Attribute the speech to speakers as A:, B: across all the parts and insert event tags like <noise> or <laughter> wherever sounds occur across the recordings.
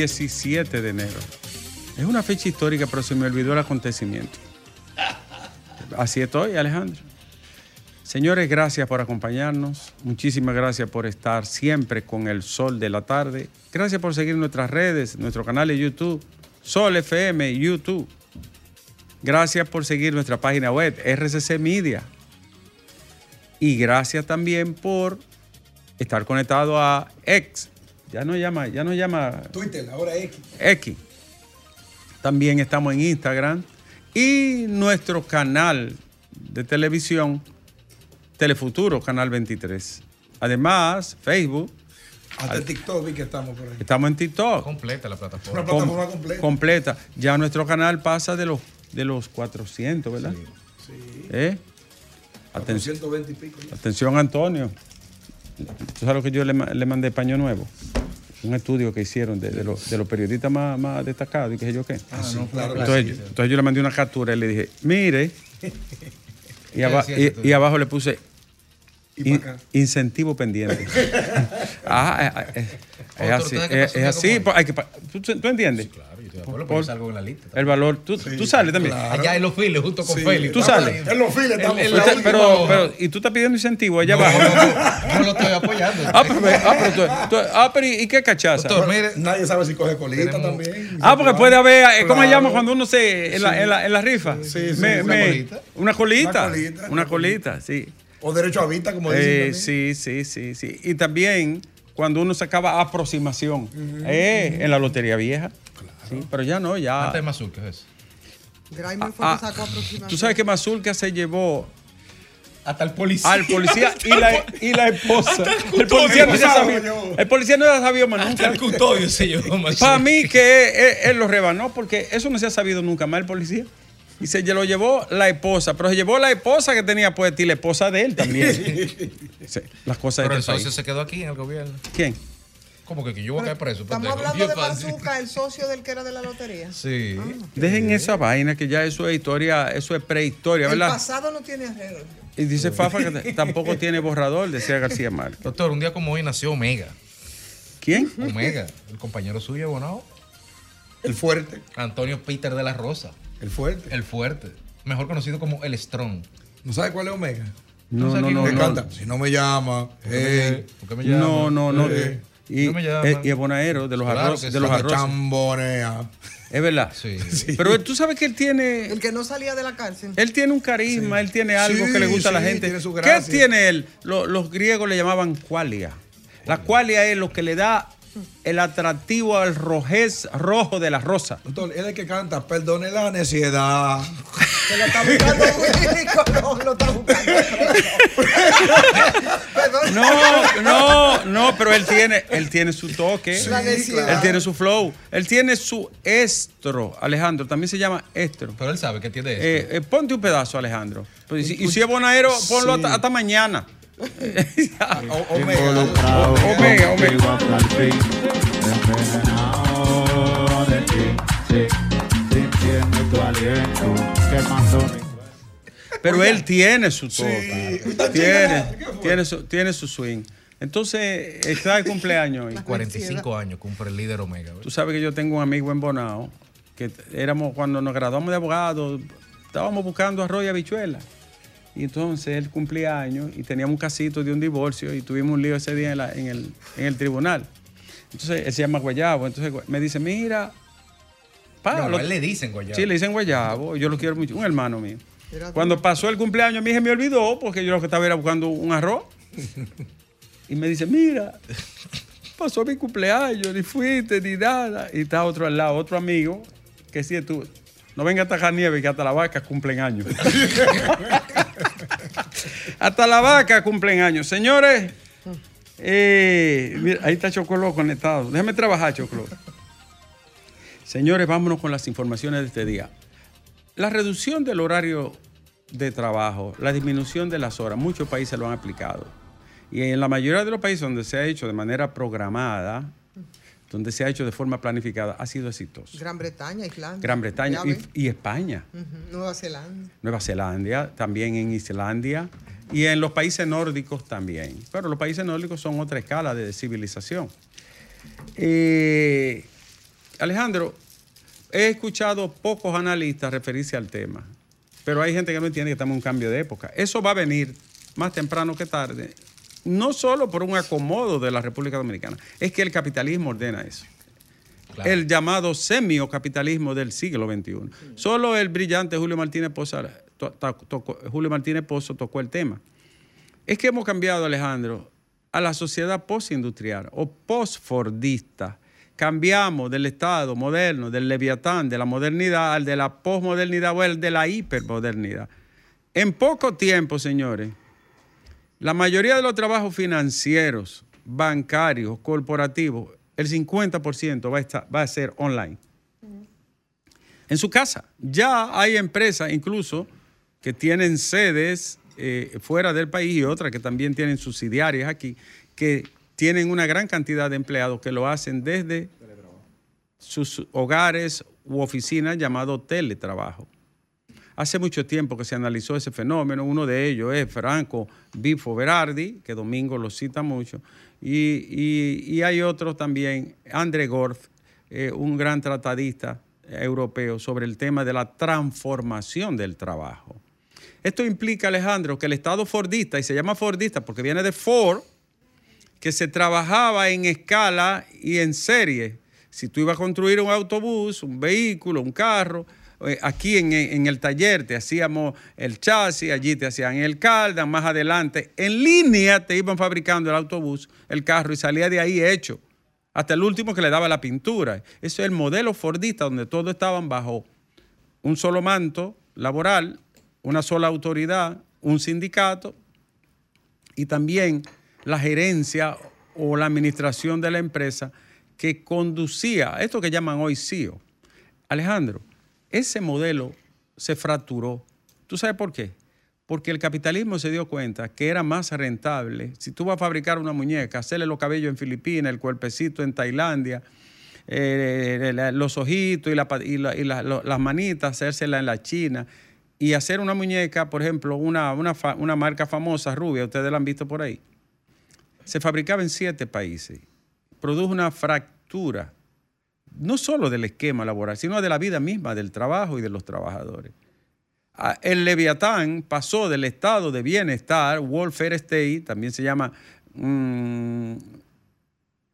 A: 17 de enero. Es una fecha histórica, pero se me olvidó el acontecimiento. Así estoy, Alejandro. Señores, gracias por acompañarnos. Muchísimas gracias por estar siempre con el sol de la tarde. Gracias por seguir nuestras redes, nuestro canal de YouTube, Sol FM, YouTube. Gracias por seguir nuestra página web, RCC Media. Y gracias también por estar conectado a X. Ya no llama, ya no llama
B: Twitter, ahora X.
A: X. También estamos en Instagram y nuestro canal de televisión Telefuturo, Canal 23. Además, Facebook.
B: Hasta TikTok vi que estamos por ahí.
A: Estamos en TikTok.
C: Completa la plataforma.
B: Una plataforma completa.
A: Completa. Ya nuestro canal pasa de los, de los 400, ¿verdad?
B: Sí.
A: ¿Eh?
B: Por
A: Aten-
B: 120 y pico.
A: Atención, Antonio. ¿Tú sabes lo que yo le, ma- le mandé paño nuevo? Un estudio que hicieron de, de los, de los periodistas más, más destacados y qué sé yo qué.
B: Ah, sí, claro.
A: Entonces, yo- entonces yo le mandé una captura y le dije, mire, <laughs> y, aba-
C: decía
A: y-
C: ese
A: y abajo le puse
B: Y
A: in- incentivo pendiente. <laughs> ah, eh, eh, es,
C: Otro,
A: así,
C: ¿tú sabes qué
A: es, es así. pues, hay que pa- ¿tú, tú entiendes?
C: Claro, pero salgo en la lista.
A: El valor, tú, tú sales también.
C: Allá en los files, junto con
B: Sí.
C: Félix.
A: Tú sales.
B: En los files estamos.
C: En- en
A: Pero pero, pero, y tú estás pidiendo incentivo allá
C: No,
A: abajo.
C: no, no, <laughs> no lo estoy apoyando.
A: Ah, pero, ah, pero tú- tú- ah, pero ¿y y qué cachaza?
C: Doctor, mire,
B: Nadie sabe si coge colita
C: Tenemos-
B: también.
A: Ah, porque puede haber, eh, ¿cómo se
B: Claro.
A: llama cuando uno se, en, la, en, la, en la rifa?
B: Sí, sí,
A: Me-
B: una
A: me-
C: colita.
A: Una colita.
B: Una colita.
A: Una colita, sí.
B: O derecho a vista, como dicen.
A: Eh, sí, sí, sí, sí. Y también cuando uno sacaba aproximación eh, en la lotería vieja. Sí, pero ya no, ya.
C: antes de Mazul, ¿qué es eso?
D: Graimer fue
A: Ah,
D: que sacó aproximadamente.
A: Tú sabes que Mazulca se llevó
C: Hasta el policía.
A: al policía <laughs> y la, y la esposa.
C: Hasta el
A: El policía no sabía. El policía no se sabía más
C: Hasta
A: nunca.
C: el custodio se llevó Mazul.
A: Para mí que él, él lo rebanó porque eso no se ha sabido nunca más el policía. Y se lo llevó la esposa, pero se llevó la esposa que tenía puesta y la esposa de él también. <laughs> Sí, las cosas
C: Pero
A: de
C: el
A: este
C: socio
A: país.
C: se quedó aquí en el gobierno.
A: ¿Quién?
C: ¿Cómo que, que yo voy a caer preso?
D: Estamos
C: pendejo?
D: hablando de. Bazooka, el socio del que era de la lotería.
C: Sí.
A: Dejen esa vaina que ya eso es historia, eso es prehistoria,
D: El
A: ¿verdad?
D: pasado no tiene arreglo.
A: Y dice Fafa que <laughs> tampoco tiene borrador, decía García Márquez.
C: Doctor, un día como hoy nació Omega.
A: ¿Quién?
C: Omega, el compañero suyo, Bonao.
B: El fuerte.
C: Antonio Peter de la Rosa.
B: El fuerte.
C: El fuerte. Mejor conocido como el Strong.
B: ¿No sabe cuál es Omega?
A: No, no, no,
B: Me
A: no.
B: Si no me llama. Hey.
C: ¿Por qué me llama?
A: No, no, no.
B: Eh,
A: Y,
C: no me llama.
A: y es bonaero de los
C: Claro
A: arroz, de los arroces.
B: chambonea.
A: Es verdad. <laughs>
C: Sí.
A: Pero tú sabes que él tiene,
D: El que no salía de la cárcel.
A: él tiene un carisma, él tiene algo
B: Sí,
A: que le gusta a la gente.
B: tiene su
A: ¿Qué tiene él? Lo- los griegos le llamaban qualia. La qualia es lo que le da el atractivo al rojez rojo de la rosa.
B: Doctor, él es el que canta, perdone la neciedad. <laughs>
D: Que lo está buscando Colón, lo está buscando. <laughs> Perdón.
A: No, no, no, pero él tiene, él tiene su toque.
D: La necesidad.
A: Él tiene su flow. Él tiene su estro, Alejandro. También se llama estro.
C: Pero él sabe que tiene.
A: Eh, eh, ponte un pedazo, Alejandro. Pues, y, si, y si es bonaero, ponlo hasta, hasta mañana. <laughs>
B: Omega.
A: Omega, Omega. Pero él tiene su toque. Tiene, tiene, su, tiene su swing. Entonces, está de cumpleaños hoy. <laughs>
C: 45 años cumple el líder Omega. ¿verdad?
A: Tú sabes que yo tengo un amigo en Bonao, que éramos cuando nos graduamos de abogados, estábamos buscando arroz y habichuela. Y entonces él cumplía años y teníamos un casito de un divorcio y tuvimos un lío ese día en, la- en el, en el tribunal. Entonces él se llama Guayabo. Entonces me dice, mira, pa,
C: No,
A: lo-
C: a él le dicen Guayabo.
A: Sí, le dicen Guayabo, yo lo quiero mucho, un hermano mío. Cuando pasó el cumpleaños, a mí se me olvidó porque yo lo que estaba era buscando un arroz. Y me dice, mira, pasó mi cumpleaños, ni fuiste, ni nada. Y está otro al lado, otro amigo, que sí tú. No venga a tajar nieve, que hasta la vaca cumplen años. <laughs> hasta la vaca cumplen años. Señores, eh, ahí está Chocolo conectado. Déjame trabajar, Chocolo. Señores, vámonos con las informaciones de este día. La reducción del horario de trabajo, la disminución de las horas, muchos países lo han aplicado. Y en la mayoría de los países donde se ha hecho de manera programada, donde se ha hecho de forma planificada, ha sido exitoso.
D: Gran Bretaña, Islandia.
A: Gran Bretaña y, España.
D: Nueva Zelanda.
A: Nueva Zelanda, también en Islandia y en los países nórdicos también. Pero los países nórdicos son otra escala de civilización. Eh, Alejandro, he escuchado pocos analistas referirse al tema, pero hay gente que no entiende que estamos en un cambio de época. Eso va a venir más temprano que tarde, no solo por un acomodo de la República Dominicana, es que el capitalismo ordena eso
C: Claro.
A: el llamado semiocapitalismo del siglo XXI. Solo el brillante Julio Martínez Pozo, to- to- tocó, Julio Martínez Pozo tocó el tema. Es que hemos cambiado, Alejandro, a la sociedad postindustrial o postfordista. Cambiamos del Estado moderno, del leviatán, de la modernidad, al de la posmodernidad o el de la hipermodernidad. En poco tiempo, señores, la mayoría de los trabajos financieros, bancarios, corporativos, el 50% va a, estar- va a ser online. En su casa. Ya hay empresas incluso que tienen sedes eh, fuera del país y otras que también tienen subsidiarias aquí, que tienen una gran cantidad de empleados que lo hacen desde sus hogares u oficinas llamado teletrabajo. Hace mucho tiempo que se analizó ese fenómeno. Uno de ellos es Franco Bifo Berardi, que Domingo lo cita mucho. Y, hay otros también, André Gorf, eh, un gran tratadista europeo sobre el tema de la transformación del trabajo. Esto implica, Alejandro, que el Estado fordista, y se llama fordista porque viene de Ford, que se trabajaba en escala y en serie. Si tú ibas a construir un autobús, un vehículo, un carro, aquí en, el taller te hacíamos el chasis, allí te hacían el cardan, más adelante, en línea te iban fabricando el autobús, el carro y salía de ahí hecho, hasta el último que le daba la pintura. Eso es el modelo fordista donde todos estaban bajo un solo manto laboral, una sola autoridad, un sindicato y también la gerencia o la administración de la empresa que conducía, esto que llaman hoy CEO. Alejandro, ese modelo se fracturó. ¿Tú sabes por qué? Porque el capitalismo se dio cuenta que era más rentable. Si tú vas a fabricar una muñeca, hacerle los cabellos en Filipinas, el cuerpecito en Tailandia, eh, los ojitos y, la las manitas, hacérsela en la China y hacer una muñeca, por ejemplo, una, una marca famosa, rubia, ustedes la han visto por ahí se fabricaba en siete países. Produjo una fractura, no solo del esquema laboral, sino de la vida misma, del trabajo y de los trabajadores. Ah, El Leviatán pasó del estado de bienestar, welfare state, también se llama mm,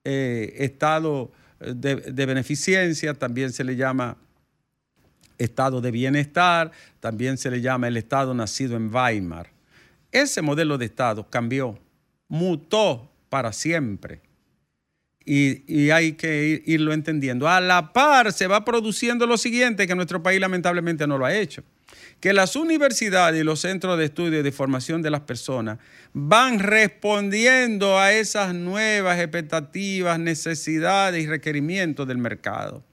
A: eh, estado de, de beneficencia, también se le llama estado de bienestar, también se le llama el estado nacido en Weimar. Ese modelo de estado cambió, mutó para siempre. Y, y hay que ir- irlo entendiendo. A la par se va produciendo lo siguiente que nuestro país lamentablemente no lo ha hecho. Que las universidades y los centros de estudio y de formación de las personas van respondiendo a esas nuevas expectativas, necesidades y requerimientos del mercado.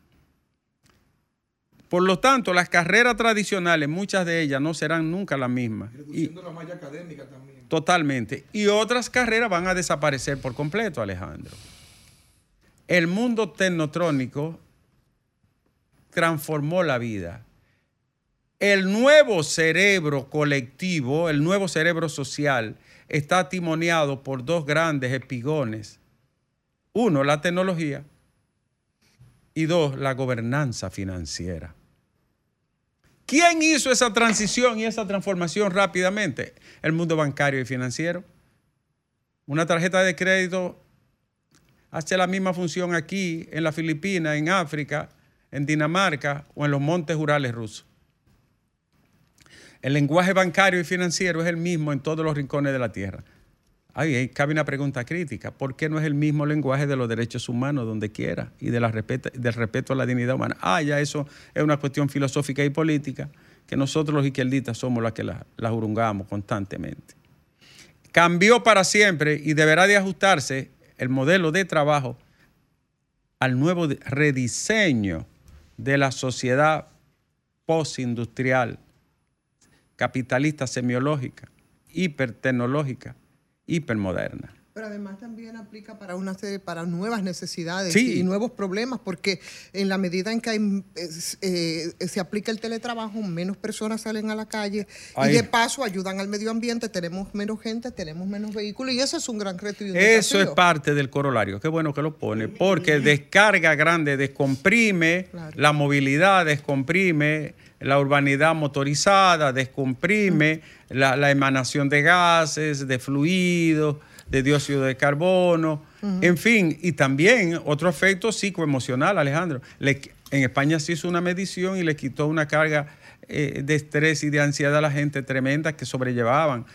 A: Por lo tanto, las carreras tradicionales, muchas de ellas no serán nunca las mismas. Y,
B: la malla académica también.
A: Totalmente. Y otras carreras van a desaparecer por completo, Alejandro. El mundo tecnotrónico transformó la vida. El nuevo cerebro colectivo, el nuevo cerebro social, está timoniado por dos grandes espigones. Uno, la tecnología. Y dos, la gobernanza financiera. ¿Quién hizo esa transición y esa transformación rápidamente? El mundo bancario y financiero. Una tarjeta de crédito hace la misma función aquí, en las Filipinas, en África, en Dinamarca o en los montes rurales rusos. El lenguaje bancario y financiero es el mismo en todos los rincones de la tierra. Ahí cabe una pregunta crítica. ¿Por qué no es el mismo lenguaje de los derechos humanos donde quiera y del respeto a la dignidad humana? Ah, ya eso es una cuestión filosófica y política que nosotros los izquierdistas somos los que la, la jurungamos constantemente. Cambió para siempre y deberá de ajustarse el modelo de trabajo al nuevo rediseño de la sociedad postindustrial, capitalista semiológica, hipertecnológica, hipermoderna.
D: Pero además también aplica para una serie, para nuevas necesidades
A: Sí.
D: y nuevos problemas, porque en la medida en que hay, eh, se aplica el teletrabajo, menos personas salen a la calle
A: Ahí.
D: y de paso ayudan al medio ambiente, tenemos menos gente, tenemos menos vehículos y eso es un gran reto y un
A: Eso es parte del corolario. Qué bueno que lo pone, porque descarga grande descomprime
D: Claro.
A: la movilidad, descomprime la urbanidad motorizada, descomprime la, la emanación de gases, de fluidos, de dióxido de carbono, en fin, y también otro efecto psicoemocional, Alejandro. Le- en España se hizo una medición y le quitó una carga eh, de estrés y de ansiedad a la gente tremenda que sobrellevaban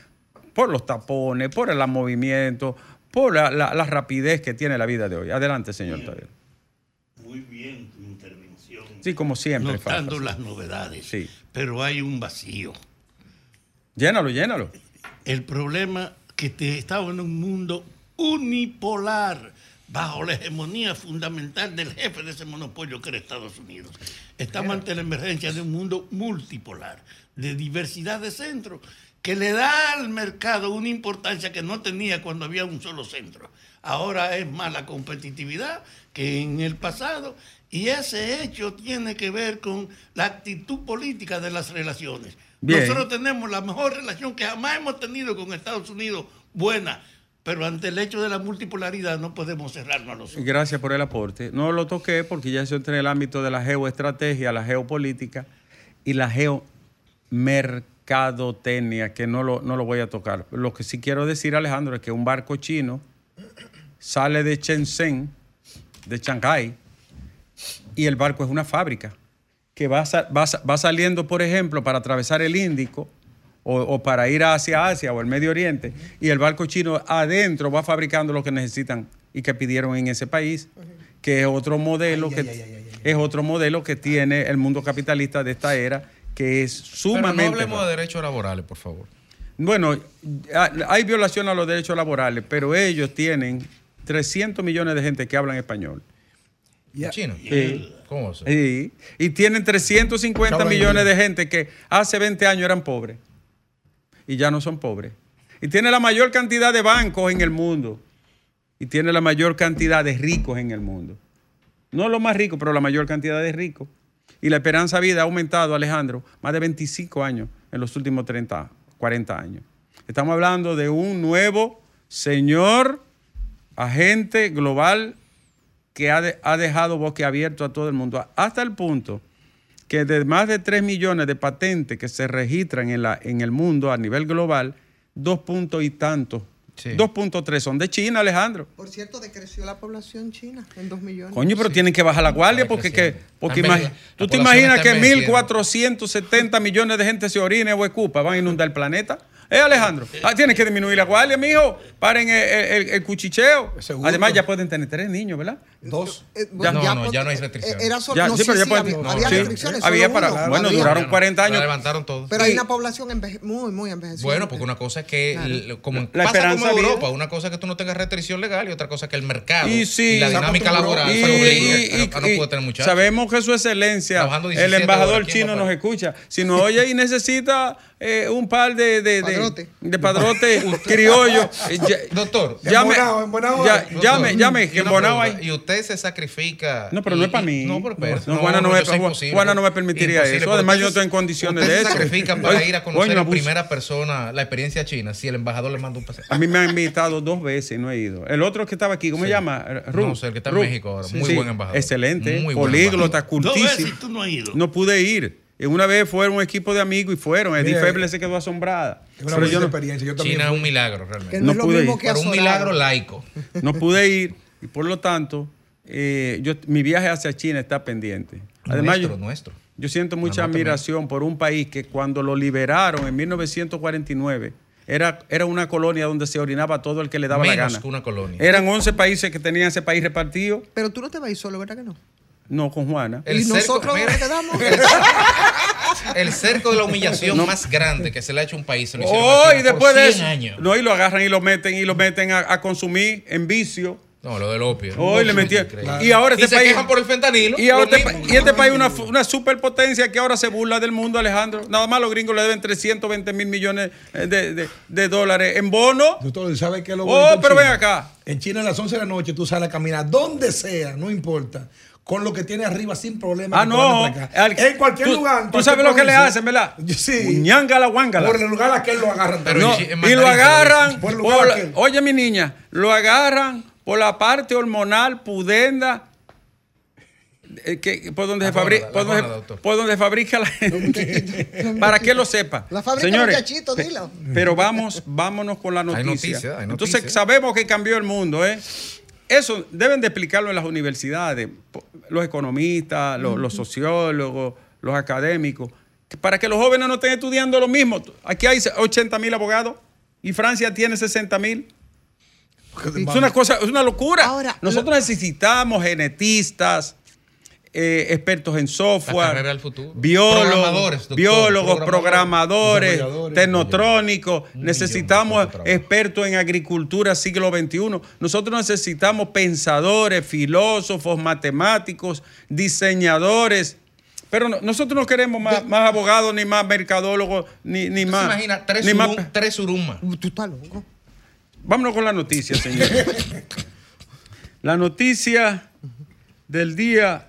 A: por los tapones, por el movimiento, por la, la- la rapidez que tiene la vida de hoy. Adelante, señor Tadeo.
E: Muy bien tu intervención.
A: Sí, como siempre.
E: Notando
A: Fafa.
E: las novedades.
A: Sí.
E: Pero hay un vacío.
A: Llénalo, llénalo.
E: El problema que te, estamos en un mundo unipolar bajo la hegemonía fundamental del jefe de ese monopolio que era Estados Unidos. Estamos ante la emergencia de un mundo multipolar, de diversidad de centros, que le da al mercado una importancia que no tenía cuando había un solo centro. Ahora es más la competitividad que en el pasado y ese hecho tiene que ver con la actitud política de las relaciones.
A: Bien.
E: Nosotros tenemos la mejor relación que jamás hemos tenido con Estados Unidos, buena, pero ante el hecho de la multipolaridad no podemos cerrarnos a los ojos.
A: Gracias por el aporte. No lo toqué porque ya eso entra en el ámbito de la geoestrategia, la geopolítica y la geomercadotecnia, que no lo, no lo voy a tocar. Lo que sí quiero decir, Alejandro, es que un barco chino sale de Shenzhen, de Shanghái, y el barco es una fábrica que va, sa- va sa- va saliendo, por ejemplo, para atravesar el Índico o, o para ir hacia Asia o el Medio Oriente, y el barco chino adentro va fabricando lo que necesitan y que pidieron en ese país, que es otro modelo que es otro modelo que tiene el mundo capitalista de esta era, que es
C: Pero no
A: sumamente
C: hablemos de derechos laborales, por favor.
A: bueno, ha- hay violación a los derechos laborales, pero ellos tienen 300 millones de gente que hablan español.
B: Ya.
C: Chino.
A: Sí.
C: ¿Cómo se?
A: Sí, y tienen 350
B: Hablan
A: millones de gente que hace 20 años eran pobres y ya no son pobres. Y tiene la mayor cantidad de bancos en el mundo y tiene la mayor cantidad de ricos en el mundo. No los más ricos, pero la mayor cantidad de ricos. Y la esperanza de vida ha aumentado, Alejandro, más de 25 años en los últimos 30, 40 años. Estamos hablando de un nuevo señor agente global que ha, de- ha dejado boquiabierto a todo el mundo, hasta el punto que de más de 3 millones de patentes que se registran en, la, en el mundo a nivel global, dos puntos y tantos,
C: Sí.
A: 2.3 son de China, Alejandro.
D: Por cierto, decreció la población china en 2 millones.
A: Coño, pero tienen que bajar la guardia
C: Está
A: porque, que, porque imagi- tú
C: la
A: te imaginas que
C: envejeciendo.
A: 1.470 millones de gente se orine o escupa, van a inundar el planeta. ¿Eh, Alejandro? Ah, tienes que disminuir la guardia, mijo. Paren el, el- el cuchicheo.
B: Seguro.
A: Además, ya pueden tener tres niños, ¿verdad?
B: Dos.
D: Eh,
A: Ya.
C: No, no, ya no hay
D: eh,
C: restricciones.
D: Era solo,
A: Ya,
D: no,
A: sí, pero
D: sí,
A: ya
D: sí,
A: pueden-
D: había,
C: no,
D: había restricciones.
A: Había para-
D: uno,
A: bueno,
D: había.
A: duraron 40 años.
C: La levantaron todos.
D: Pero hay una población enveje- muy, muy envejecida.
C: Bueno, porque una cosa es que,
D: Claro.
C: como
A: La
C: pasa
A: esperanza
C: como en. Europa, una cosa es que tú no tengas restricción legal y otra cosa es que el mercado
A: Y
C: y,
A: sí,
C: la dinámica laboral
A: Y- y-
C: no tener muchachos.
A: Sabemos que su excelencia, el
C: 17
A: embajador
C: horas, ¿quién
A: chino nos escucha. Si nos oye y necesita eh, un par de, de, de,
D: Padrote.
A: de padrote <laughs> criollo, <laughs> ya-
C: Doctor,
A: llame,
B: Embonado, embonado
A: ya-
B: hay.
C: doctor,
A: llame, llame,
C: y
A: que hay.
C: Y usted se sacrifica.
A: No, pero no es para mí.
C: No, pero
A: No, Juana no, me,
C: eso es imposible.
A: Juana no me permitiría
C: Imposible,
A: eso. Además, yo no estoy en condiciones de
C: se
A: eso.
C: sacrifican para
A: Oye,
C: ir a conocer en primera persona la experiencia china si el embajador le manda un paseo.
A: A mí me han invitado dos veces y no he ido. El otro que estaba aquí, ¿cómo se llama? Ru.
C: No sé, el que está en. México ahora. Muy buen embajador.
A: Excelente. Políglota,
E: Dos veces
A: cultísimo.
E: y tú no has ido.
A: No pude ir. Y una vez fueron un equipo de amigos y fueron. Edith
B: Mire,
A: Feble se quedó asombrada.
B: Es una buena
A: yo
B: experiencia. Yo también
C: China es un milagro
D: Que
C: realmente.
D: no,
A: No
D: es lo
A: pude
D: mismo
A: ir.
D: que
C: Pero un milagro laico. <laughs>
A: no pude ir y por lo tanto, eh, yo, mi viaje hacia China está pendiente. Además,
C: nuestro,
A: yo,
C: nuestro.
A: yo siento mucha
C: Anótame.
A: admiración por un país que cuando lo liberaron en 1949 era, era una colonia donde se orinaba todo el que le daba la gana.
C: que una colonia.
A: Eran 11 países que tenían ese país repartido.
D: Pero tú no te vas a ir solo, ¿verdad que no?
A: No, con Juana.
C: El
D: y
C: cerco-
D: nosotros
C: mira.
D: nos quedamos. <laughs>
C: El cerco de la humillación más grande que se le ha hecho a un país. se lo
A: Oh, y después de
C: 100
A: eso,
C: años.
A: no, y lo agarran y lo meten y lo meten a, a consumir en vicio.
C: No, lo del opio.
A: Hoy le metieron. Y ahora
C: Y
A: este
C: se
A: país.
C: quejan por el fentanilo.
A: Y, ahora este,
C: mismo.
A: y este país es una, superpotencia que ahora se burla del mundo, Alejandro. Nada más los gringos le deben 320 mil millones eh, de, de- de dólares en bono.
B: Doctor, ¿sabe qué es lo
A: Oh, pero
B: China?
A: ven acá.
B: En China a las 11 de la noche tú sales a caminar donde sea, no importa, con lo que tiene arriba sin problema.
A: Ah, no. Al-
B: en cualquier
A: tú-
B: lugar.
A: Tú sabes lo que le hacen, ¿verdad?
B: Sí.
A: Ñangala, guángala.
B: Por el lugar a que él lo agarran.
C: Pero
A: y
C: mandarín
A: lo
C: se
A: agarran,
B: Por el lugar
A: por-
B: aquel.
A: oye mi niña, lo agarran por la parte hormonal pudenda, eh, que, por, donde
C: La
A: se fabrica, por,
C: la
A: donde, por donde fabrica la <laughs> gente. Para que lo sepa.
D: La fábrica de
A: Señores,
D: muchachitos,
A: pe-
D: dilo.
A: Pero vamos, vámonos con la noticia.
C: noticia, hay
A: Entonces
C: noticia.
A: sabemos que cambió el mundo, ¿eh? Eso deben de explicarlo en las universidades, los economistas, los, los sociólogos, los académicos, para que los jóvenes no estén estudiando lo mismo. Aquí hay 80 mil abogados y Francia tiene 60 mil. Es una cosa, es una locura.
D: Ahora,
A: Nosotros necesitamos genetistas, eh, expertos en software, biólogos,
C: Programadores, doctor,
A: biólogos,
C: programadores,
A: tecnotrónicos. Necesitamos expertos en agricultura siglo XXI. Nosotros necesitamos pensadores, filósofos, matemáticos, diseñadores. Pero no- nosotros no queremos más, más abogados, ni más mercadólogos, ni, ni
C: ¿Usted
A: más.
C: se imagina tres,
A: ni más-
C: urum- tres urumas?
D: Tú estás loco.
A: Vámonos con la noticia, señor. <laughs> la noticia del día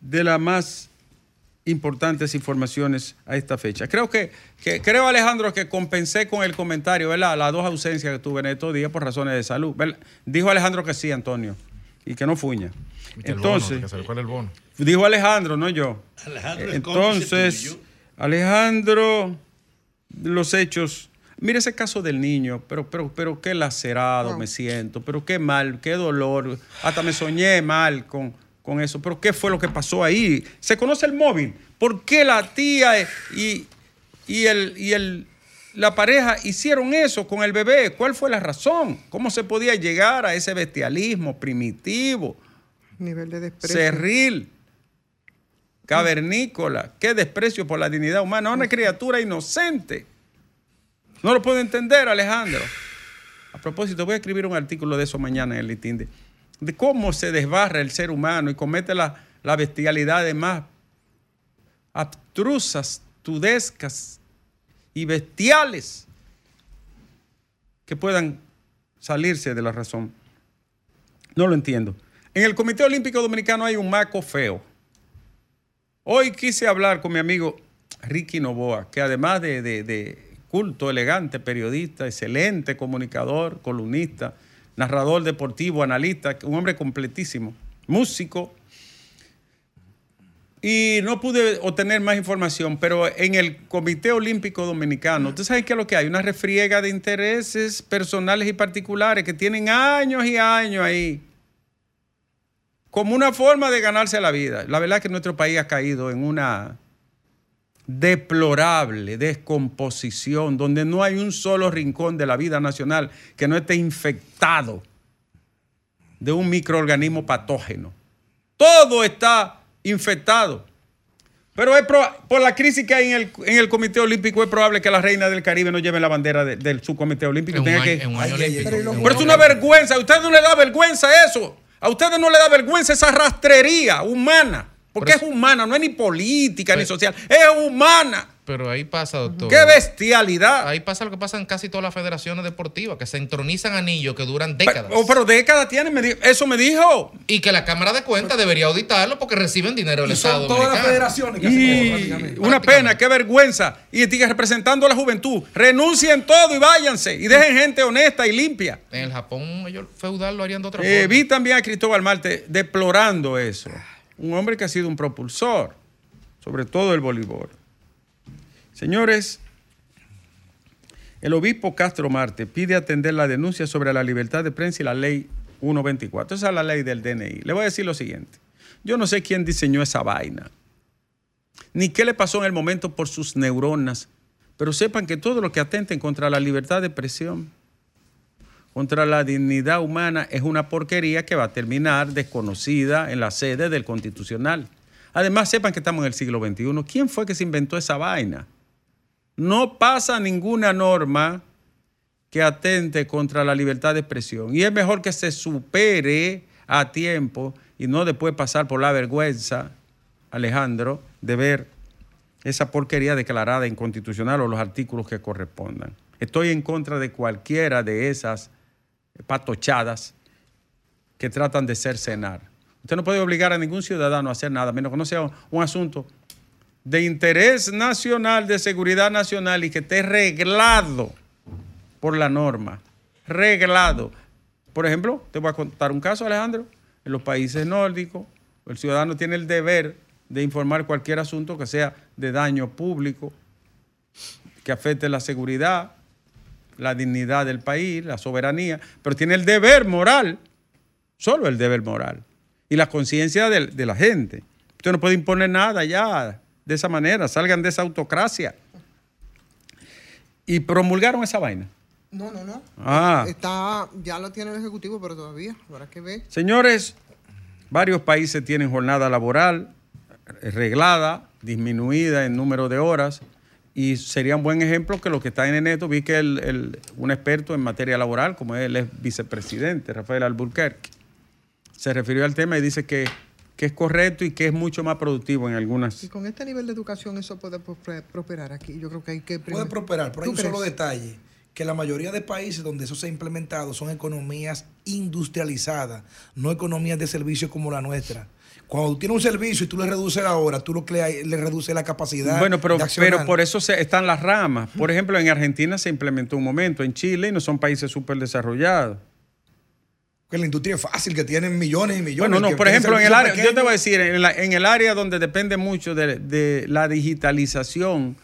A: de las más importantes informaciones a esta fecha. Creo que, que- creo Alejandro que compensé con el comentario, ¿verdad? Las dos ausencias que tuve en estos días por razones de salud. ¿verdad? Dijo Alejandro que sí, Antonio, y que no fuña. Entonces, dijo Alejandro, no yo.
E: Alejandro cómplice
A: Entonces. Alejandro, los hechos. Mire ese caso del niño, pero, pero, pero qué lacerado me siento, pero qué mal, qué dolor. Hasta me soñé mal con, con eso. Pero ¿qué fue lo que pasó ahí? ¿Se conoce el móvil? ¿Por qué la tía y, y, el, y el, la pareja hicieron eso con el bebé? ¿Cuál fue la razón? ¿Cómo se podía llegar a ese bestialismo primitivo?
D: Nivel de desprecio.
A: cerril, cavernícola, qué desprecio por la dignidad humana, una criatura inocente. No lo puedo entender, Alejandro. A propósito, voy a escribir un artículo de eso mañana en el litín de, de cómo se desbarra el ser humano y comete la, la bestialidades más abstrusas, tudescas y bestiales que puedan salirse de la razón. No lo entiendo. En el Comité Olímpico Dominicano hay un maco feo. Hoy quise hablar con mi amigo Ricky Novoa, que además de, de- de culto, elegante, periodista, excelente comunicador, columnista, narrador deportivo, analista, un hombre completísimo, músico. Y no pude obtener más información, pero en el Comité Olímpico Dominicano, ¿usted sabe qué es lo que hay? Una refriega de intereses personales y particulares que tienen años y años ahí como una forma de ganarse la vida. La verdad es que nuestro país ha caído en una deplorable descomposición donde no hay un solo rincón de la vida nacional que no esté infectado de un microorganismo patógeno. Todo está infectado. Pero es por la crisis que hay en el, en el Comité Olímpico, es probable que la reina del Caribe no lleve la bandera de- del subcomité olímpico. Tenga
C: año,
A: que-
C: año
A: pero es una vergüenza. A ustedes no le da vergüenza eso. A ustedes no le da vergüenza esa rastrería humana. Porque
C: Pero
A: es humana, no es ni política ni
C: Pero-
A: social. Es humana.
C: Pero ahí pasa, doctor.
A: ¡Qué bestialidad!
C: Ahí pasa lo que pasa en casi todas las federaciones deportivas, que se entronizan anillos que duran
A: Pero,
C: décadas.
A: oh, pero décadas tiene, me di- eso me dijo.
C: Y que la Cámara de Cuentas debería auditarlo porque reciben dinero del
B: Y
C: Estado
B: son todas las federaciones que hacen
A: Y
B: prácticamente.
A: una pena, qué vergüenza. Y diga, representando a la juventud, renuncien todo y váyanse. Y dejen gente honesta y limpia.
C: En el Japón, ellos feudal lo harían de otra
A: Eh,
C: forma.
A: vi también a Cristóbal Marte deplorando eso. Un hombre que ha sido un propulsor, sobre todo el voleibol. Señores, el obispo Castro Marte pide atender la denuncia sobre la libertad de prensa y la ley 124. Esa es la ley del DNI. Le voy a decir lo siguiente. Yo no sé quién diseñó esa vaina, ni qué le pasó en el momento por sus neuronas, pero sepan que todo lo que atenten contra la libertad de expresión, contra la dignidad humana es una porquería que va a terminar desconocida en la sede del Constitucional. Además, sepan que estamos en el siglo XXI. ¿Quién fue que se inventó esa vaina? No pasa ninguna norma que atente contra la libertad de expresión. Y es mejor que se supere a tiempo y no después pasar por la vergüenza, Alejandro, de ver esa porquería declarada inconstitucional o los artículos que correspondan. Estoy en contra de cualquiera de esas patochadas que tratan de cercenar. Usted no puede obligar a ningún ciudadano a hacer nada, menos que no sea un asunto de interés nacional, de seguridad nacional y que esté reglado por la norma. Reglado. Por ejemplo, te voy a contar un caso, Alejandro. En los países nórdicos, el ciudadano tiene el deber de informar cualquier asunto que sea de daño público, que afecte la seguridad, la dignidad del país, la soberanía, pero tiene el deber moral, solo el deber moral, y la conciencia de, de la gente. Usted no puede imponer nada ya de esa manera, salgan de esa autocracia. Y promulgaron esa vaina.
D: No, no, no.
A: Ah.
D: Está, ya lo tiene el Ejecutivo, pero todavía, habrá que ver.
A: Señores, varios países tienen jornada laboral reglada, disminuida en número de horas, y sería un buen ejemplo que lo que está en esto, vi que el, el- un experto en materia laboral, como él es vicepresidente, Rafael Alburquerque, se refirió al tema y dice que, que es correcto y que es mucho más productivo en algunas...
D: Y con este nivel de educación eso puede prospe- prosperar aquí. Yo creo que hay que...
B: Puede prosperar, pero hay
D: ¿Tú
B: un solo detalle, que la mayoría de países donde eso se ha implementado son economías industrializadas, no economías de servicio como la nuestra. Cuando tú tienes un servicio y tú le reduces la hora, tú lo que le, reduces la capacidad.
A: Bueno, pero,
B: de
A: pero por eso se- están las ramas. Por ejemplo, en Argentina se implementó un momento, en Chile y no son países súper desarrollados.
B: Que la industria es fácil, que tienen millones y millones.
A: Bueno, no, por ejemplo, en el área, yo te voy a decir, en, la- en el área donde depende mucho de, de la digitalización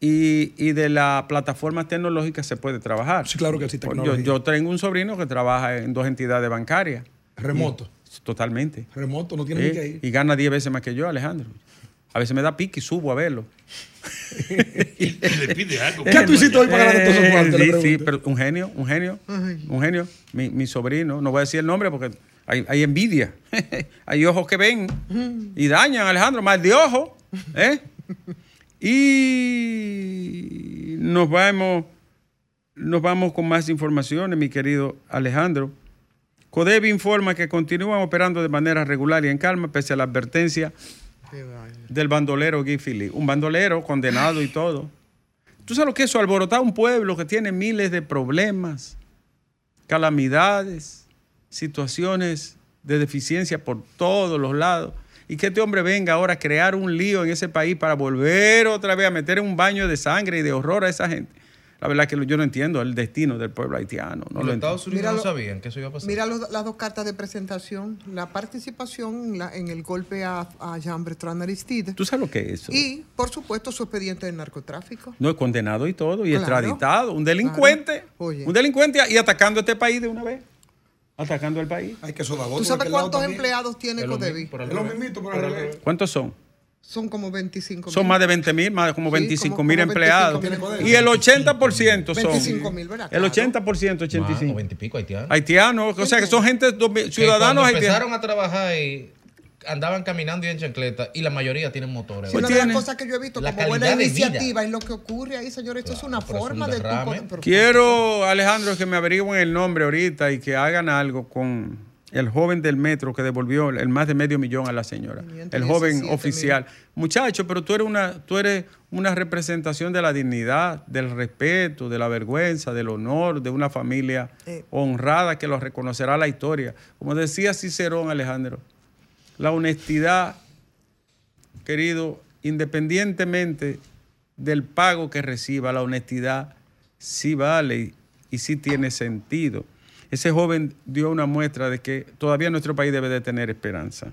A: y, y de las plataformas tecnológicas se puede trabajar.
B: Sí, claro que sí, tecnología.
A: yo tengo un sobrino que trabaja en dos entidades bancarias.
B: Remoto.
A: Totalmente.
B: Remoto, no tiene ni que ir.
A: Y gana 10 veces más que yo, Alejandro. A veces me da pique y subo a verlo.
E: Y, <laughs> le pide algo.
B: ¿Qué tú hiciste hoy para ganarte todos esos cuartos?
A: Sí, sí, pero un genio, un genio,
D: Ay.
A: un genio. Mi, mi sobrino, no voy a decir el nombre porque hay, hay envidia. <laughs> hay ojos que ven y dañan, Alejandro, mal de ojo. ¿eh? Y nos vamos, nos vamos con más informaciones, mi querido Alejandro. CODEB informa que continúan operando de manera regular y en calma pese a la advertencia del bandolero Guy Philippe. Un bandolero condenado y todo. ¿Tú sabes lo que es eso? Alborotar un pueblo que tiene miles de problemas, calamidades, situaciones de deficiencia por todos los lados. Y que este hombre venga ahora a crear un lío en ese país para volver otra vez a meter en un baño de sangre y de horror a esa gente. La verdad que yo no entiendo el destino del pueblo haitiano. No
C: los
A: lo.
C: Estados Unidos no sabían que eso iba a pasar.
D: Mira los- las dos cartas de presentación. La participación en, la- en el golpe a, a Jean Bertrand Aristide.
A: ¿Tú sabes lo que es eso?
D: Y, por supuesto, su expediente de narcotráfico.
A: No es condenado y todo, y
D: Claro,
A: extraditado. Un delincuente.
D: claro. Oye.
A: Un delincuente y atacando a este país de una vez. Atacando al país.
B: Hay que
D: ¿Tú sabes cuántos empleados tiene Codevi?
A: ¿Cuántos son?
D: Son como 25
A: Son más de 20 mil, más como
D: Sí,
A: 25
D: como-
A: mil
D: como
A: empleados.
D: 25
B: mil.
A: Y el 80% son.
D: 25 mil, ¿verdad?
A: El
D: Claro.
A: 80%, 85.
C: Más, 20 y pico haitianos.
A: Haitianos, o sea que son gente, ciudadanos haitianos.
C: empezaron a trabajar y andaban caminando y en chancleta y la mayoría tienen motores.
D: Sí, una de las cosas que yo he visto
C: La
D: como buena
C: de
D: iniciativa es lo que ocurre ahí, señor. Esto es una
C: es un
D: forma de tu
A: Quiero, Alejandro, que me averigüen el nombre ahorita y que hagan algo con el joven del metro que devolvió el más de medio millón a la señora. El
D: 517
A: joven
D: mil.
A: oficial. Muchacho, pero tú eres una, tú eres una representación de la dignidad, del respeto, de la vergüenza, del honor de una familia
D: Eh.
A: honrada que lo reconocerá la historia. Como decía Cicerón, Alejandro, la honestidad, querido, independientemente del pago que reciba, la honestidad sí vale y, y sí tiene sentido. Ese joven dio una muestra de que todavía nuestro país debe de tener esperanza.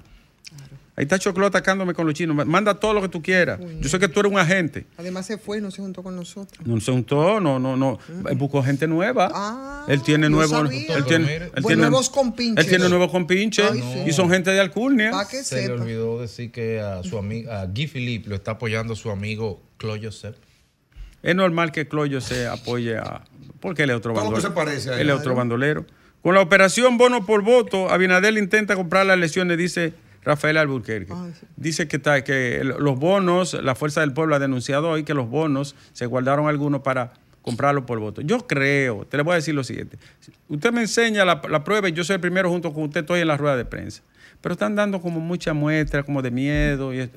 A: Ahí está Choclo atacándome con los chinos. Manda todo lo que tú quieras. Yo sé que tú eres un agente.
D: Además se fue y no se juntó con nosotros.
A: No se untó, no, no, no. Buscó gente nueva.
D: Ah,
A: él tiene
D: no
A: nuevos.
D: sabía.
A: Él tiene, él
D: Pues
A: tiene-
D: nuevos compinches.
A: Él tiene nuevos compinches
D: Ay, sí.
A: y son gente de Alcurnia.
D: Que
C: Se le olvidó decir que a su amigo, a Guy Philippe lo está apoyando su amigo Chloe Joseph.
A: Es normal que Cloyo se apoye a. Porque él es otro bandolero.
B: se parece a él.
A: Es otro bandolero. Con la operación bono por voto, Abinadel intenta comprar las elecciones, dice Rafael Alburquerque.
D: Ay, sí.
A: Dice que, está, que los bonos, la Fuerza del Pueblo ha denunciado hoy que los bonos se guardaron algunos para comprarlo por voto. Yo creo, te le voy a decir lo siguiente. Usted me enseña la, la prueba y yo soy el primero junto con usted, estoy en la rueda de prensa. Pero están dando como mucha muestra, como de miedo. Y,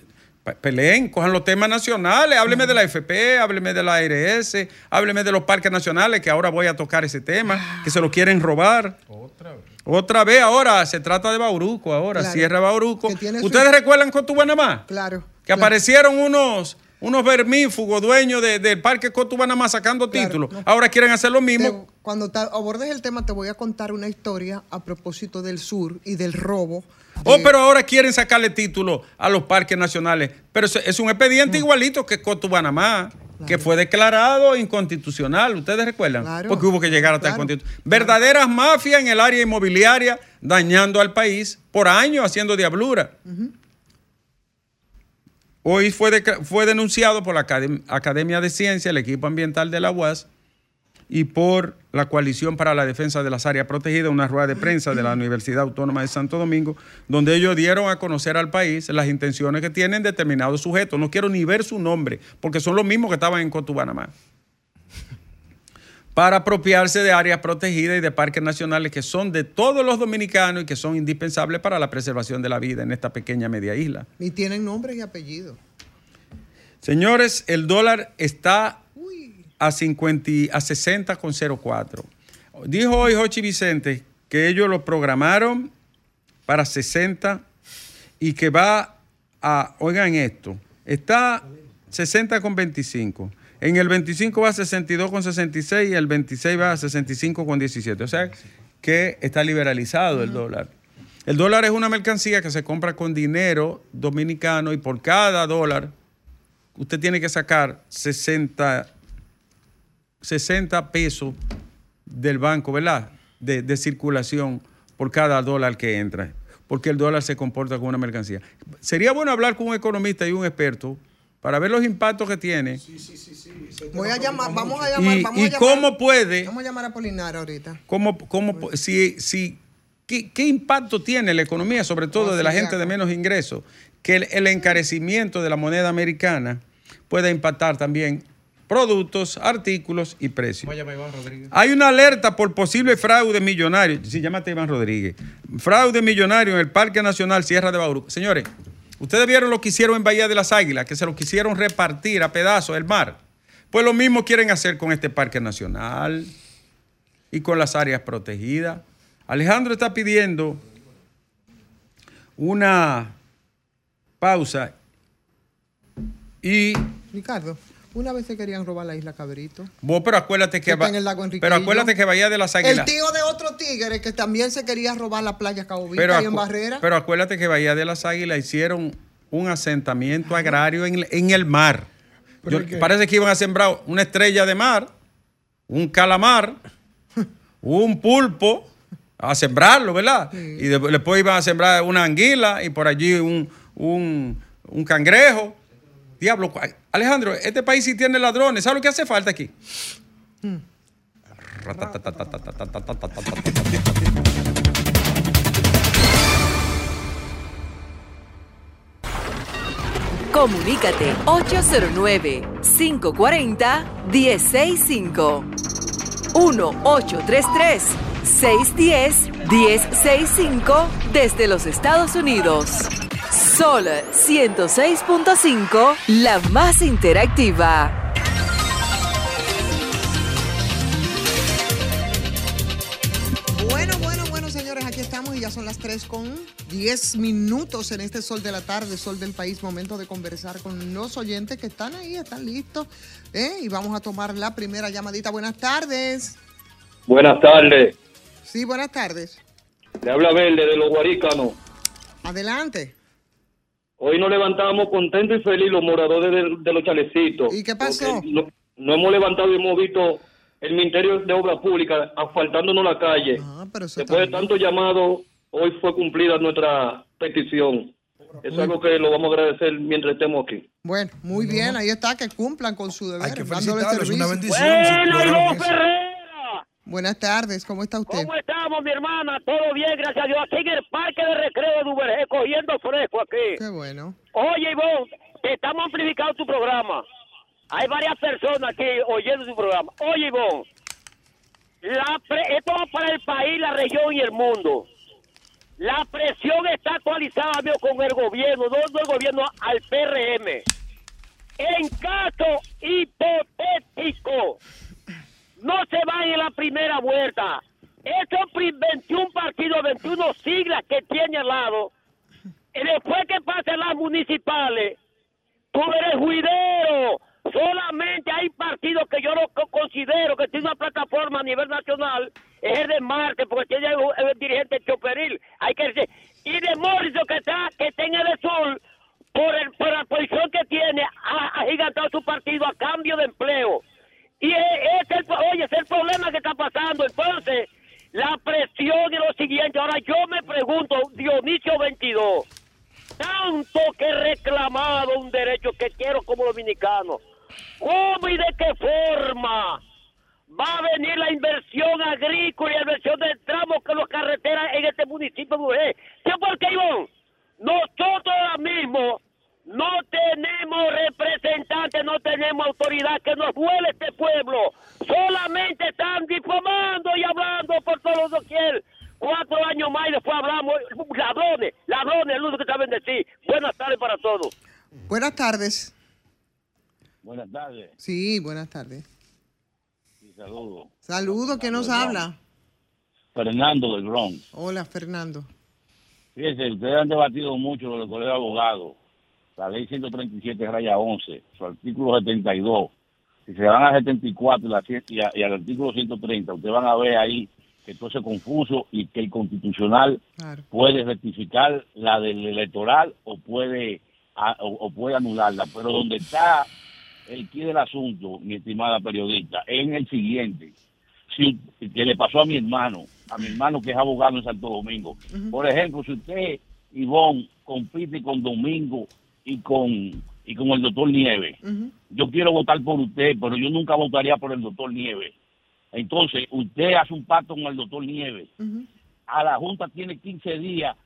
A: peleen, cojan los temas nacionales, hábleme de la FP, hábleme de la ARS, hábleme de los parques nacionales, que ahora voy a tocar ese tema, que se lo quieren robar.
C: Otra vez.
A: Otra vez, ahora se trata de Bauruco, ahora,
D: Claro.
A: Sierra Bauruco.
D: Su-
A: ¿Ustedes recuerdan Cotubanamá?
D: Claro.
A: Que
D: claro.
A: aparecieron unos, unos vermífugos dueños de- del parque Cotubanamá sacando
D: Claro,
A: títulos.
D: no.
A: Ahora quieren hacer lo mismo.
D: Te- cuando te abordes el tema, te voy a contar una historia a propósito del sur y del robo.
A: Oh, pero ahora quieren sacarle título a los parques nacionales. Pero es- un expediente igualito que Cotubanamá, que fue declarado inconstitucional. ¿Ustedes recuerdan?
D: Claro.
A: Porque hubo que llegar hasta el
D: Claro.
A: constitucional. Verdaderas mafias en el área inmobiliaria dañando al país por años haciendo diablura. Hoy fue, fue denunciado por la Academ- Academia de Ciencia, el equipo ambiental de la UAS, y por la Coalición para la Defensa de las Áreas Protegidas, una rueda de prensa de la Universidad Autónoma de Santo Domingo, donde ellos dieron a conocer al país las intenciones que tienen determinados sujetos. No quiero ni ver su nombre, porque son los mismos que estaban en Cotubanamá. Para apropiarse de áreas protegidas y de parques nacionales que son de todos los dominicanos y que son indispensables para la preservación de la vida en esta pequeña media isla.
D: Y tienen nombres y apellidos.
A: Señores, el dólar está a 50 y- a 60,04. Dijo hoy Jochi Vicente que ellos lo programaron para 60 y que va a, oigan esto, está 60,25. En el 25 va a 62,66 y el 26 va a 65,17. O sea que está liberalizado el dólar. El dólar es una mercancía que se compra con dinero dominicano y por cada dólar usted tiene que sacar 60, 60 pesos del banco, ¿verdad? De, de circulación por cada dólar que entra, porque el dólar se comporta como una mercancía. Sería bueno hablar con un economista y un experto para ver los impactos que tiene
D: voy a llamar, vamos a llamar,
A: y,
D: vamos
A: y
D: a llamar.
A: cómo puede,
D: Vamos a llamar a Polinar ahorita.
A: cómo, cómo pu- si, si, ¿qué, qué impacto tiene la economía, sobre todo de la gente de menos ingresos, que el, el encarecimiento de la moneda americana pueda impactar también productos, artículos y precios.
C: ¿Cómo llama Iván Rodríguez?
A: Hay una alerta por posible fraude millonario. Sí, llámate Iván Rodríguez. Fraude millonario en el Parque Nacional Sierra de Bauruco. Señores, ustedes vieron lo que hicieron en Bahía de las Águilas, que se lo quisieron repartir a pedazos el mar. Pues lo mismo quieren hacer con este Parque Nacional y con las áreas protegidas. Alejandro está pidiendo una pausa y
D: Ricardo, una vez se querían robar la isla Cabrito.
A: vos, pero acuérdate que, va-
D: en el lago Enriquillo.
A: pero acuérdate que Bahía de las Águilas
D: El tío de otro tigre que también se quería robar la playa Cabo Vista
A: Pero,
D: y en Barrera.
A: pero acuérdate que Bahía de las Águilas hicieron un asentamiento agrario en, en el mar. Yo- parece que iban a sembrar una estrella de mar, un calamar, <laughs> un pulpo, a sembrarlo, ¿verdad? Y de- después iban a sembrar una anguila y por allí un, un- un cangrejo. Diablo, Alejandro, este país sí tiene ladrones. ¿Sabes lo que hace falta aquí?
F: Comunícate 809-540-1065. 1-833-610-1065 desde los Estados Unidos. Sol 106.5, la más interactiva.
D: Bueno, bueno, bueno, señores, aquí estamos y ya son las 3 con 10 minutos en este sol de la tarde, sol del país. Momento de conversar con los oyentes que están ahí, están listos. ¿eh? Y vamos a tomar la primera llamadita. Buenas tardes.
G: Buenas tardes.
D: Sí, buenas tardes.
G: Le habla Verde de los Guarícanos.
D: Adelante.
G: Hoy nos levantamos contentos y felices los moradores de, de los chalecitos.
D: ¿Y qué pasó?
G: No, no hemos levantado y hemos visto el Ministerio de Obras Públicas asfaltándonos la calle.
D: Ah, pero eso está
G: Después de tanto llamado, hoy fue cumplida nuestra petición. Eso es algo que lo vamos a agradecer mientras estemos aquí.
D: Bueno, muy bien, ahí está, que cumplan con su deber.
B: Hay que felicitarlos, es una bendición. si
D: Buenas tardes, ¿cómo está usted?
G: ¿Cómo estamos, mi hermana? Todo bien, gracias a Dios. Aquí en el Parque de Recreo de Duvergé, cogiendo fresco aquí.
D: Qué bueno.
G: Oye, Ivonne, te estamos amplificando tu programa.
H: Hay varias personas aquí oyendo su programa. Oye, Ivonne, la pre- esto va para el país, la región y el mundo. La presión está actualizada amigo, con el gobierno, no del gobierno al PRM. En caso hipotético, no se van en la primera vuelta. Pri- 21 partidos, 21 siglas que tiene al lado, y después que pasen las municipales, tú eres juidero. Solamente hay partidos que yo no co- considero que tiene una plataforma a nivel nacional, es el de Marte, porque tiene el, dirigente Choperil. Hay que decir, y de Morrison que está, que está en el sur, por, el, por la posición que tiene, ha, ha gigantado su partido a cambio de empleo. Y es, el, oye, es el problema que está pasando. Entonces, la presión es lo siguiente. Ahora yo me pregunto, Dionisio 22, tanto que he reclamado un derecho que quiero como dominicano, ¿cómo y de qué forma va a venir la inversión agrícola y la inversión del tramo que los carreteras en este municipio de? ¿Sabes por qué, Ivonne? Nosotros ahora mismo no tenemos representantes, no tenemos autoridad que nos duele este pueblo. Solamente están difamando y hablando por todos los doquier. Cuatro años más y después hablamos. Ladrones, ladrones, es lo que saben decir. Buenas tardes para todos.
D: Buenas tardes.
I: Buenas tardes
D: Sí, buenas tardes.
I: y saludos.
D: Saludos, ¿quién nos habla?
I: Fernando del Bronx.
D: Hola, Fernando.
I: Fíjense, ustedes han debatido mucho lo del colegio de abogados, la ley 137 raya 11, su artículo 72. Si se van al 74 y, la y, a- y al artículo 130, ustedes van a ver ahí que todo es confuso y que el constitucional
D: Claro.
I: puede rectificar la del electoral o puede a- o, o puede anularla. Pero donde está el quid del asunto, mi estimada periodista, es en el siguiente. Si, que le pasó a mi hermano, a mi hermano que es abogado en Santo Domingo. Por ejemplo, si usted, Ivonne, compite con Domingo y con, y con el doctor Nieves, yo quiero votar por usted, pero yo nunca votaría por el doctor Nieves. Entonces, usted hace un pacto con el doctor Nieves. A la Junta tiene 15 días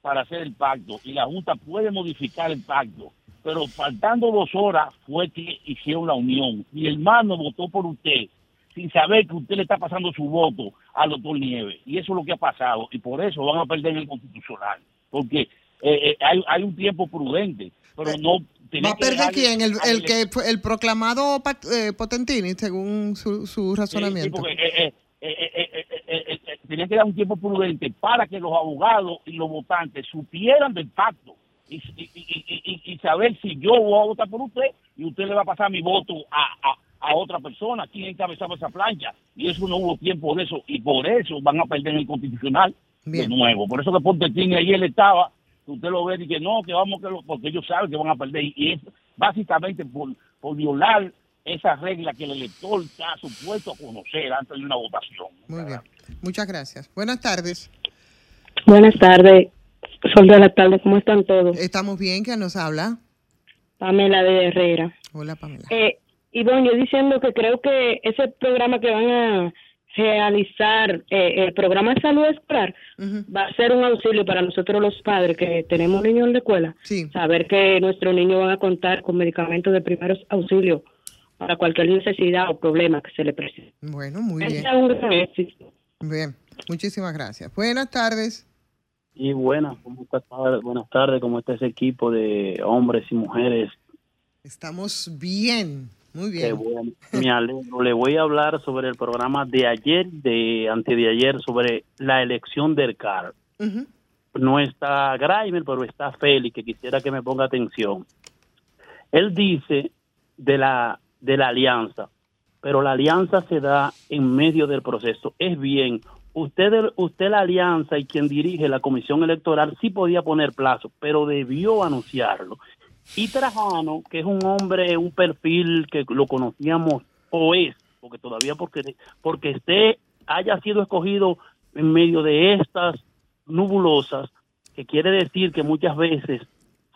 I: para hacer el pacto y la Junta puede modificar el pacto. Pero faltando dos horas fue que hicieron la unión. Mi hermano votó por usted sin saber que usted le está pasando su voto al doctor Nieves. Y eso es lo que ha pasado. Y por eso van a perder en el constitucional. Porque eh, eh, hay, hay un tiempo prudente pero eh, no...
D: ¿Va a perder quién? El, el, que, el proclamado eh, Potentini, según su, su razonamiento.
I: Eh, Tenía que dar un tiempo prudente para que los abogados y los votantes supieran del pacto y, y, y, y saber si yo voy a votar por usted y usted le va a pasar mi voto a, a a otra persona, quién encabezaba esa plancha. Y eso no hubo tiempo de eso. Y por eso van a perder el constitucional de nuevo. Por eso que Pontetín ayer estaba usted lo ve y que no, que vamos, que lo, porque ellos saben que van a perder. Y es básicamente por, por violar esa regla que el elector está supuesto a conocer antes de una votación.
D: Muy bien. Muchas gracias. Buenas tardes.
J: Buenas tardes, Sol de la tarde, ¿cómo están todos?
D: Estamos bien, ¿quién nos habla?
J: Pamela de Herrera.
D: Hola, Pamela.
J: Eh, Ivonne, yo diciendo que creo que ese programa que van a realizar, eh, el programa de salud escolar, va a ser un auxilio para nosotros los padres que tenemos niños en la escuela. Saber que nuestros niños van a contar con medicamentos de primeros auxilios para cualquier necesidad o problema que se le presente.
D: Bueno, muy bien.
J: es un gran éxito.
D: Bien, muchísimas gracias. Buenas tardes.
K: Y buenas, buenas tardes, ¿cómo está ese equipo de hombres y mujeres?
D: Estamos bien, muy bien.
K: bueno. Me alegro. Le voy a hablar sobre el programa de ayer, de antes de ayer, sobre la elección del CAR. No está Grimer, pero está Félix, que quisiera que me ponga atención. Él dice de la, de la alianza, pero la alianza se da en medio del proceso. Es bien, usted, usted la alianza y quien dirige la comisión electoral sí podía poner plazo, pero debió anunciarlo. Y Trajano, que es un hombre, un perfil que lo conocíamos o es, porque todavía porque, porque esté, haya sido escogido en medio de estas nubulosas, que quiere decir que muchas veces,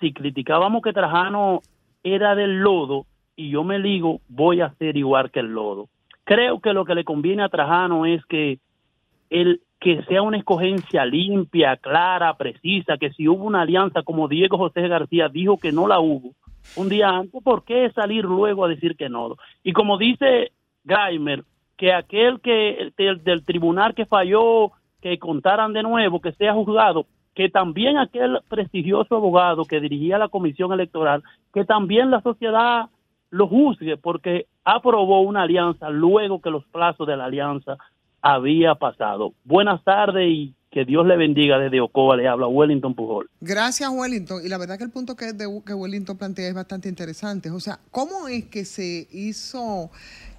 K: si criticábamos que Trajano era del lodo y yo me ligo, voy a ser igual que el lodo. Creo que lo que le conviene a Trajano es que el que sea una escogencia limpia, clara, precisa, que si hubo una alianza como Diego José García dijo que no la hubo, un día antes, ¿por qué salir luego a decir que no? Y como dice Greimer, que aquel que del, del tribunal que falló, que contaran de nuevo, que sea juzgado, que también aquel prestigioso abogado que dirigía la comisión electoral, que también la sociedad lo juzgue porque aprobó una alianza luego que los plazos de la alianza había pasado. Buenas tardes y que Dios le bendiga desde Ocoa, le habla Wellington Pujol.
D: Gracias, Wellington. Y la verdad que el punto que, Wellington plantea es bastante interesante. O sea, ¿cómo es que se hizo,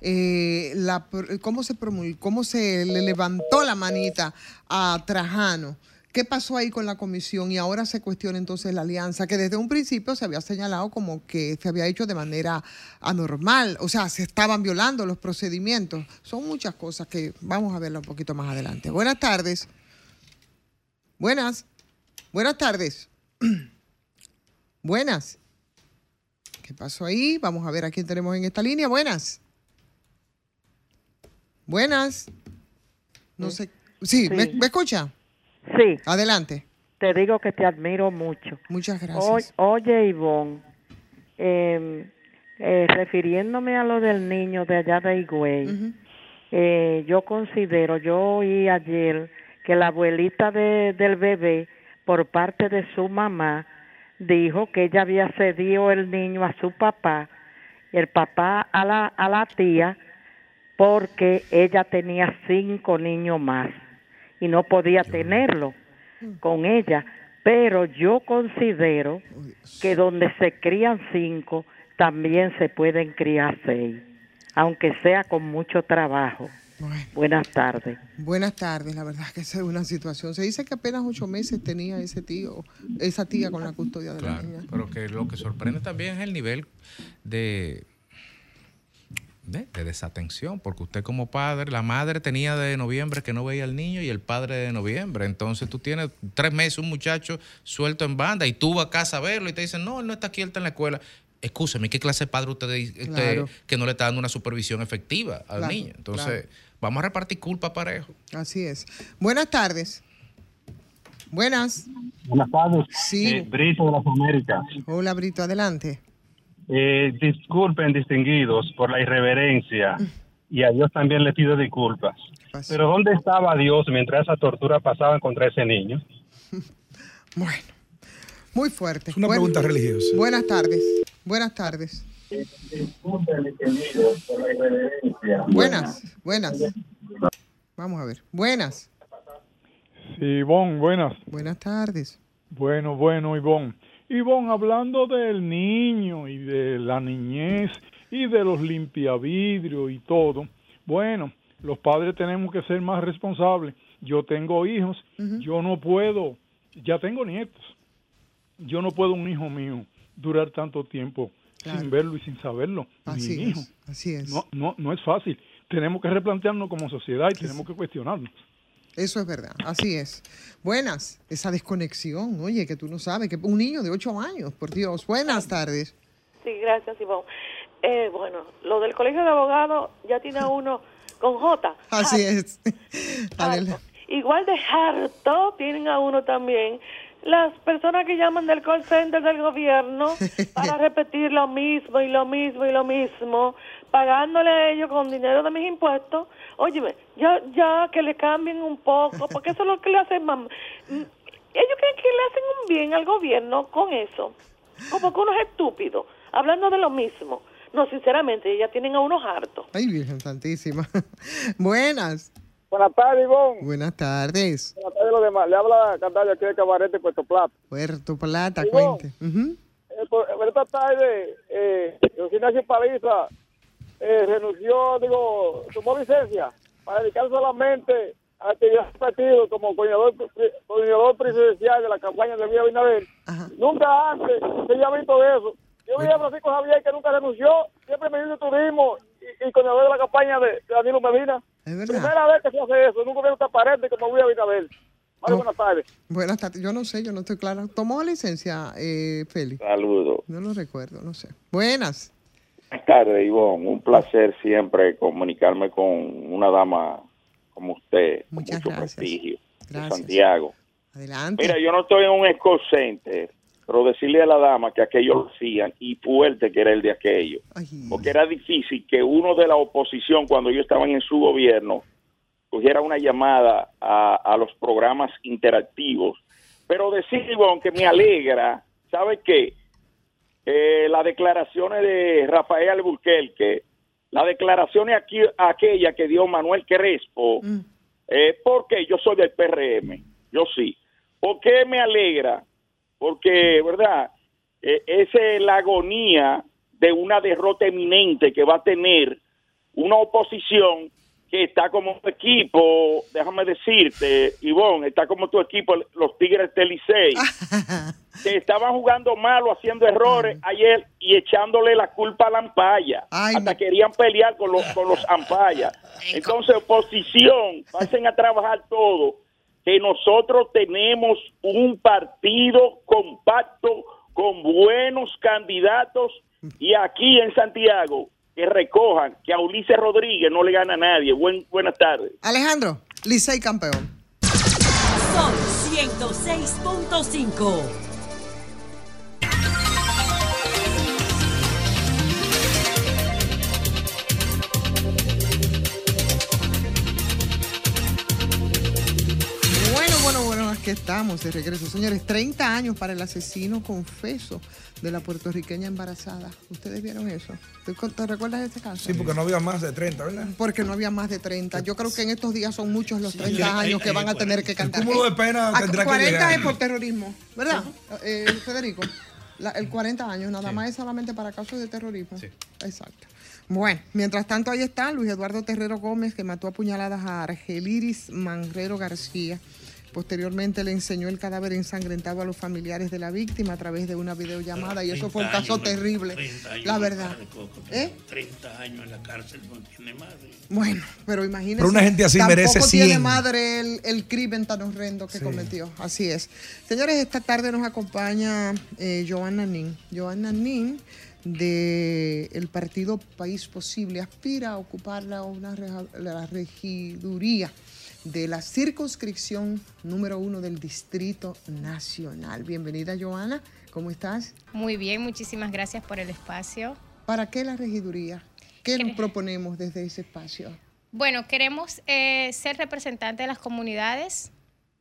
D: eh, la, cómo se promulgó, cómo se le levantó la manita a Trajano? ¿Qué pasó ahí con la comisión? Y ahora se cuestiona entonces la alianza, que desde un principio se había señalado como que se había hecho de manera anormal. O sea, se estaban violando los procedimientos. Son muchas cosas que vamos a verlo un poquito más adelante. Buenas tardes. Buenas. Buenas tardes. <clears throat> Buenas. ¿Qué pasó ahí? Vamos a ver a quién tenemos en esta línea. Buenas. Buenas. No sé. Sí, ¿me,
L: Sí.
D: me escucha?
L: Sí.
D: Adelante.
L: Te digo que te admiro mucho.
D: Muchas
L: O-
D: gracias.
L: oye, Ivonne, eh, eh, refiriéndome a lo del niño de allá de Higüey, eh, yo considero, yo oí ayer que la abuelita de, del bebé, por parte de su mamá, dijo que ella había cedido el niño a su papá, el papá a la, a la tía, porque ella tenía cinco niños más y no podía tenerlo con ella. Pero yo considero que donde se crían cinco, también se pueden criar seis, aunque sea con mucho trabajo. Buenas tardes.
D: Buenas tardes. La verdad es que esa es una situación. Se dice que apenas ocho meses tenía ese tío, esa tía con la custodia de la
C: Claro,
D: niña.
C: pero que lo que sorprende también es el nivel de, de, de desatención, porque usted como padre, la madre tenía de noviembre que no veía al niño y el padre de noviembre, entonces tú tienes tres meses un muchacho suelto en banda y tú vas a casa a verlo y te dicen, no, él no está aquí, él está en la escuela. Escúcheme, ¿qué clase de padre usted, usted
D: Claro.
C: que no le está dando una supervisión efectiva al
D: Claro,
C: niño? Entonces,
D: claro.
C: vamos a repartir culpa parejo.
D: Así es. Buenas tardes. Buenas.
M: Buenas tardes.
D: Sí.
M: Eh, Brito de las Américas.
D: Hola, Brito, adelante.
M: Eh, disculpen, distinguidos, por la irreverencia. Y a Dios también le pido disculpas. Pero ¿dónde estaba Dios mientras esa tortura pasaba contra ese niño? <laughs>
D: Bueno, muy fuerte.
B: Es una pregunta religiosa.
D: Buenas tardes. Buenas tardes.
M: Disculpen, distinguidos, por la irreverencia.
D: Buenas, buenas. Vamos a ver. Buenas.
N: Sí, Ivonne, buenas.
D: Buenas tardes.
N: Bueno, bueno, Ivonne. Ivonne, hablando del niño y de la niñez y de los limpiavidrios y todo, bueno, los padres tenemos que ser más responsables. Yo tengo hijos, yo no puedo, ya tengo nietos, yo no puedo un hijo mío durar tanto tiempo
D: Claro.
N: sin verlo y sin saberlo.
D: Así
N: Mi hijo.
D: es. Así es.
N: No, no, no es fácil. Tenemos que replantearnos como sociedad y tenemos que cuestionarnos.
D: Eso es verdad, así es. Buenas, esa desconexión, oye, que tú no sabes, que un niño de ocho años, por Dios. Buenas tardes.
O: Sí, gracias, Ivonne. Eh, bueno, lo del colegio de abogados ya tiene a <laughs> uno con J.
D: Así es.
O: Harto. Igual de harto tienen a uno también las personas que llaman del call center del gobierno <laughs> para repetir lo mismo y lo mismo y lo mismo, pagándole a ellos con dinero de mis impuestos. Óyeme, ya, ya que le cambien un poco, porque eso es lo que le hacen mam- Mm, Ellos creen que le hacen un bien al gobierno con eso. Como que uno es estúpido, hablando de lo mismo. No, sinceramente, ya tienen a unos hartos.
D: Ay, Virgen Santísima. <laughs> Buenas.
P: Buenas tardes, Ivonne.
D: Buenas tardes.
P: Buenas tardes, los demás. Le habla Candalia aquí de Cabarete, Puerto Plata.
D: Puerto Plata,
P: Ivonne.
D: cuente.
P: Eh, por- esta tarde, eh, José Ignacio Paliza eh, renunció, digo, tomó licencia para dedicar solamente a actividad del partido como coordinador, coordinador presidencial de la campaña de Vía Binader. Nunca antes se había visto eso. Yo vi a Francisco Javier que nunca renunció, siempre ministro de turismo y, y coordinador de la campaña de, de Danilo Medina. Primera vez que se hace eso, nunca veo transparente como Vía Binader. Vale, buenas tardes.
D: Buenas tardes. Yo no sé, yo no estoy clara. ¿Tomó licencia, eh, Félix?
Q: Saludos.
D: No lo recuerdo, no sé. Buenas.
Q: Buenas tardes, Ivonne. Un placer siempre comunicarme con una dama como usted, con
D: Muchas
Q: mucho
D: gracias.
Q: prestigio, de
D: Gracias.
Q: Santiago.
D: Adelante.
Q: Mira, yo no estoy en un call center, pero decirle a la dama que aquello lo hacían y fuerte que era el de aquello. Porque era difícil que uno de la oposición, cuando ellos estaban en su gobierno, cogiera una llamada a, a los programas interactivos. Pero decir, Ivonne, que me alegra, ¿sabe qué? Eh, las declaraciones de Rafael Alburquerque, las declaraciones aquí, aquella que dio Manuel Crespo, eh, porque yo soy del PRM, yo sí. ¿Por qué me alegra? Porque, ¿verdad? Eh, esa es la agonía de una derrota eminente que va a tener una oposición que está como tu equipo, déjame decirte, Ivonne, está como tu equipo, los Tigres del Licey, <laughs> que estaban jugando malo, haciendo errores ayer y echándole la culpa a la ampalla. Hasta querían pelear con los, con los ampallas. Entonces, oposición, <laughs> pasen a trabajar todo, que nosotros tenemos un partido compacto con buenos candidatos y aquí en Santiago que recojan que a Ulises Rodríguez no le gana a nadie. Buen, buenas tardes.
D: Alejandro, Licey campeón.
F: Son 106.5.
D: aquí estamos de regreso. Señores, 30 años para el asesino confeso de la puertorriqueña embarazada. ¿Ustedes vieron eso? ¿Te, te recuerdas de ese caso?
B: Sí, porque no había más de 30, ¿verdad?
D: Porque no había más de 30. Yo creo que en estos días son muchos los 30
B: Sí,
D: años
B: eh,
D: que
B: eh,
D: van a tener que cantar.
B: cúmulo de pena
D: Ah,
B: tendrá que
D: 40
B: llegar.
D: es por terrorismo, ¿verdad? Eh, Federico, la- el 40 años nada más es solamente para casos de terrorismo. Exacto. Bueno, mientras tanto ahí está Luis Eduardo Terrero Gómez, que mató a puñaladas a Argeliris Manrero García. Posteriormente le enseñó el cadáver ensangrentado a los familiares de la víctima a través de una videollamada y eso fue un
E: 30
D: caso
E: años,
D: terrible.
E: 30 años
D: La verdad.
E: Coco,
D: ¿Eh?
E: 30 años en la cárcel no tiene madre.
D: Bueno, pero imagínese.
B: Pero una gente así
D: tampoco
B: merece
D: tiene
B: 100.
D: madre el, el crimen tan horrendo que cometió. Así es. Señores, esta tarde nos acompaña eh, Joanna Nin. Joanna Nin de el partido País Posible aspira a ocupar la, una la regiduría de la circunscripción número uno del Distrito Nacional. Bienvenida, Joana. ¿Cómo estás?
R: Muy bien, muchísimas gracias por el espacio.
D: ¿Para qué la regiduría? ¿Qué nos proponemos desde ese espacio?
R: Bueno, queremos eh, ser representantes de las comunidades.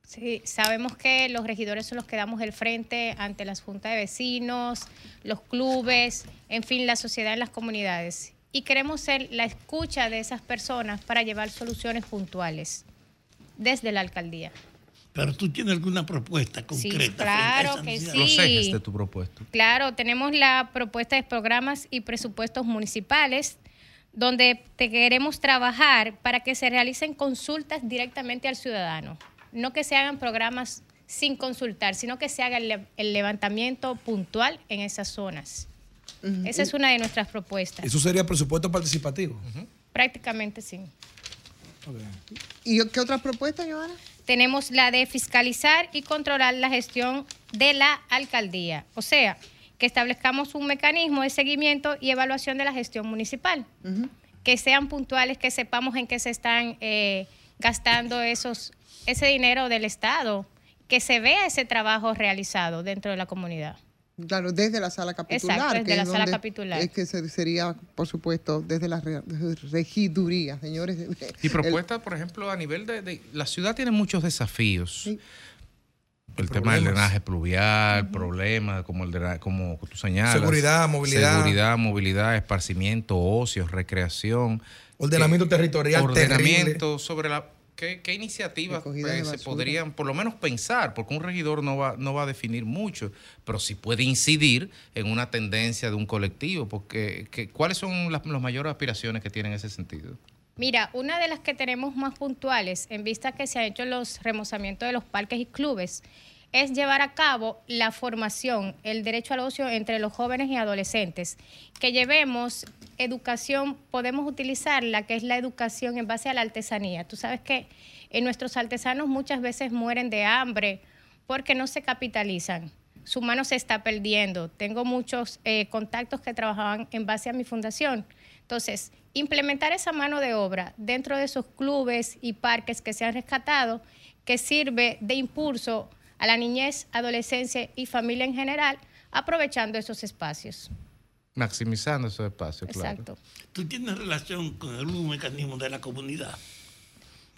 R: Sí, sabemos que los regidores son los que damos el frente ante las juntas de vecinos, los clubes, en fin, la sociedad en las comunidades. Y queremos ser la escucha de esas personas para llevar soluciones puntuales desde la alcaldía.
E: Pero tú tienes alguna propuesta
R: Sí,
E: concreta.
R: claro
E: a esa
R: que sí.
C: Los ejes de tu propuesta.
R: Claro, tenemos la propuesta de programas y presupuestos municipales donde te queremos trabajar para que se realicen consultas directamente al ciudadano. No que se hagan programas sin consultar, sino que se haga el levantamiento puntual en esas zonas. Esa es una de nuestras propuestas.
B: Eso sería presupuesto participativo.
R: Prácticamente sí.
D: ¿Y qué otra propuesta, Joana?
R: tenemos la de fiscalizar y controlar la gestión de la alcaldía. O sea, que establezcamos un mecanismo de seguimiento y evaluación de la gestión municipal. Que sean puntuales, que sepamos en qué se están eh, gastando esos, ese dinero del Estado, que se vea ese trabajo realizado dentro de la comunidad.
D: Claro, desde la sala capitular.
R: Exacto, desde
D: que
R: la
D: es
R: sala
D: donde-
R: capitular.
D: Es que se- sería, por supuesto, desde la re- regiduría, señores. <laughs>
C: Y propuestas, por ejemplo, a nivel de, de- La ciudad tiene muchos desafíos. El tema del drenaje pluvial, problemas como el drena- como tú señalas.
B: Seguridad, movilidad.
C: Seguridad, movilidad, esparcimiento, ocio, recreación.
B: Ordenamiento
C: Que-
B: territorial
C: Ordenamiento sobre la... ¿Qué, qué iniciativas pues, se podrían por lo menos pensar? Porque un regidor no va, no va a definir mucho, pero sí puede incidir en una tendencia de un colectivo. Porque, que- ¿Cuáles son las, las mayores aspiraciones que tienen en ese sentido?
R: Mira, una de las que tenemos más puntuales, en vista que se han hecho los remozamientos de los parques y clubes, es llevar a cabo la formación, el derecho al ocio entre los jóvenes y adolescentes. Que llevemos educación, podemos utilizar la que es la educación en base a la artesanía. Tú sabes que en nuestros artesanos muchas veces mueren de hambre porque no se capitalizan. Su mano se está perdiendo. Tengo muchos eh, contactos que trabajaban en base a mi fundación. Entonces, implementar esa mano de obra dentro de esos clubes y parques que se han rescatado, que sirve de impulso a la niñez, adolescencia y familia en general, aprovechando esos espacios.
C: Maximizando esos espacios, claro.
R: Exacto.
E: ¿Tú tienes relación con algún mecanismo de la comunidad?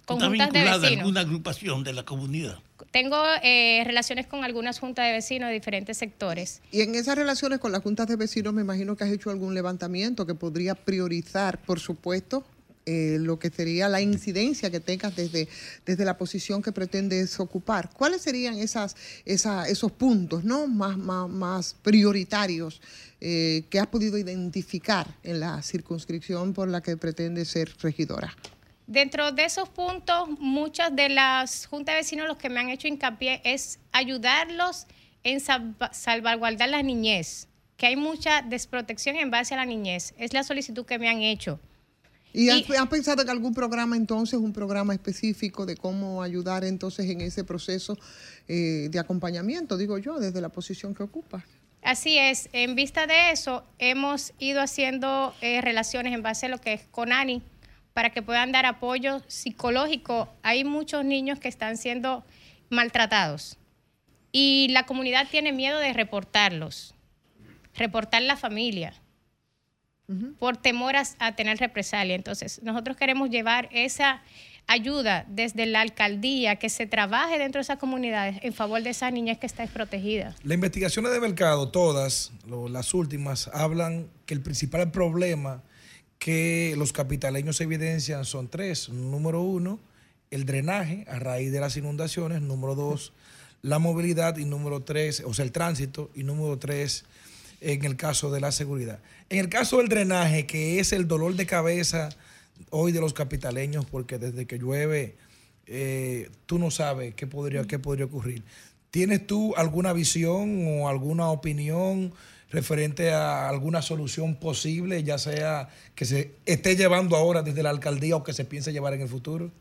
E: ¿Tú
R: Con
E: ¿Estás vinculada a
R: vecinos.
E: alguna agrupación de la comunidad?
R: Tengo eh, relaciones con algunas juntas de vecinos de diferentes sectores.
D: Y en esas relaciones con las juntas de vecinos, me imagino que has hecho algún levantamiento que podría priorizar, por supuesto, eh, lo que sería la incidencia que tengas desde, desde la posición que pretendes ocupar. ¿Cuáles serían esas, esa- esos puntos ¿no? más, más, más prioritarios eh, que has podido identificar en la circunscripción por la que pretendes ser regidora?
R: Dentro de esos puntos, muchas de las juntas de vecinos los que me han hecho hincapié es ayudarlos en salva- salvaguardar la niñez, que hay mucha desprotección en base a la niñez. Es la solicitud que me han hecho.
D: ¿Y has, has pensado en algún programa entonces, un programa específico de cómo ayudar entonces en ese proceso eh, de acompañamiento, digo yo, desde la posición que ocupas?
R: Así es, en vista de eso, hemos ido haciendo eh, relaciones en base a lo que es CONANI para que puedan dar apoyo psicológico. Hay muchos niños que están siendo maltratados y la comunidad tiene miedo de reportarlos, reportar la familia por temor a, a tener represalia. Entonces, nosotros queremos llevar esa ayuda desde la alcaldía, que se trabaje dentro de esas comunidades en favor de esa niñez que está desprotegida.
B: Las investigaciones de mercado, todas, lo- las últimas, hablan que el principal problema que los capitaleños evidencian son tres. Número uno, el drenaje a raíz de las inundaciones. Número dos, la movilidad. Y número tres, o sea, el tránsito. Y número tres, en el caso de la seguridad. En el caso del drenaje, que es el dolor de cabeza hoy de los capitaleños, porque desde que llueve, eh, tú no sabes qué podría, qué podría ocurrir. ¿Tienes tú alguna visión o alguna opinión referente a alguna solución posible, ya sea que se esté llevando ahora desde la alcaldía o que se piense llevar en el futuro?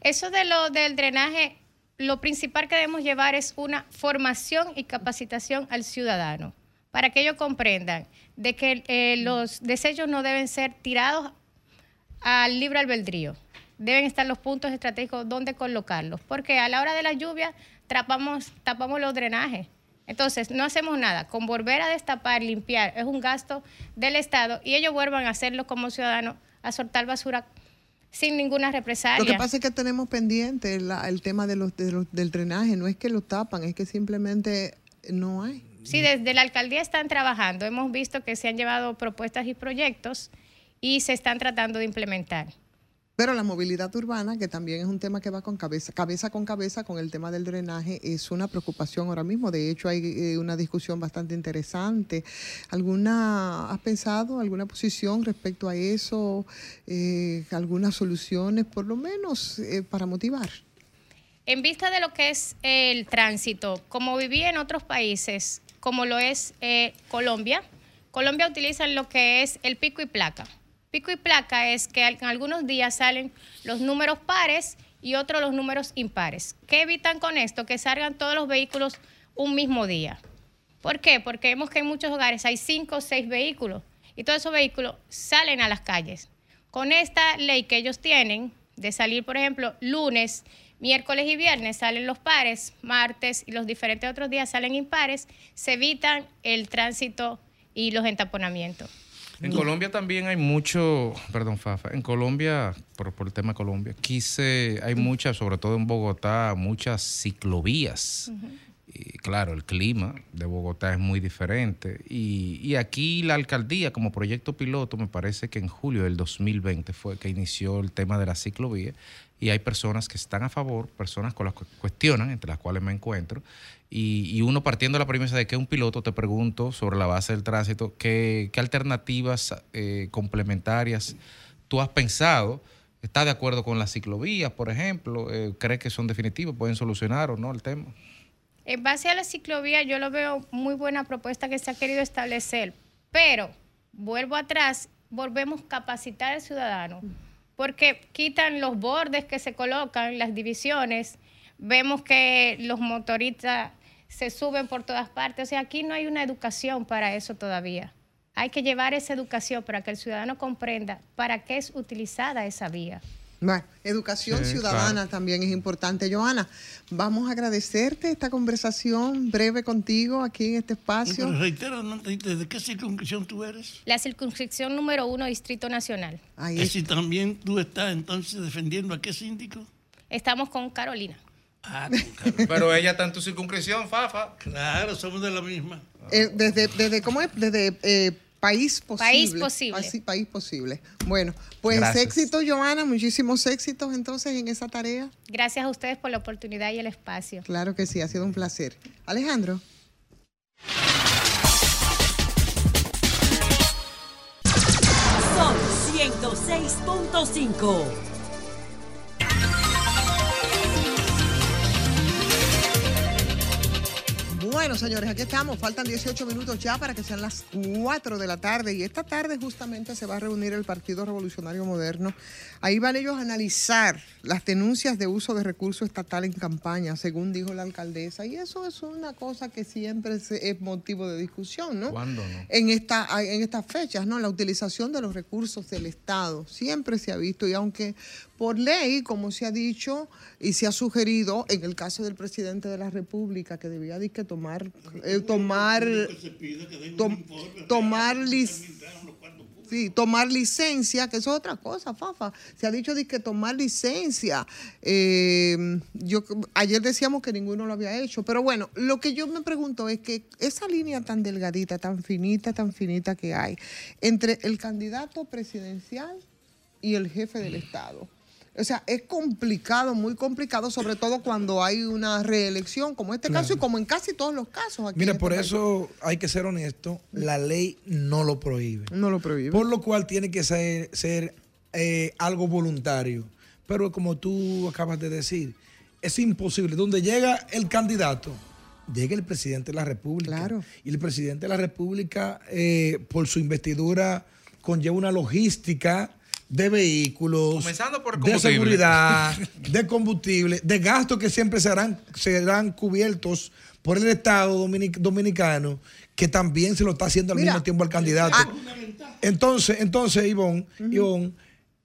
R: Eso de lo del drenaje, lo principal que debemos llevar es una formación y capacitación al ciudadano para que ellos comprendan de que eh, los desechos no deben ser tirados al libre albedrío. Deben estar los puntos estratégicos donde colocarlos, porque a la hora de la lluvia tapamos, tapamos los drenajes. Entonces, no hacemos nada. Con volver a destapar, limpiar, es un gasto del Estado y ellos vuelvan a hacerlo como ciudadanos, a soltar basura sin ninguna represalia.
D: Lo que pasa es que tenemos pendiente la- el tema de los, de los- del drenaje, no es que lo tapan, es que simplemente no hay.
R: Sí, desde la alcaldía están trabajando. Hemos visto que se han llevado propuestas y proyectos y se están tratando de implementar.
D: Pero la movilidad urbana, que también es un tema que va con cabeza, cabeza con cabeza con el tema del drenaje, es una preocupación ahora mismo. De hecho, hay eh, una discusión bastante interesante. ¿Alguna, has pensado alguna posición respecto a eso? Eh, ¿Algunas soluciones, por lo menos, eh, para motivar?
R: En vista de lo que es el tránsito, como viví en otros países, como lo es eh, Colombia, Colombia utiliza lo que es el pico y placa. Pico y placa es que en algunos días salen los números pares y otros los números impares. ¿Qué evitan con esto? Que salgan todos los vehículos un mismo día. ¿Por qué? Porque vemos que en muchos hogares hay cinco o seis vehículos y todos esos vehículos salen a las calles. Con esta ley que ellos tienen de salir, por ejemplo, lunes, miércoles y viernes salen los pares, martes y los diferentes otros días salen impares, se evitan el tránsito y los entaponamientos.
C: En Colombia también hay mucho, perdón, Fafa, en Colombia, por, por el tema Colombia, quise, hay muchas, sobre todo en Bogotá, muchas ciclovías. Y claro, el clima de Bogotá es muy diferente. Y, y aquí la alcaldía, como proyecto piloto, me parece que en julio del 2020 fue que inició el tema de la ciclovía. Y hay personas que están a favor, personas con las que cuestionan, entre las cuales me encuentro. Y, uno partiendo de la premisa de que un piloto, te pregunto sobre la base del tránsito, ¿qué, qué alternativas eh, complementarias tú has pensado? ¿Estás de acuerdo con las ciclovías, por ejemplo? Eh, ¿Crees que son definitivas? ¿Pueden solucionar o no el tema?
R: En base a la ciclovía, yo lo veo muy buena propuesta que se ha querido establecer, pero vuelvo atrás, volvemos a capacitar al ciudadano, porque quitan los bordes que se colocan, las divisiones, vemos que los motoristas se suben por todas partes, o sea, aquí no hay una educación para eso todavía. Hay que llevar esa educación para que el ciudadano comprenda para qué es utilizada esa vía.
D: Bueno, educación
A: Sí,
D: ciudadana
A: claro.
D: también es importante. Joana, vamos a agradecerte esta conversación breve contigo aquí en este espacio.
E: Pero reitero, ¿de qué circunscripción tú eres?
R: La circunscripción número uno, Distrito Nacional.
E: Que si también tú estás entonces defendiendo a qué síndico?
R: Estamos con Carolina.
E: Ah, <laughs>
C: Pero ella está en tu circunscripción, Fafa.
E: Claro, somos de la misma.
D: Eh, desde, desde, ¿cómo es? Desde eh, País Posible.
R: País Posible.
D: País, País Posible. Bueno, pues
R: Gracias.
D: éxito, Joana, muchísimos éxitos entonces en esa tarea.
R: Gracias a ustedes por la oportunidad y el espacio.
D: Claro que sí, ha sido un placer. Alejandro.
S: Son 106.5.
D: Bueno, señores, aquí estamos. Faltan 18 minutos ya para que sean las 4 de la tarde. Y esta tarde justamente se va a reunir el Partido Revolucionario Moderno. Ahí van ellos a analizar las denuncias de uso de recursos estatal en campaña, según dijo la alcaldesa. Y eso es una cosa que siempre es motivo de discusión, ¿no?
C: ¿Cuándo no?
D: en, esta, en estas fechas, ¿no? La utilización de los recursos del Estado siempre se ha visto y aunque por ley, como se ha dicho y se ha sugerido en el caso del presidente de la República que debía de que tomar eh, tomar tom- tomar lic- Sí, tomar licencia, que eso es otra cosa, Fafa. Se ha dicho de que tomar licencia. Eh, yo ayer decíamos que ninguno lo había hecho, pero bueno, lo que yo me pregunto es que esa línea tan delgadita, tan finita, tan finita que hay entre el candidato presidencial y el jefe del Estado. O sea, es complicado, muy complicado, sobre todo cuando hay una reelección, como este caso y como en casi todos los casos. Aquí
B: Mira,
D: este
B: por
D: país.
B: eso hay que ser honesto, la ley no lo prohíbe.
D: No lo prohíbe.
B: Por lo cual tiene que ser, ser eh, algo voluntario. Pero como tú acabas de decir, es imposible. Donde llega el candidato, llega el presidente de la República. Y el presidente de la República, eh, por su investidura, conlleva una logística de vehículos,
C: Comenzando por
B: de seguridad, <laughs> de combustible, de gastos que siempre serán, serán cubiertos por el Estado dominic- dominicano, que también se lo está haciendo al
D: Mira,
B: mismo tiempo al candidato.
D: ah,
B: Entonces, entonces, Ivonne, Ivonne,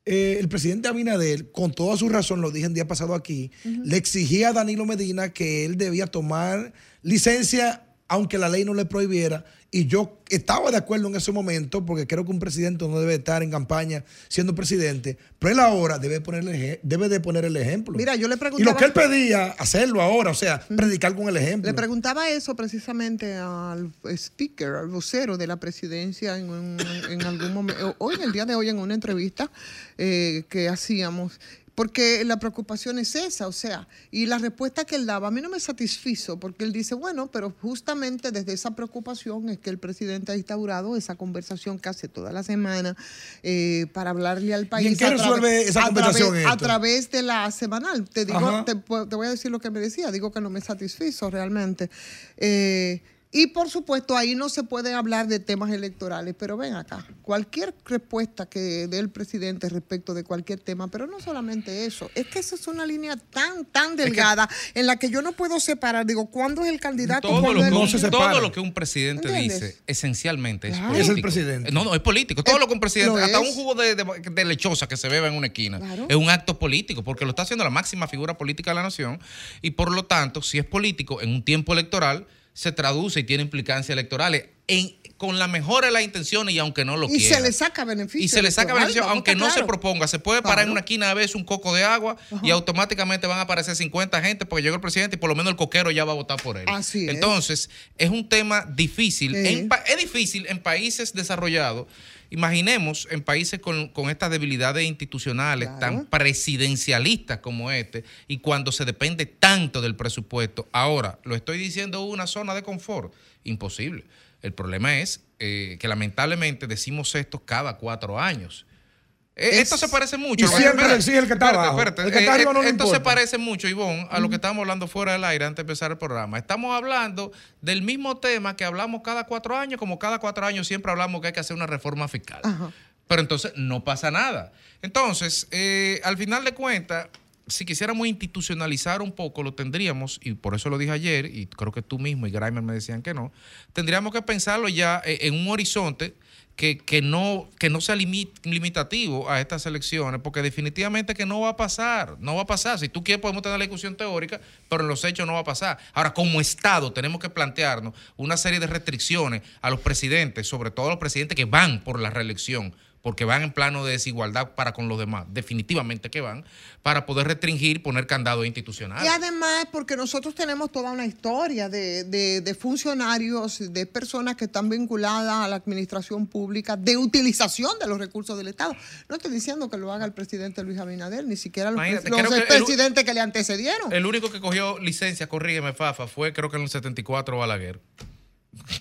B: eh, el presidente Abinader, con toda su razón, lo dije el día pasado aquí, le exigía a Danilo Medina que él debía tomar licencia, aunque la ley no le prohibiera. Y yo estaba de acuerdo en ese momento, porque creo que un presidente no debe estar en campaña siendo presidente, pero él ahora debe, ponerle, debe de poner el ejemplo.
D: Mira, yo le
B: y
D: preguntaba...
B: lo que él pedía, hacerlo ahora, o sea, predicar con el ejemplo.
D: Le preguntaba eso precisamente al speaker, al vocero de la presidencia en, un- en algún momento, hoy, en el día de hoy, en una entrevista eh, que hacíamos. Porque la preocupación es esa, o sea, y la respuesta que él daba a mí no me satisfizo, porque él dice, bueno, pero justamente desde esa preocupación es que el presidente ha instaurado esa conversación que hace toda la semana eh, para hablarle al país.
B: en qué resuelve esa
D: a
B: conversación
D: través- A través de la semanal. Te digo, te, te voy a decir lo que me decía, digo que no me satisfizo realmente. Eh, y por supuesto, ahí no se puede hablar de temas electorales, pero ven acá, cualquier respuesta que dé el presidente respecto de cualquier tema, pero no solamente eso, es que esa es una línea tan, tan delgada en la que yo no puedo separar, digo, ¿cuándo es el candidato?
C: Todo
D: ¿Cuándo
C: lo, que
D: el-
C: un, todo lo que un presidente
D: ¿Entiendes?
C: dice, esencialmente, es
D: Claro.
C: político.
B: Es el presidente.
C: No, no, es político. Todo lo que un presidente, hasta
D: es.
C: un jugo de, de- de lechosa que se beba en una esquina,
D: Claro.
C: es un acto político, porque lo está haciendo la máxima figura política de la nación. Y por lo tanto, si es político en un tiempo electoral, se traduce y tiene implicancias electorales en, con la mejor de las intenciones y aunque no lo
D: Y
C: quiera.
D: se le saca beneficio.
C: Y se le saca beneficio, aunque no se proponga. Se puede parar en una esquina a veces un coco de agua y automáticamente van a aparecer 50 gente porque llegó el presidente y por lo menos el coquero ya va a votar por él.
D: Así es.
C: Entonces, es un tema difícil.
D: Sí.
C: En pa- es difícil en países desarrollados. Imaginemos en países con, con estas debilidades institucionales tan presidencialistas como este y cuando se depende tanto del presupuesto. Ahora, lo estoy diciendo una zona de confort. Imposible. El problema es eh, que lamentablemente decimos esto cada cuatro años. Eh,
B: Es-
C: esto se parece mucho.
B: y siempre
C: Espérate,
B: le exige el que está
C: espérate,
B: abajo.
C: espérate.
B: El que está
C: Eh,
B: arriba no le
C: esto se parece mucho, Ivonne, a lo que estábamos hablando fuera del aire antes de empezar el programa. Estamos hablando del mismo tema que hablamos cada cuatro años, como cada cuatro años siempre hablamos que hay que hacer una reforma fiscal. Pero entonces no pasa nada. Entonces, eh, al final de cuentas, si quisiéramos institucionalizar un poco, lo tendríamos, y por eso lo dije ayer, y creo que tú mismo y Grimer me decían que no, tendríamos que pensarlo ya eh, en un horizonte que, que no, que no sea limi- limitativo a estas elecciones, porque definitivamente que no va a pasar, no va a pasar. Si tú quieres podemos tener la discusión teórica, pero en los hechos no va a pasar. Ahora, como Estado tenemos que plantearnos una serie de restricciones a los presidentes, sobre todo a los presidentes que van por la reelección, porque van en plano de desigualdad para con los demás, definitivamente que van, para poder restringir, poner candados institucionales.
D: Y además, porque nosotros tenemos toda una historia de, de- de funcionarios, de personas que están vinculadas a la administración pública, de utilización de los recursos del Estado. No estoy diciendo que lo haga el presidente Luis Abinader, ni siquiera los,
C: Imagínate,
D: los
C: creo que el-
D: presidentes que le antecedieron.
C: El único que cogió licencia, corrígeme, Fafa, fue creo que en el 74 Balaguer.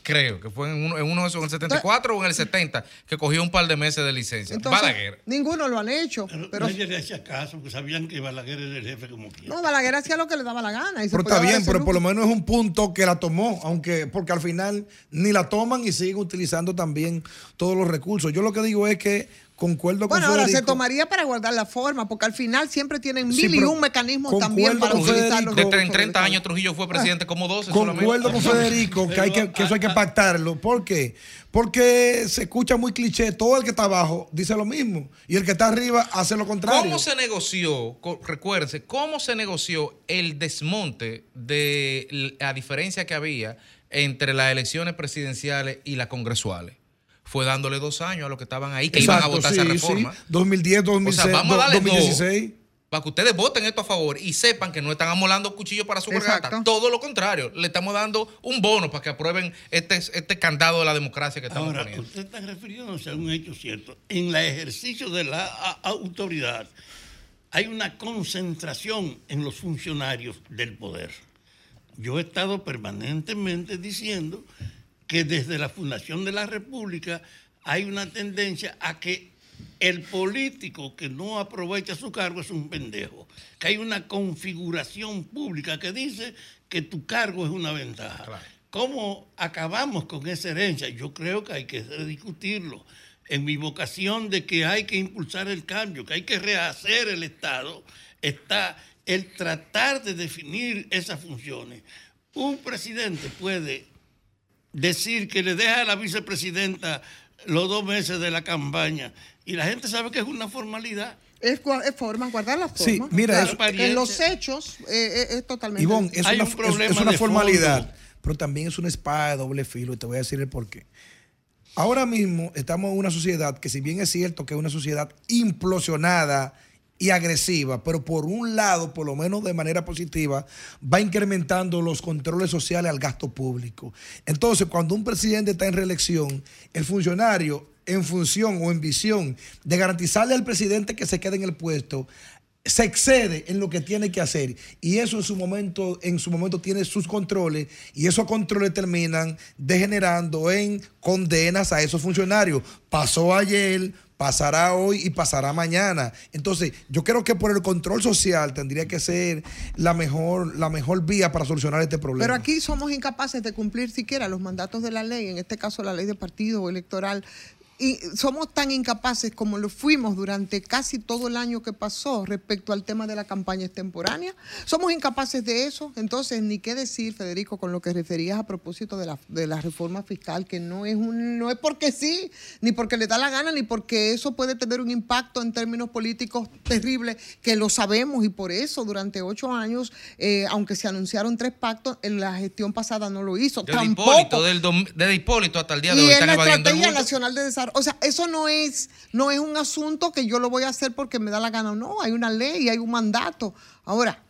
C: Creo que fue en uno, en uno de esos, en el 74 o en el 70, que cogió un par de meses de licencia.
D: Entonces,
C: Balaguer.
D: ninguno lo han hecho. Pero,
E: Nadie le hacía caso, porque sabían que Balaguer era el jefe como quiera.
D: no, Balaguer hacía lo que le daba la gana. y
B: Pero está bien, pero por lo menos es un punto que la tomó, aunque porque al final ni la toman y siguen utilizando también todos los recursos. Yo lo que digo es que concuerdo con
D: Bueno, ahora se tomaría para guardar la forma, porque al final siempre tienen
B: Sí,
D: mil y un mecanismos también para
B: con
D: utilizar los
C: De
D: recursos
C: en
D: del
C: 30
D: Estado.
C: años Trujillo fue presidente como 12
B: Concuerdo con
C: solamente.
B: Federico que, hay que, que eso hay que pactarlo. ¿Por qué? Porque se escucha muy cliché. Todo el que está abajo dice lo mismo. Y el que está arriba hace lo contrario.
C: ¿Cómo se negoció, recuérdense, cómo se negoció el desmonte de la diferencia que había entre las elecciones presidenciales y las congresuales? Fue dándole dos años a los que estaban ahí, que iban a votar
B: sí,
C: esa reforma.
B: sí. 2010, 2006,
C: O sea, vamos a darle
B: 2016.
C: dos para que ustedes voten esto a favor y sepan que no están amolando cuchillo para su garganta. Todo lo contrario, le estamos dando un bono para que aprueben este, este candado de la democracia que estamos
E: Ahora,
C: poniendo.
E: usted está refiriéndose a un hecho cierto. En el ejercicio de la a- autoridad hay una concentración en los funcionarios del poder. Yo he estado permanentemente diciendo que desde la fundación de la República hay una tendencia a que el político que no aprovecha su cargo es un pendejo. Que hay una configuración pública que dice que tu cargo es una ventaja. ¿Cómo acabamos con esa herencia? Yo creo que hay que discutirlo. En mi vocación de que hay que impulsar el cambio, que hay que rehacer el Estado, está el tratar de definir esas funciones. Un presidente puede decir que le deja a la vicepresidenta los dos meses de la campaña y la gente sabe que es una formalidad.
D: Es, es forma, guardar la forma.
B: Sí, mira,
D: en los hechos eh, eh, es totalmente.
B: Ivonne, es
E: Hay
B: una,
E: un
B: es- una formalidad,
E: fondo.
B: pero también es una espada de doble filo y te voy a decir el por qué. Ahora mismo estamos en una sociedad que si bien es cierto que es una sociedad implosionada y agresiva, pero por un lado, por lo menos de manera positiva, va incrementando los controles sociales al gasto público. Entonces, cuando un presidente está en reelección, el funcionario, en función o en visión de garantizarle al presidente que se quede en el puesto, se excede en lo que tiene que hacer y eso en su momento en su momento tiene sus controles y esos controles terminan degenerando en condenas a esos funcionarios pasó ayer pasará hoy y pasará mañana entonces yo creo que por el control social tendría que ser la mejor la mejor vía para solucionar este problema
D: Pero aquí somos incapaces de cumplir siquiera los mandatos de la ley, en este caso la ley de partido electoral. Y somos tan incapaces como lo fuimos durante casi todo el año que pasó respecto al tema de la campaña extemporánea. Somos incapaces de eso. Entonces, ni qué decir, Federico, con lo que referías a propósito de la, de la reforma fiscal, que no es, un, no es porque sí, ni porque le da la gana, ni porque eso puede tener un impacto en términos políticos terrible, que lo sabemos y por eso durante ocho años, eh, aunque se anunciaron tres pactos, en la gestión pasada no lo hizo.
C: Desde
D: Tampoco
C: Hipólito, del dom- desde Hipólito hasta el día de
D: y
C: hoy
D: la estrategia nacional de desarrollo. O sea, eso no es, no es un asunto que yo lo voy a hacer porque me da la gana. No, hay una ley, hay un mandato. Ahora,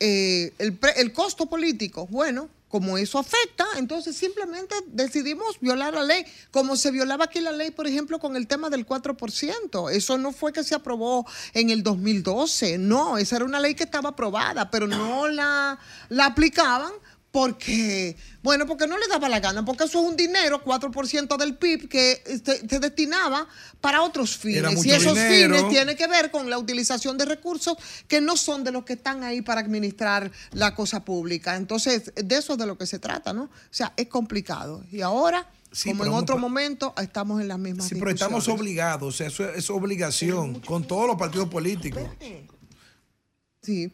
D: eh, el, pre- el costo político, bueno, como eso afecta, entonces simplemente decidimos violar la ley, como se violaba aquí la ley, por ejemplo, con el tema del 4%. Eso no fue que se aprobó en el 2012, no, esa era una ley que estaba aprobada, pero no la aplicaban porque, bueno, porque no le daba la gana, porque eso es un dinero, 4% del PIB, que se, se destinaba para otros fines. Y esos
B: dinero.
D: fines tienen que ver con la utilización de recursos que no son de los que están ahí para administrar la cosa pública. Entonces, de eso es de lo que se trata, ¿no? O sea, es complicado. Y ahora,
B: Sí,
D: como en otro momento, estamos en las mismas
B: Sí, pero estamos obligados, o sea, eso es, es obligación con todos los partidos políticos.
D: Sí.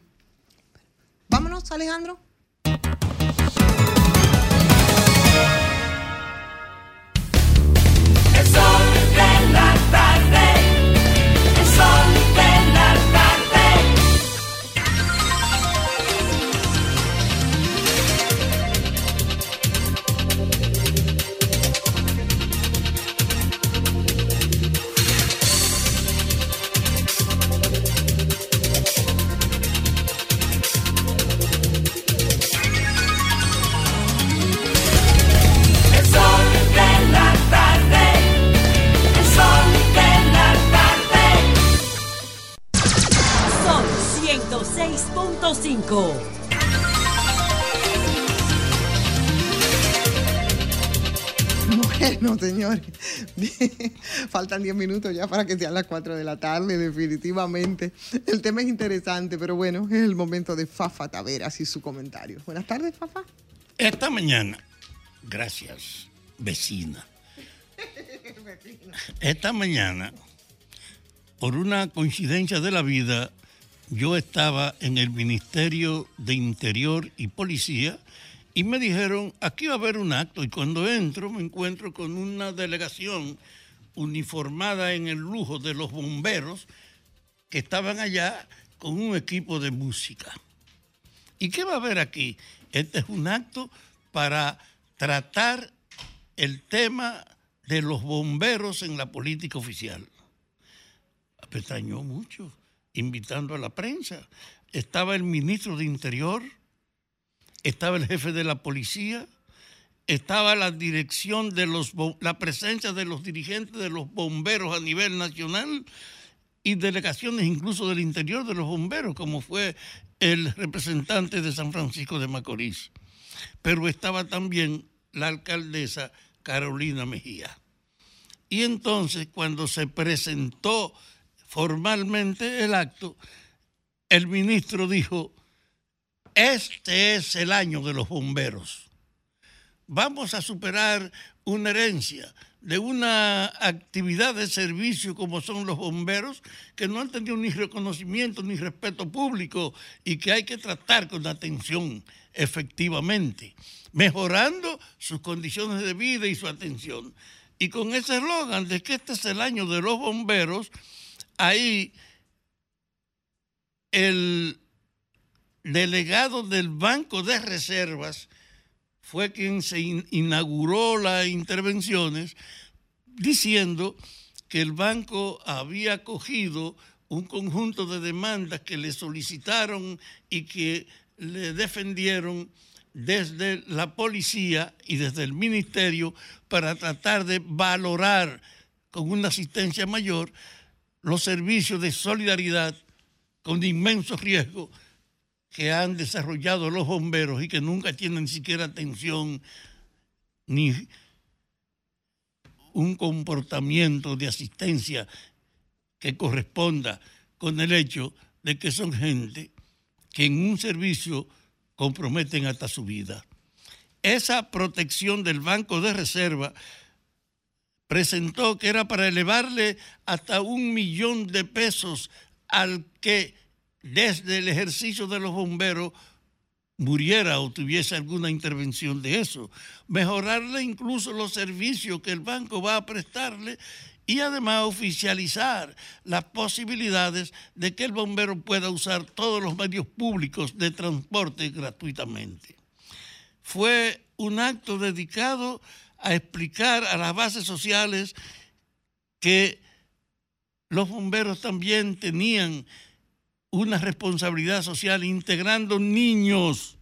D: Vámonos, Alejandro.
S: El
D: 10 minutos ya para que sean las 4 de la tarde, definitivamente. El tema es interesante, pero bueno, es el momento de Fafa Taveras y su comentario. Buenas tardes, Fafa.
E: Esta mañana, gracias, <laughs> vecina. Esta mañana, por una coincidencia de la vida, yo estaba en el Ministerio de Interior y Policía y me dijeron, aquí va a haber un acto y cuando entro me encuentro con una delegación uniformada en el lujo de los bomberos que estaban allá con un equipo de música. ¿Y qué va a haber aquí? Este es un acto para tratar el tema de los bomberos en la política oficial. Me extrañó mucho, invitando a la prensa. Estaba el ministro de Interior, estaba el jefe de la policía, estaba la dirección de los, la presencia de los dirigentes de los bomberos a nivel nacional y delegaciones incluso del interior de los bomberos, como fue el representante de San Francisco de Macorís. Pero estaba también la alcaldesa Carolina Mejía. Y entonces, cuando se presentó formalmente el acto, el ministro dijo, este es el año de los bomberos. Vamos a superar una herencia de una actividad de servicio como son los bomberos, que no han tenido ni reconocimiento ni respeto público y que hay que tratar con atención efectivamente, mejorando sus condiciones de vida y su atención. Y con ese eslogan de que este es el año de los bomberos, ahí el delegado del Banco de Reservas fue quien se in- inauguró las intervenciones diciendo que el banco había cogido un conjunto de demandas que le solicitaron y que le defendieron desde la policía y desde el ministerio para tratar de valorar con una asistencia mayor los servicios de solidaridad con inmenso riesgo que han desarrollado los bomberos y que nunca tienen siquiera atención ni un comportamiento de asistencia que corresponda con el hecho de que son gente que en un servicio comprometen hasta su vida. Esa protección del Banco de Reserva presentó que era para elevarle hasta un millón de pesos al que desde el ejercicio de los bomberos muriera o tuviese alguna intervención de eso. Mejorarle incluso los servicios que el banco va a prestarle y además oficializar las posibilidades de que el bombero pueda usar todos los medios públicos de transporte gratuitamente. Fue un acto dedicado a explicar a las bases sociales que los bomberos también tenían una responsabilidad social integrando niños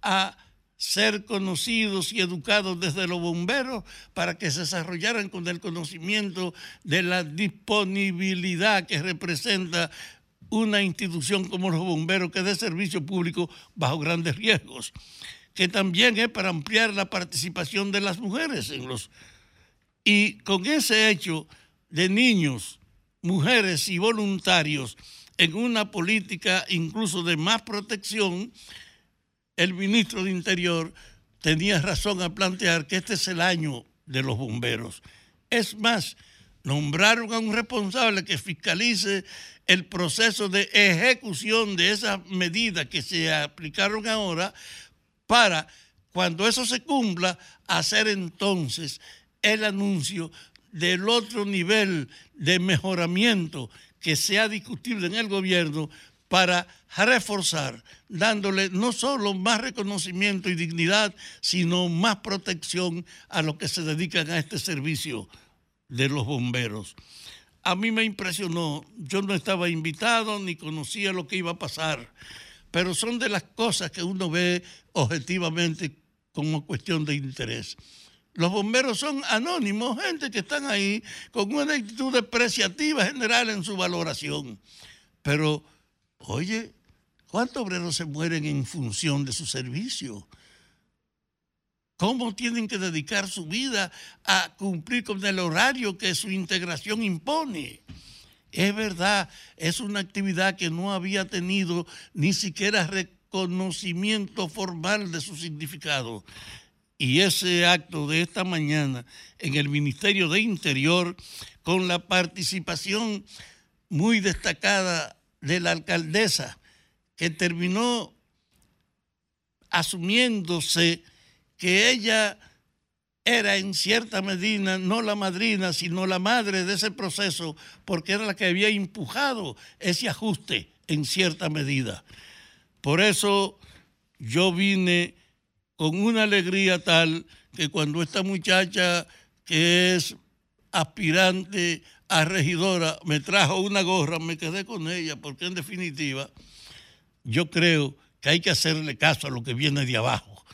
E: a ser conocidos y educados desde los bomberos para que se desarrollaran con el conocimiento de la disponibilidad que representa una institución como los bomberos que dé servicio público bajo grandes riesgos, que también es para ampliar la participación de las mujeres en los... Y con ese hecho de niños, mujeres y voluntarios en una política incluso de más protección, el ministro de Interior tenía razón a plantear que este es el año de los bomberos. Es más, nombraron a un responsable que fiscalice el proceso de ejecución de esas medidas que se aplicaron ahora para cuando eso se cumpla hacer entonces el anuncio del otro nivel de mejoramiento que sea discutible en el gobierno para reforzar, dándole no solo más reconocimiento y dignidad, sino más protección a los que se dedican a este servicio de los bomberos. A mí me impresionó, yo no estaba invitado ni conocía lo que iba a pasar, pero son de las cosas que uno ve objetivamente como cuestión de interés. Los bomberos son anónimos, gente que están ahí con una actitud depreciativa general en su valoración. Pero, oye, ¿cuántos obreros se mueren en función de su servicio? ¿Cómo tienen que dedicar su vida a cumplir con el horario que su integración impone? Es verdad, es una actividad que no había tenido ni siquiera reconocimiento formal de su significado. Y ese acto de esta mañana en el Ministerio de Interior, con la participación muy destacada de la alcaldesa, que terminó asumiéndose que ella era en cierta medida no la madrina, sino la madre de ese proceso, porque era la que había empujado ese ajuste en cierta medida. Por eso yo vine con una alegría tal que cuando esta muchacha que es aspirante a regidora me trajo una gorra, me quedé con ella, porque en definitiva yo creo que hay que hacerle caso a lo que viene de abajo.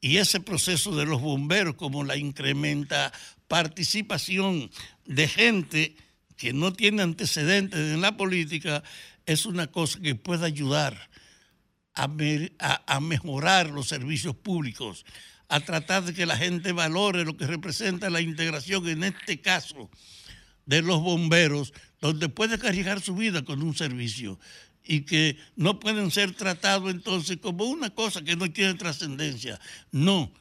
E: Y ese proceso de los bomberos, como la incrementa participación de gente que no tiene antecedentes en la política, es una cosa que puede ayudar a, a- mejorar los servicios públicos, a tratar de que la gente valore lo que representa la integración, en este caso, de los bomberos, donde puede cargar su vida con un servicio y que no pueden ser tratados entonces como una cosa que no tiene trascendencia. No,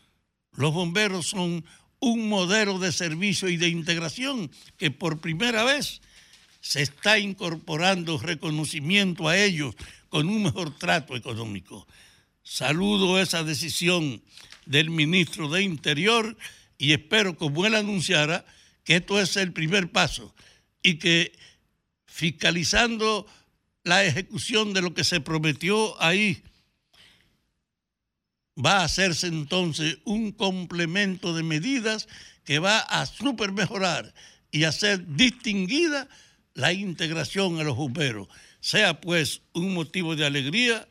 E: los bomberos son un modelo de servicio y de integración que por primera vez se está incorporando reconocimiento a ellos con un mejor trato económico. Saludo esa decisión del ministro de Interior y espero, como él anunciara, que esto es el primer paso y que fiscalizando la ejecución de lo que se prometió ahí, va a hacerse entonces un complemento de medidas que va a super mejorar y hacer distinguida la integración a los bomberos. Sea pues un motivo de alegría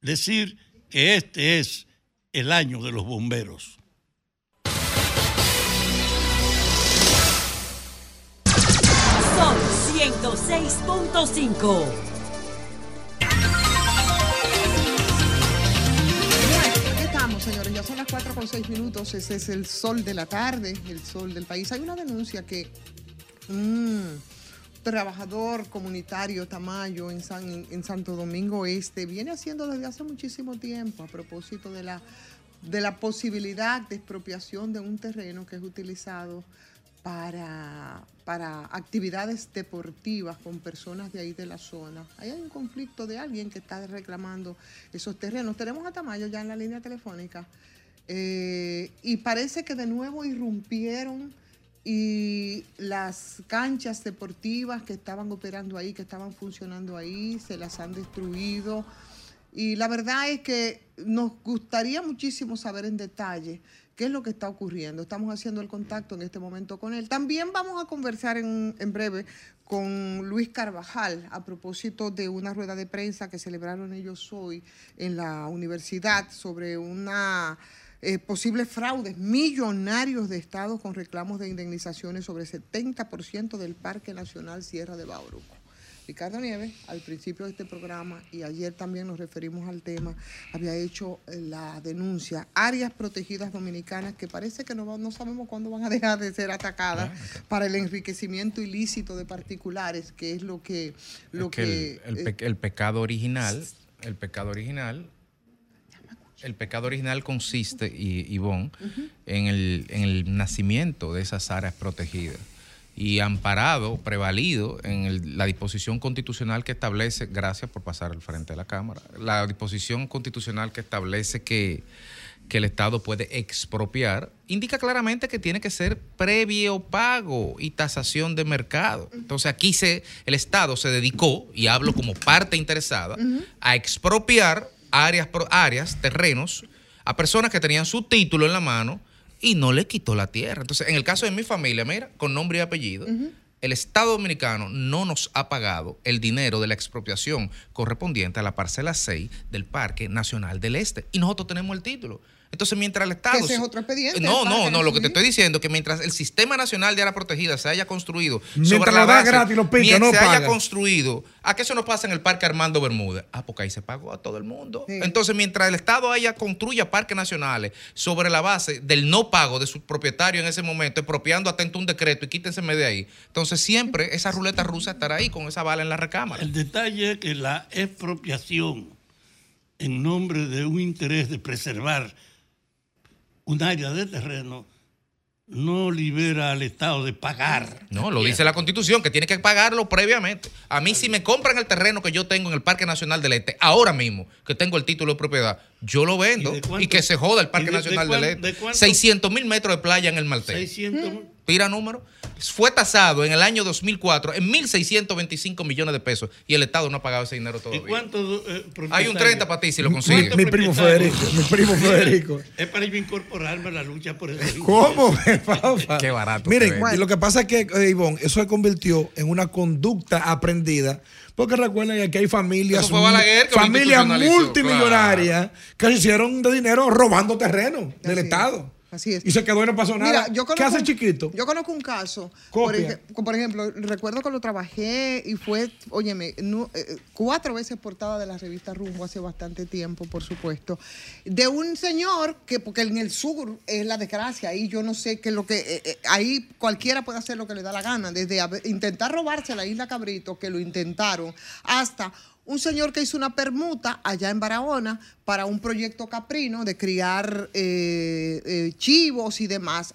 E: decir que este es el año de los bomberos.
T: Sol 106.5.
D: Aquí estamos, señores. Ya son las 4 con 6 minutos. Ese es el sol de la tarde, el sol del país. Hay una denuncia que un trabajador comunitario Tamayo en, San- en Santo Domingo Este viene haciendo desde hace muchísimo tiempo a propósito de la, de la posibilidad de expropiación de un terreno que es utilizado para, para actividades deportivas con personas de ahí de la zona. Ahí hay un conflicto de alguien que está reclamando esos terrenos. Tenemos a Tamayo ya en la línea telefónica eh, y parece que de nuevo irrumpieron y las canchas deportivas que estaban operando ahí, que estaban funcionando ahí, se las han destruido. Y la verdad es que nos gustaría muchísimo saber en detalle qué es lo que está ocurriendo. Estamos haciendo el contacto en este momento con él. También vamos a conversar en, en breve con Luis Carvajal a propósito de una rueda de prensa que celebraron ellos hoy en la universidad sobre una eh, posibles fraudes. Millonarios de estados con reclamos de indemnizaciones sobre 70% del Parque Nacional Sierra de Bauruco. Ricardo Nieves, al principio de este programa y ayer también nos referimos al tema, había hecho eh, la denuncia, áreas protegidas dominicanas que parece que no, no sabemos cuándo van a dejar de ser atacadas para el enriquecimiento ilícito de particulares, que es lo que... Lo
C: Es que
D: que
C: el, el
D: eh,
C: pe- el pecado original, el pecado original, el pecado original consiste, y, Ivonne, en, el, en el nacimiento de esas áreas protegidas. y amparado, prevalido en el- la disposición constitucional que establece, gracias por pasar al frente de la Cámara, la disposición constitucional que establece que, que el Estado puede expropiar, indica claramente que tiene que ser previo pago y tasación de mercado. Entonces aquí se, el Estado se dedicó, y hablo como parte interesada, a expropiar áreas, áreas, terrenos, a personas que tenían su título en la mano y no le quitó la tierra. Entonces, en el caso de mi familia, mira, con nombre y apellido, el Estado Dominicano no nos ha pagado el dinero de la expropiación correspondiente a la parcela 6 del Parque Nacional del Este. Y nosotros tenemos el título. Entonces, mientras el Estado...
D: ese es otro expediente,
C: No, no, no. Lo que te estoy diciendo es que mientras el Sistema Nacional de Área Protegida se haya construido
B: Mientras
C: sobre la
B: da
C: base...
B: gratis, lo pinta,
C: mientras
B: no
C: se haya
B: paga.
C: construido... ¿A qué eso nos pasa en el Parque Armando Bermúdez? Ah, porque ahí se pagó a todo el mundo. Entonces, mientras el Estado haya construya parques nacionales sobre la base del no pago de su propietario en ese momento, expropiando atento un decreto y quítenseme de ahí. Entonces, siempre esa ruleta rusa estará ahí con esa bala en la recámara.
E: El detalle es que la expropiación en nombre de un interés de preservar un área de terreno no libera al Estado de pagar.
C: No, lo dice la Constitución, que tiene que pagarlo previamente. A mí, si me compran el terreno que yo tengo en el Parque Nacional del Este, ahora mismo, que tengo el título de propiedad, yo lo vendo y,
E: cuánto-
C: que se joda el Parque
E: de- de
C: Nacional
E: cuán-
C: del
E: de
C: Este.
E: cuánto-
C: 600 mil metros de playa en el Maltés.
E: 600
C: Tira número. Fue tasado en el año 2004 en 1.625 millones de pesos y el Estado no ha pagado ese dinero
E: ¿Y
C: todavía.
E: cuántos eh,
C: Hay un 30 para ti si lo consigues.
B: mi primo Federico, mi primo <laughs> Federico.
E: Es para yo incorporarme a la lucha por el <laughs>
B: ¿Cómo? Papá.
C: Qué barato.
B: Miren, y lo que pasa es que, eh, Ivonne, eso se convirtió en una conducta aprendida. Porque recuerden que aquí hay familias,
C: Eso
B: familias multimillonarias que se hicieron de dinero robando terreno del Estado.
D: Así es.
B: Y se quedó y no pasó nada.
D: Mira, yo
B: ¿Qué hace chiquito?
D: Yo conozco un caso. Por, ej- por ejemplo, recuerdo que lo trabajé y fue, óyeme, no, eh, cuatro veces portada de la revista Rumbo hace bastante tiempo, por supuesto, de un señor que, porque en el sur es la desgracia, ahí yo no sé qué lo que, eh, eh, ahí cualquiera puede hacer lo que le da la gana, desde intentar robarse la isla Cabrito, que lo intentaron, hasta un señor que hizo una permuta allá en Barahona para un proyecto caprino de criar eh, eh, chivos y demás.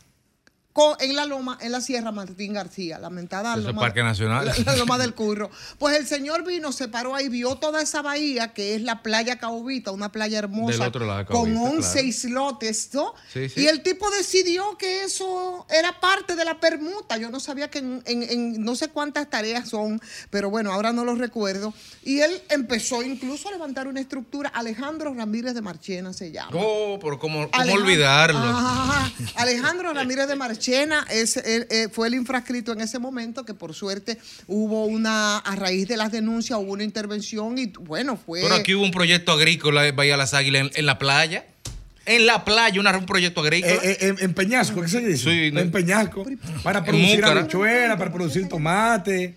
D: En la loma, en la Sierra Martín García, lamentada loma,
C: Parque Nacional.
D: la, la loma del <laughs> curro. Pues el señor vino, se paró ahí, vio toda esa bahía que es la playa Caubita, una playa hermosa
C: Del otro lado de
D: con
C: Caubita,
D: 11
C: claro.
D: islotes, ¿no?
C: Sí, sí.
D: Y el tipo decidió que eso era parte de la permuta. Yo no sabía que en, en- en no sé cuántas tareas son, pero bueno, ahora no lo recuerdo. Y él empezó incluso a levantar una estructura. Alejandro Ramírez de Marchena se llama.
C: Oh, pero ¿cómo, cómo
D: Alejandro-
C: olvidarlo?
D: Ajá. <laughs> Alejandro Ramírez de Marchena es, él, eh, fue el infrascrito en ese momento, que por suerte hubo una, a raíz de las denuncias, hubo una intervención y bueno, fue...
C: Pero aquí hubo un proyecto agrícola en Bahía Las Águilas en, en la playa. En la playa, una- un proyecto agrícola.
B: Eh, eh, en, en Peñasco, ¿qué se dice?
C: Sí, no-
B: en Peñasco. Para producir
C: Múcara.
B: habichuelas, para producir tomate, eh,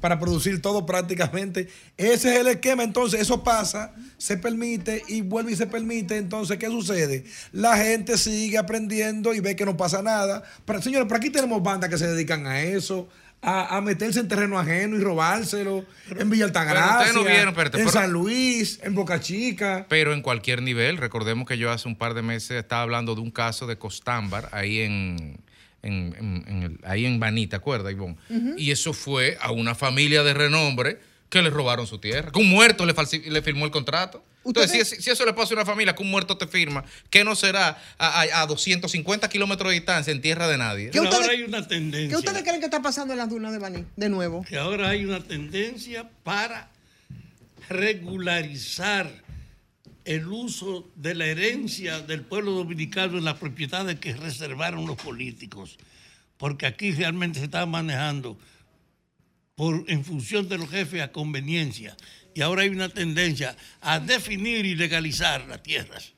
B: para producir todo prácticamente. Ese es el esquema. Entonces, eso pasa, se permite y vuelve y se permite. Entonces, ¿qué sucede? La gente sigue aprendiendo y ve que no pasa nada. Pero, señores, por aquí tenemos bandas que se dedican a eso. A, a meterse en terreno ajeno y robárselo. En Villa Altagracia,
C: ustedes no vieron, espérate,
B: en San Luis, en Boca Chica.
C: Pero en cualquier nivel, recordemos que yo hace un par de meses estaba hablando de un caso de Costámbar ahí en, en, en- en el- ahí en Baní, ¿te acuerdas, Ivonne?
D: Ujú.
C: Y eso fue a una familia de renombre que le robaron su tierra, que un muerto le, falsi- le firmó el contrato. Entonces, si, si eso le pasa a una familia, que un muerto te firma, que no será a, a- a 250 kilómetros de distancia en tierra de nadie?
D: ¿Qué
E: ahora hay una tendencia.
D: ¿Qué ustedes creen que está pasando en las dunas de Baní? De nuevo.
E: que ahora hay una tendencia para regularizar el uso de la herencia del pueblo dominicano en las propiedades que reservaron los políticos, porque aquí realmente se está manejando por, en función de los jefes a conveniencia, y ahora hay una tendencia a definir y legalizar las tierras.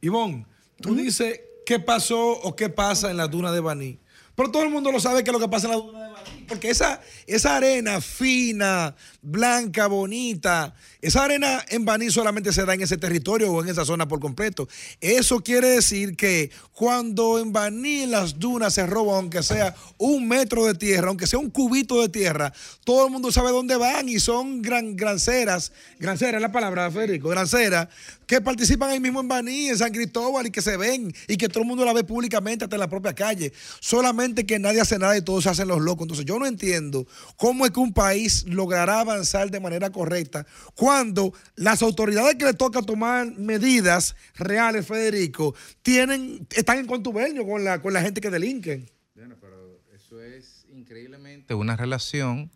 B: Ivonne, tú dices qué pasó o qué pasa en la duna de Baní. Pero todo el mundo lo sabe que lo que pasa en la duna de Baní. Porque esa, esa arena fina, blanca, bonita, esa arena en Baní solamente se da en ese territorio o en esa zona por completo. Eso quiere decir que cuando en Baní las dunas se roba, aunque sea un metro de tierra, aunque sea un cubito de tierra, todo el mundo sabe dónde van y son gran, granceras, granceras es la palabra, Federico, granceras, que participan ahí mismo en Baní, en San Cristóbal y que se ven y que todo el mundo la ve públicamente hasta en la propia calle. Solamente que nadie hace nada y todos se hacen los locos. Entonces yo no entiendo cómo es que un país logrará avanzar de manera correcta cuando las autoridades que le toca tomar medidas reales, Federico, tienen, están en contubernio con la, con la gente que delinquen.
C: Bueno, pero eso es increíblemente una relación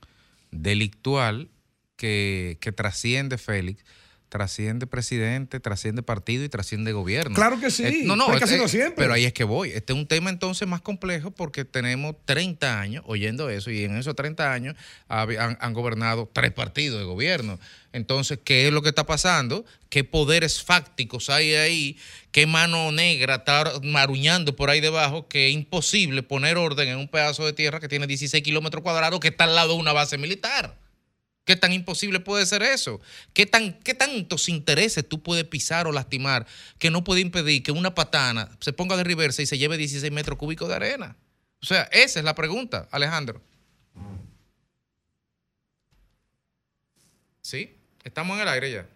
C: delictual que, que trasciende, Félix, trasciende presidente, trasciende partido y trasciende gobierno.
B: Claro que sí,
C: Eh, no, no, este-
B: sido siempre.
C: Pero ahí es que voy. Este es un tema entonces más complejo porque tenemos 30 años oyendo eso y en esos 30 años han, han gobernado tres partidos de gobierno. Entonces, ¿qué es lo que está pasando? ¿Qué poderes fácticos hay ahí? ¿Qué mano negra está maruñando por ahí debajo? Que es imposible poner orden en un pedazo de tierra que tiene 16 kilómetros cuadrados que está al lado de una base militar. ¿Qué tan imposible puede ser eso? ¿Qué, tan, ¿Qué tantos intereses tú puedes pisar o lastimar que no puede impedir que una patana se ponga de reversa y se lleve 16 metros cúbicos de arena? O sea, esa es la pregunta, Alejandro. ¿Sí? Estamos en el aire ya.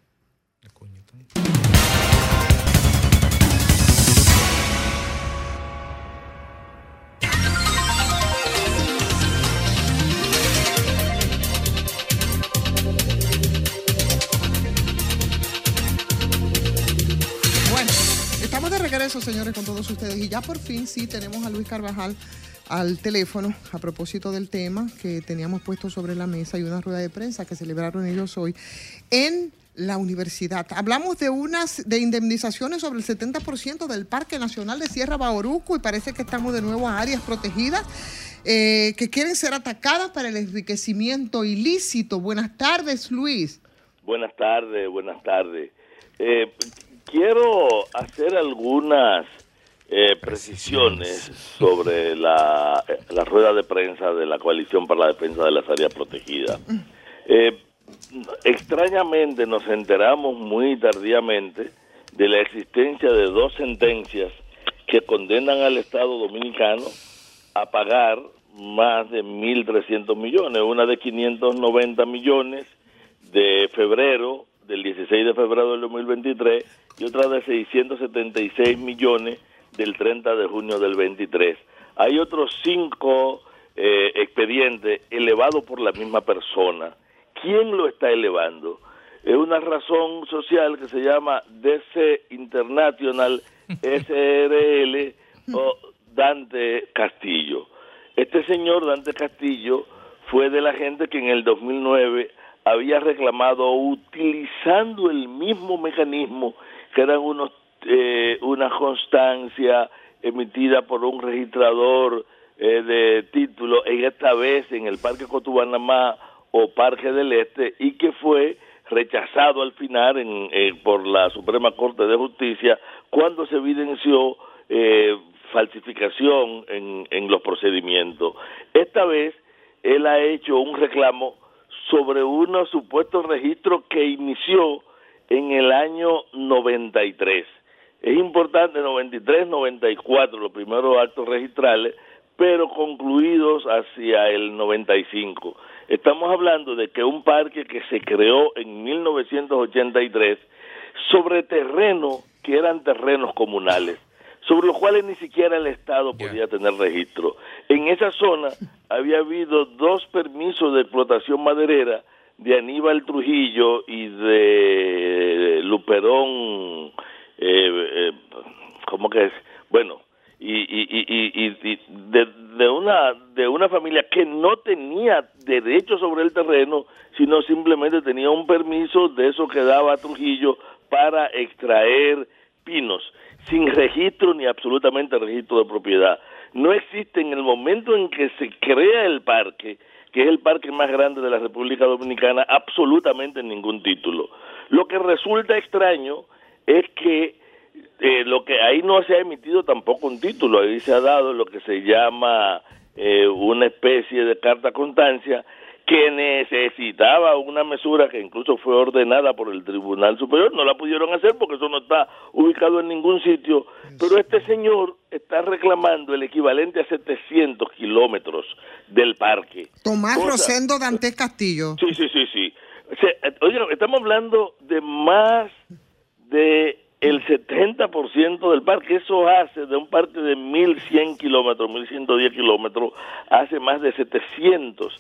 D: Regreso, señores, con todos ustedes. Y ya por fin sí tenemos a Luis Carvajal al teléfono a propósito del tema que teníamos puesto sobre la mesa y una rueda de prensa que celebraron ellos hoy en la universidad. Hablamos de unas de indemnizaciones sobre el 70% del Parque Nacional de Sierra Bauruco y parece que estamos de nuevo a áreas protegidas eh, que quieren ser atacadas para el enriquecimiento ilícito. Buenas tardes, Luis.
U: Buenas tardes, buenas tardes. Eh, quiero hacer algunas eh, precisiones sobre la, eh, la rueda de prensa de la Coalición para la Defensa de las Áreas Protegidas. Eh, extrañamente nos enteramos muy tardíamente de la existencia de dos sentencias que condenan al Estado dominicano a pagar más de 1.300 millones, una de 590 millones de febrero, del 16 de febrero del 2023, y otra de 676 millones del 30 de junio del 23. Hay otros cinco eh, expedientes elevados por la misma persona. ¿Quién lo está elevando? Es una razón social que se llama DC International SRL <laughs> o Dante Castillo. Este señor Dante Castillo fue de la gente que en el 2009 había reclamado utilizando el mismo mecanismo que eran unos eh, una constancia emitida por un registrador eh, de título en esta vez en el Parque Cotubanamá o Parque del Este y que fue rechazado al final en, por la Suprema Corte de Justicia cuando se evidenció eh, falsificación en, en los procedimientos. Esta vez él ha hecho un reclamo sobre unos supuestos registros que inició en el año 93. Es importante, 93, 94, los primeros actos registrales, pero concluidos hacia el 95. Estamos hablando de que un parque que se creó en 1983 sobre terrenos que eran terrenos comunales, sobre los cuales ni siquiera el Estado podía tener registro. En esa zona había habido dos permisos de explotación maderera de Aníbal Trujillo y de Luperón, eh, eh, ¿cómo que es? Bueno, y, y, y, de una de una familia que no tenía derecho sobre el terreno, sino simplemente tenía un permiso de eso que daba Trujillo para extraer pinos, sin registro ni absolutamente registro de propiedad. No existe en el momento en que se crea el parque, que es el parque más grande de la República Dominicana, absolutamente ningún título. Lo que resulta extraño es que eh, lo que ahí no se ha emitido tampoco un título, ahí se ha dado lo que se llama eh, una especie de carta constancia que necesitaba una mesura que incluso fue ordenada por el Tribunal Superior, no la pudieron hacer porque eso no está ubicado en ningún sitio, pero este señor está reclamando el equivalente a 700 kilómetros del parque.
D: Tomás
U: Cosa-
D: Rosendo Dantes Castillo.
U: Sí, sí, sí, sí. O sea, oigan, estamos hablando de más de el 70% del parque. Eso hace de un parque de 1.100 kilómetros, 1.110 kilómetros, hace más de 700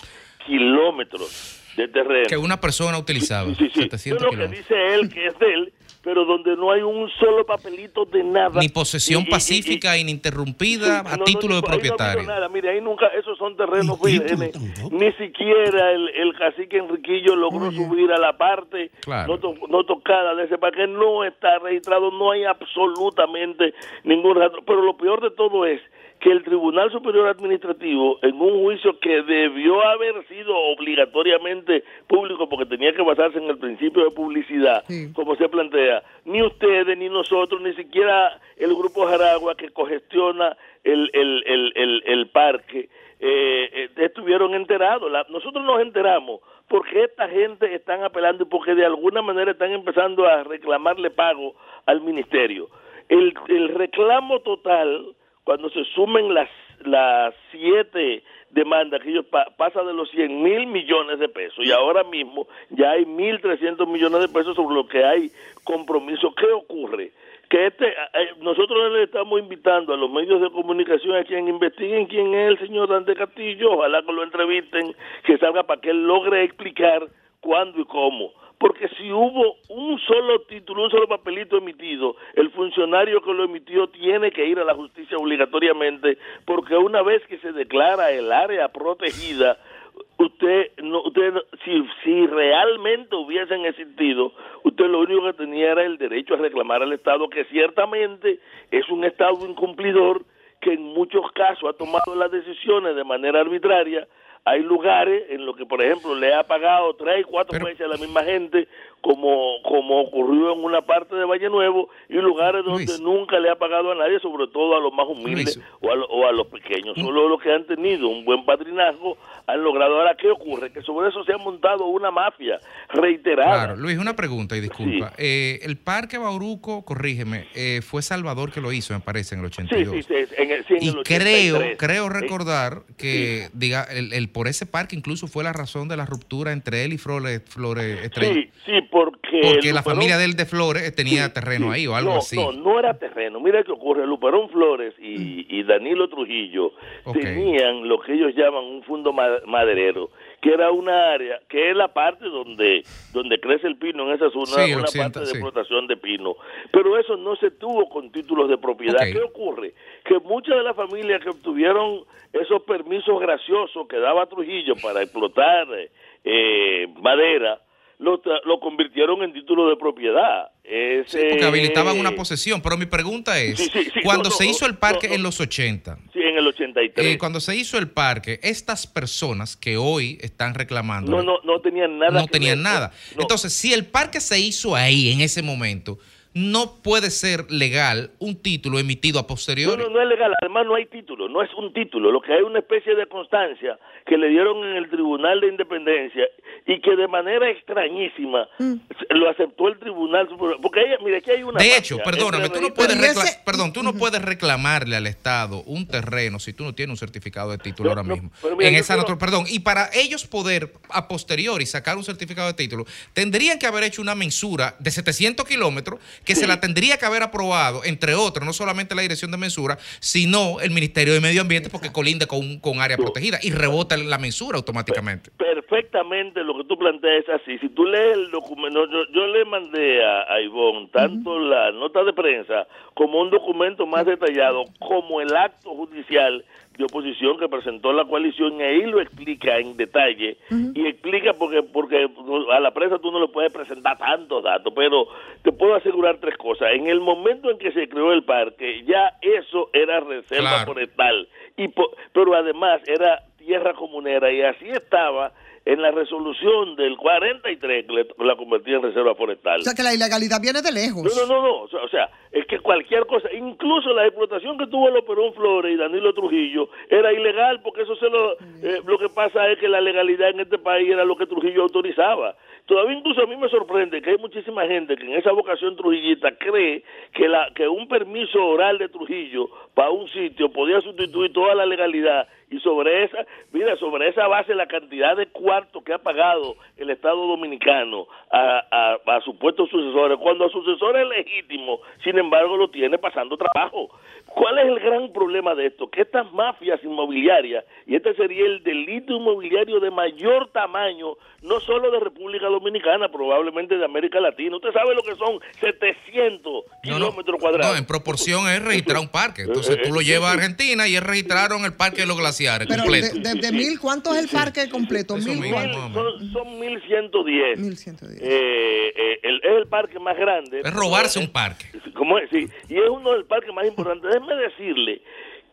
U: kilómetros de terreno.
C: Que una persona utilizaba.
U: Sí, sí.
C: 700
U: Eso es lo que
C: kilómetros.
U: dice él que es de él, pero donde no hay un solo papelito de nada.
C: Ni posesión
U: Y- y- y-
C: pacífica ininterrumpida
U: Sí,
C: a
U: no, no,
C: título de
U: no
C: propietario.
U: nada. Mire, ahí nunca, esos son terrenos vírgenes. Ni siquiera el, el cacique Enriquillo logró subir a la parte
C: Claro.
U: no, to- no tocada de ese parque. No está registrado, no hay absolutamente ningún rastro. Pero lo peor de todo es que el Tribunal Superior Administrativo, en un juicio que debió haber sido obligatoriamente público porque tenía que basarse en el principio de publicidad, como se plantea, ni ustedes, ni nosotros, ni siquiera el Grupo Jaragua que cogestiona el, el, el, el, el parque, eh, eh, estuvieron enterados. La- nosotros nos enteramos porque esta gente están apelando y porque de alguna manera están empezando a reclamarle pago al ministerio. El, el reclamo total, cuando se sumen las, las siete demandas que ellos pa- pasa de los 100 mil millones de pesos y ahora mismo ya hay 1.300 millones de pesos sobre lo que hay compromiso. ¿Qué ocurre? Que este, eh, nosotros le estamos invitando a los medios de comunicación a quien investiguen quién es el señor Dante Castillo, ojalá que lo entrevisten, que salga para que él logre explicar cuándo y cómo. Porque si hubo un solo título, un solo papelito emitido, el funcionario que lo emitió tiene que ir a la justicia obligatoriamente, porque una vez que se declara el área protegida, usted no, usted si, si realmente hubiesen existido, usted lo único que tenía era el derecho a reclamar al Estado, que ciertamente es un Estado incumplidor que en muchos casos ha tomado las decisiones de manera arbitraria. Hay lugares en los que, por ejemplo, le ha pagado tres y cuatro veces a la misma gente, como, como ocurrió en una parte de Valle Nuevo, y lugares donde nunca le ha pagado a nadie, sobre todo a los más humildes o a, o a los pequeños. Solo los que han tenido un buen padrinazgo han logrado. Ahora, ¿qué ocurre? Que sobre eso se ha montado una mafia reiterada.
C: Claro, Luis, una pregunta y disculpa. Eh, el Parque Bauruco, corrígeme, eh, fue Salvador que lo hizo, me parece, en el
U: Sí,
C: 82.
U: sí, sí, en el, sí, en
C: Y
U: el
C: creo,
U: 83.
C: creo
U: Sí.
C: recordar que diga, el, el- por ese parque incluso fue la razón de la ruptura entre él y Flores, Flores Estrella.
U: Sí, sí, porque...
C: Porque la
U: Luperón-
C: familia de él de Flores tenía terreno ahí o algo
U: no,
C: así.
U: No, no era terreno. Mira qué ocurre. Luperón Flores y, y Danilo Trujillo tenían lo que ellos llaman un fondo maderero, que era una área, que es la parte donde donde crece el pino en esa zona,
C: Sí,
U: una parte de
C: sí.
U: explotación de pino. Pero eso no se tuvo con títulos de propiedad. ¿Qué ocurre? Que muchas de las familias que obtuvieron esos permisos graciosos que daba Trujillo para explotar eh, madera, lo, lo convirtieron en título de propiedad.
C: Porque habilitaban una posesión. Pero mi pregunta es,
U: Sí, sí, sí,
C: cuando
U: no,
C: se
U: no,
C: hizo el parque
U: no,
C: en los 80,
U: Sí, en el 83.
C: eh, cuando se hizo el parque, estas personas que hoy están reclamando
U: no, no, no tenían nada.
C: no tenían
U: ver.
C: nada. Entonces, si el parque se hizo ahí en ese momento, no puede ser legal un título emitido a posteriori.
U: no, no es legal. Además, no hay título. No es un título. Lo que hay es una especie de constancia que le dieron en el Tribunal de Independencia y que de manera extrañísima lo aceptó el Tribunal Superior. Porque hay, mire, aquí hay una.
C: De hecho, perdóname, tú no puedes perdón, tú no puedes reclamarle al Estado un terreno si tú no tienes un certificado de título ahora mismo.
U: mira,
C: en esa
U: quiero-
C: perdón, y para ellos poder a posteriori sacar un certificado de título, tendrían que haber hecho una mensura de 700 kilómetros que se la tendría que haber aprobado, entre otros, no solamente la dirección de mensura, sino el Ministerio de Medio Ambiente porque colinda con, con área protegida y rebota la mensura automáticamente.
U: perfectamente lo que tú planteas es así. Si tú lees el documento, yo, yo le mandé a, a Ivonne tanto la nota de prensa como un documento más detallado, como el acto judicial de oposición que presentó la coalición, y ahí lo explica en detalle, y explica porque, porque a la prensa tú no le puedes presentar tantos datos, pero te puedo asegurar tres cosas. En el momento en que se creó el parque, ya eso era reserva
C: Claro.
U: forestal, y po- pero además era tierra comunera y así estaba en la resolución del 43 que le- la convertía en reserva forestal.
D: O sea que la ilegalidad viene de lejos.
U: No, no, no, no. O sea, es que cualquier cosa, incluso la explotación que tuvo el Perón Flores y Danilo Trujillo era ilegal porque eso se lo, eh, lo que pasa es que la legalidad en este país era lo que Trujillo autorizaba. Todavía incluso a mí me sorprende que hay muchísima gente que en esa vocación trujillista cree que la que un permiso oral de Trujillo para un sitio podía sustituir toda la legalidad y sobre esa, mira, sobre esa base la cantidad de cuartos que ha pagado el Estado Dominicano a, a, a supuestos sucesores, cuando a sucesores legítimos, sin embargo, lo tiene pasando trabajo. ¿Cuál es el gran problema de esto? Que estas mafias inmobiliarias, y este sería el delito inmobiliario de mayor tamaño, no solo de República Dominicana, probablemente de América Latina. Usted sabe lo que son 700 kilómetros cuadrados.
C: No, en proporción es registrar un parque. Entonces tú lo llevas a Argentina y es registraron el parque de los glaciares
D: Pero
C: completo.
D: de, de- de mil, ¿cuánto es el parque completo? Mil,
U: Mil, son, son 1110. Eh, eh, el- es el parque más grande.
C: Es robarse un parque.
U: Como es, sí, y es uno del parque más importantes. Déjeme decirle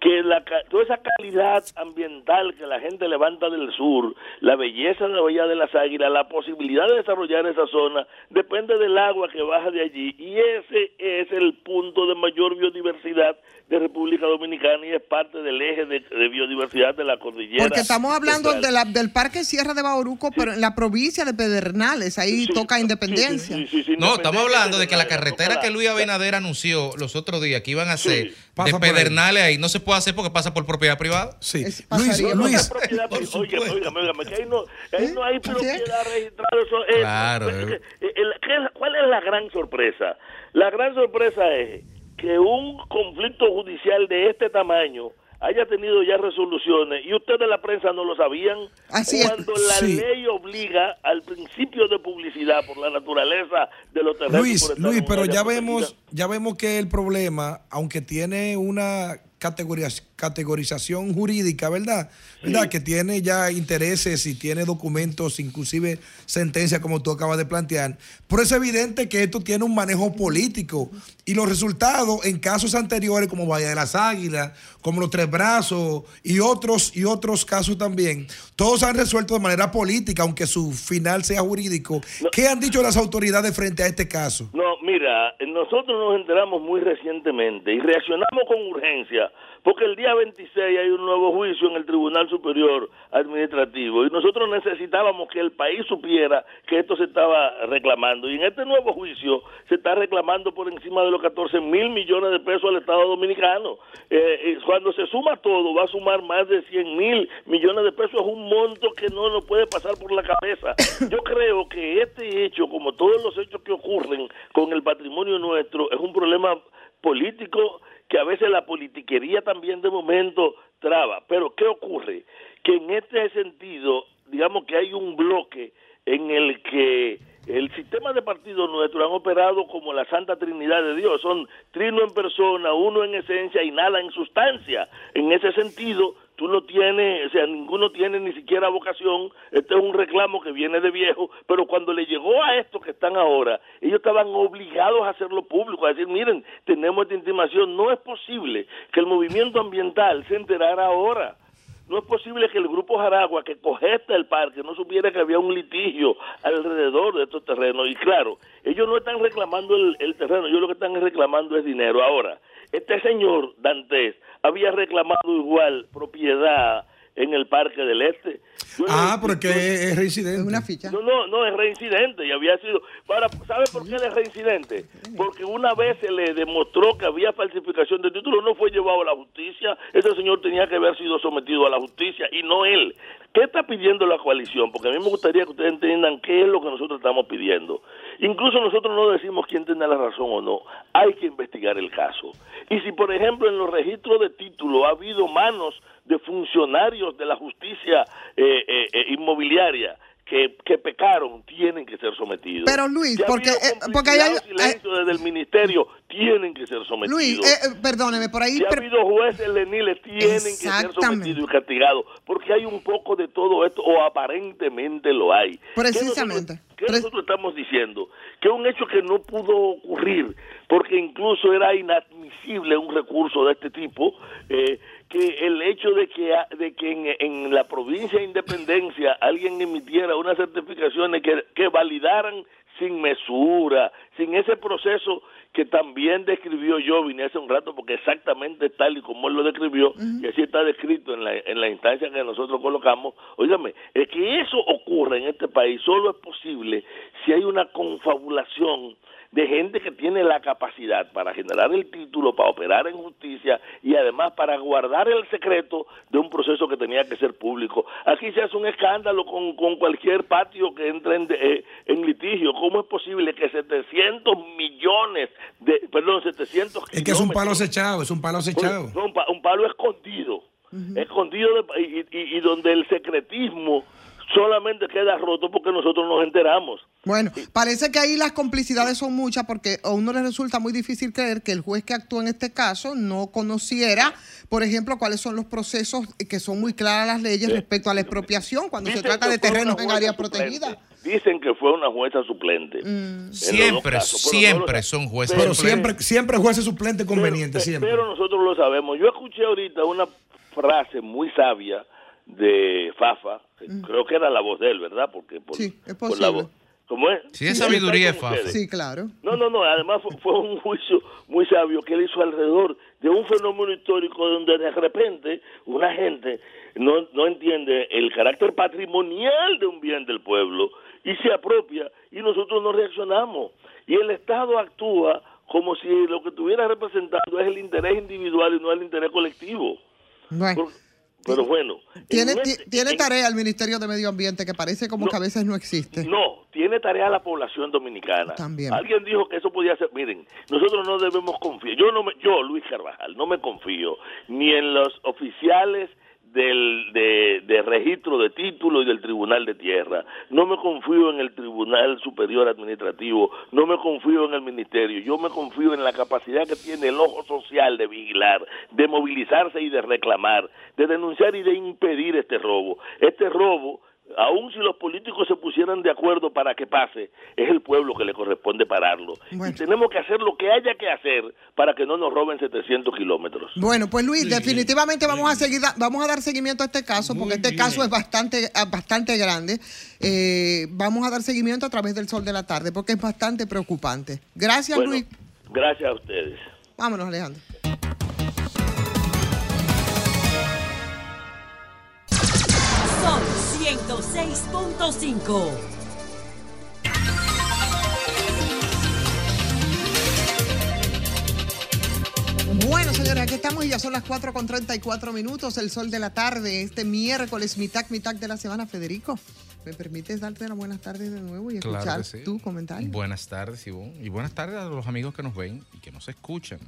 U: que la, ca- toda esa calidad ambiental que la gente levanta del sur, la belleza de la Bahía de las Águilas, la posibilidad de desarrollar esa zona, depende del agua que baja de allí. Y ese es el punto de mayor biodiversidad de República Dominicana y es parte del eje de, de biodiversidad de la cordillera.
D: Porque estamos hablando de la- del Parque Sierra de Bauruco, pero en la provincia de Pedernales, ahí toca Independencia.
C: No, estamos hablando de que la carretera que Luis Abinader anunció los otros días que iban a hacer
B: Pasa
C: de
B: por ahí.
C: Pedernales ahí no se puede hacer porque pasa por propiedad privada.
B: Sí.
U: Luis, Luis. Oiga, oiga, oiga, que ahí no, ahí no hay propiedad registrada. Eso es-
C: Claro,
U: es-
C: eh.
U: es- el- ¿qué- ¿Cuál es la gran sorpresa? La gran sorpresa es que un conflicto judicial de este tamaño haya tenido ya resoluciones y ustedes de la prensa no lo sabían
D: Así es.
U: cuando la
B: Sí.
U: ley obliga al principio de publicidad por la naturaleza de los terrenos
B: Luis, Luis, pero ya vemos, ya vemos que el problema, aunque tiene una categorización jurídica, ¿verdad? ¿Verdad? Que tiene ya intereses y tiene documentos, inclusive sentencias, como tú acabas de plantear. Pero es evidente que esto tiene un manejo político y los resultados en casos anteriores, como Bahía de las Águilas, como los Tres Brazos y otros y otros casos también, todos han resuelto de manera política, aunque su final sea jurídico. ¿Qué han dicho las autoridades frente a este caso?
U: No, mira, nosotros nos enteramos muy recientemente y reaccionamos con urgencia porque el día 26 hay un nuevo juicio en el Tribunal Superior Administrativo y nosotros necesitábamos que el país supiera que esto se estaba reclamando y en este nuevo juicio se está reclamando por encima de los 14 mil millones de pesos al Estado Dominicano. Eh, cuando se suma todo va a sumar más de 100 mil millones de pesos, es un monto que no nos puede pasar por la cabeza. <coughs> Yo creo que este hecho, como todos los hechos que ocurren con el patrimonio nuestro, es un problema político que a veces la politiquería también de momento traba. Pero ¿qué ocurre? Que en este sentido, digamos que hay un bloque en el que el sistema de partidos nuestro han operado como la Santa Trinidad de Dios. Son trino en persona, uno en esencia y nada en sustancia. En ese sentido, tú no tienes, o sea, ninguno tiene ni siquiera vocación. Este es un reclamo que viene de viejo, pero cuando le llegó a estos que están ahora, ellos estaban obligados a hacerlo público, a decir, miren, tenemos esta intimación. No es posible que el movimiento ambiental se enterara ahora. No es posible que el grupo Jaragua, que cogesta el parque, no supiera que había un litigio alrededor de estos terrenos. Y claro, ellos no están reclamando el, el terreno, ellos lo que están reclamando es dinero. Ahora, este señor Dantes había reclamado igual propiedad en el Parque del Este. Yo
B: Ah,
U: le-
B: porque
U: yo-
B: es reincidente.
D: Una ficha.
U: no, no, no, es reincidente y había sido... Ahora, ¿sabe por qué él es reincidente? Porque una vez se le demostró que había falsificación de título, no fue llevado a la justicia, ese señor tenía que haber sido sometido a la justicia y no él. ¿Qué está pidiendo la coalición? Porque a mí me gustaría que ustedes entiendan qué es lo que nosotros estamos pidiendo. Incluso nosotros no decimos quién tiene la razón o no, hay que investigar el caso. Y si, por ejemplo, en los registros de título ha habido manos de funcionarios de la justicia eh, eh, eh, inmobiliaria que, que pecaron, tienen que ser sometidos.
D: Pero, Luis,
U: ha
D: porque, eh, porque hay
U: o silencio desde el ministerio, tienen que ser sometidos.
D: Luis, eh, eh, perdóneme, por ahí...
U: Si ha
D: per-
U: habido jueces leniles, tienen que ser sometidos y castigados, porque hay un poco de todo esto, o aparentemente lo hay.
D: Precisamente.
U: ¿Qué nosotros estamos diciendo? Que un hecho que no pudo ocurrir, porque incluso era inadmisible un recurso de este tipo, eh, que el hecho de que, de que en, en la provincia de Independencia alguien emitiera unas certificaciones que, que validaran sin mesura, sin ese proceso que también describió yo, vine hace un rato, porque exactamente tal y como él lo describió, y así está descrito en la, en la instancia que nosotros colocamos, óigame, es que eso ocurre en este país solo es posible si hay una confabulación de gente que tiene la capacidad para generar el título, para operar en justicia y además para guardar el secreto de un proceso que tenía que ser público. Aquí se hace un escándalo con, con cualquier patio que entre en, eh, en litigio. ¿Cómo es posible que 700 millones de, perdón, 700
B: Es que es un palo acechado, es un palo acechado.
U: no, un, pa- un palo escondido, escondido de- y, y- y donde el secretismo solamente queda roto porque nosotros nos enteramos.
D: Bueno, parece que ahí las complicidades son muchas porque a uno le resulta muy difícil creer que el juez que actuó en este caso no conociera, por ejemplo, cuáles son los procesos que son muy claras las leyes respecto a la expropiación cuando se trata de terrenos en
U: jueza
D: área
U: suplente.
D: protegida.
U: Dicen que fue una jueza suplente. Dos
C: Siempre,
U: casos, pero no
C: siempre
U: lo-
C: son jueces
B: Pero
C: suplentes.
B: siempre, siempre jueces suplente conveniente, siempre.
U: Pero nosotros lo sabemos. Yo escuché ahorita una frase muy sabia de Fafa, que creo que era la voz de él, ¿verdad? Porque por,
D: Sí, es
U: por la
D: posible.
U: voz. ¿Cómo es?
C: Sí, es sabiduría Fafa.
D: Sí, claro.
U: No, no, no, además fue, fue un juicio muy sabio que él hizo alrededor de un fenómeno histórico donde de repente una gente no, no entiende el carácter patrimonial de un bien del pueblo y se apropia y nosotros no reaccionamos. Y el Estado actúa como si lo que estuviera representando es el interés individual y no el interés colectivo.
D: Bueno,
U: Pero bueno,
D: tiene,
U: en
D: ti-
U: este-
D: tiene
U: en-
D: tarea el Ministerio de Medio Ambiente que parece como que a veces no existe.
U: No, tiene tarea la población dominicana.
D: También.
U: Alguien dijo que eso podía ser. Miren, nosotros no debemos confiar. Yo, no me, yo Luis Carvajal, no me confío ni en los oficiales del, de, de registro de título y del Tribunal de Tierra. No me confío en el Tribunal Superior Administrativo. No me confío en el Ministerio. Yo me confío en la capacidad que tiene el ojo social de vigilar, de movilizarse y de reclamar, de denunciar y de impedir este robo. Este robo aun si los políticos se pusieran de acuerdo para que pase, es el pueblo que le corresponde pararlo. Y tenemos que hacer lo que haya que hacer para que no nos roben 700 kilómetros.
D: Bueno, pues Luis, definitivamente vamos a seguir, vamos a dar seguimiento a este caso, porque este caso es bastante, ah, bastante grande. Eh, vamos a dar seguimiento a través del sol de la tarde, porque es bastante preocupante. Gracias,
U: Bueno,
D: Luis.
U: Gracias a ustedes.
D: Vámonos, Alejandro.
T: 106.5.
D: Bueno, señores, aquí estamos y ya son las 4 con 34 minutos, el sol de la tarde, este miércoles, mitad, mitad de la semana. Federico, ¿me permites darte las buenas tardes de nuevo y
C: Claro
D: escuchar
C: sí.
D: tu comentario?
C: Buenas tardes, Ivonne. Y buenas tardes a los amigos que nos ven y que nos escuchan.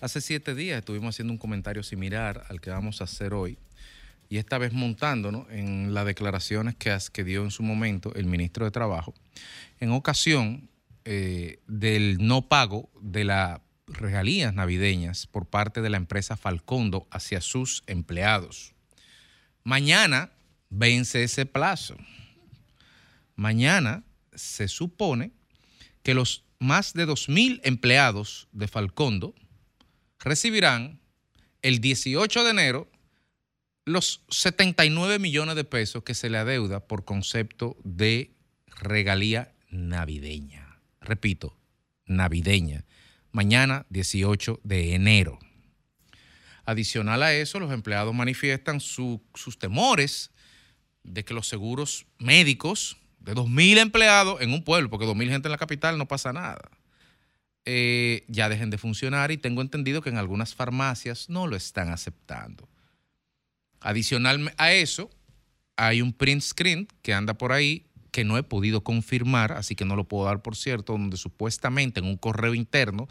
C: Hace siete días estuvimos haciendo un comentario similar al que vamos a hacer hoy. Y esta vez montándonos en las declaraciones que, dio en su momento el ministro de Trabajo en ocasión eh, del no pago de las regalías navideñas por parte de la empresa Falcondo hacia sus empleados. Mañana vence ese plazo. Mañana se supone que los más de 2.000 empleados de Falcondo recibirán el 18 de enero los 79 millones de pesos que se le adeuda por concepto de regalía navideña. Repito, navideña. Mañana 18 de enero. Adicional a eso, los empleados manifiestan su- sus temores de que los seguros médicos de 2.000 empleados en un pueblo, porque 2.000 gente en la capital no pasa nada, eh, ya dejen de funcionar y tengo entendido que en algunas farmacias no lo están aceptando. Adicional a eso, hay un print screen que anda por ahí que no he podido confirmar, así que no lo puedo dar por cierto, donde supuestamente en un correo interno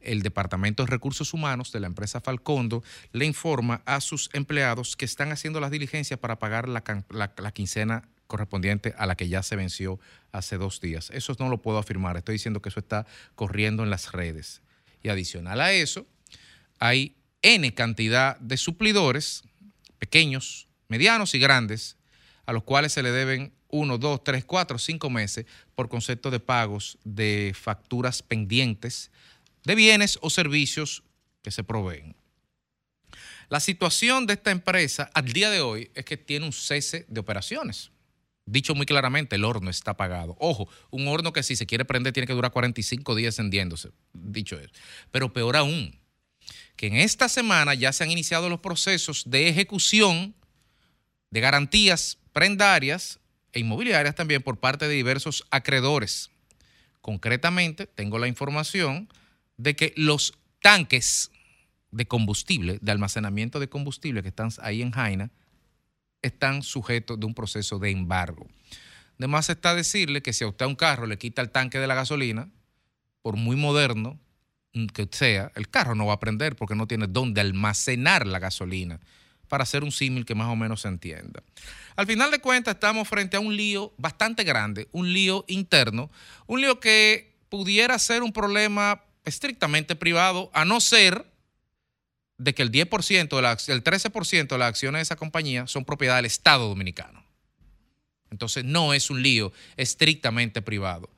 C: el Departamento de Recursos Humanos de la empresa Falcondo le informa a sus empleados que están haciendo las diligencias para pagar la, la quincena correspondiente a la que ya se venció hace dos días. Eso no lo puedo afirmar, estoy diciendo que eso está corriendo en las redes. Y adicional a eso, hay N cantidad de suplidores, pequeños, medianos y grandes, a los cuales se le deben uno, dos, tres, cuatro, cinco meses por concepto de pagos de facturas pendientes de bienes o servicios que se proveen. La situación de esta empresa al día de hoy es que tiene un cese de operaciones. Dicho muy claramente, el horno está apagado. Ojo, un horno que si se quiere prender tiene que durar 45 días encendiéndose. Dicho eso. Pero peor aún, que en esta semana ya se han iniciado los procesos de ejecución de garantías prendarias e inmobiliarias también por parte de diversos acreedores. Concretamente, tengo la información de que los tanques de combustible, de almacenamiento de combustible que están ahí en Jaina, están sujetos de un proceso de embargo. Además está decirle que si a usted un carro le quita el tanque de la gasolina, por muy moderno que sea, el carro no va a prender porque no tiene dónde almacenar la gasolina, para hacer un símil que más o menos se entienda. Al final de cuentas estamos frente a un lío bastante grande, un lío interno, un lío que pudiera ser un problema estrictamente privado, a no ser de que el 10%, de la, el 13% de las acciones de esa compañía son propiedad del Estado dominicano. Entonces no es un lío estrictamente privado.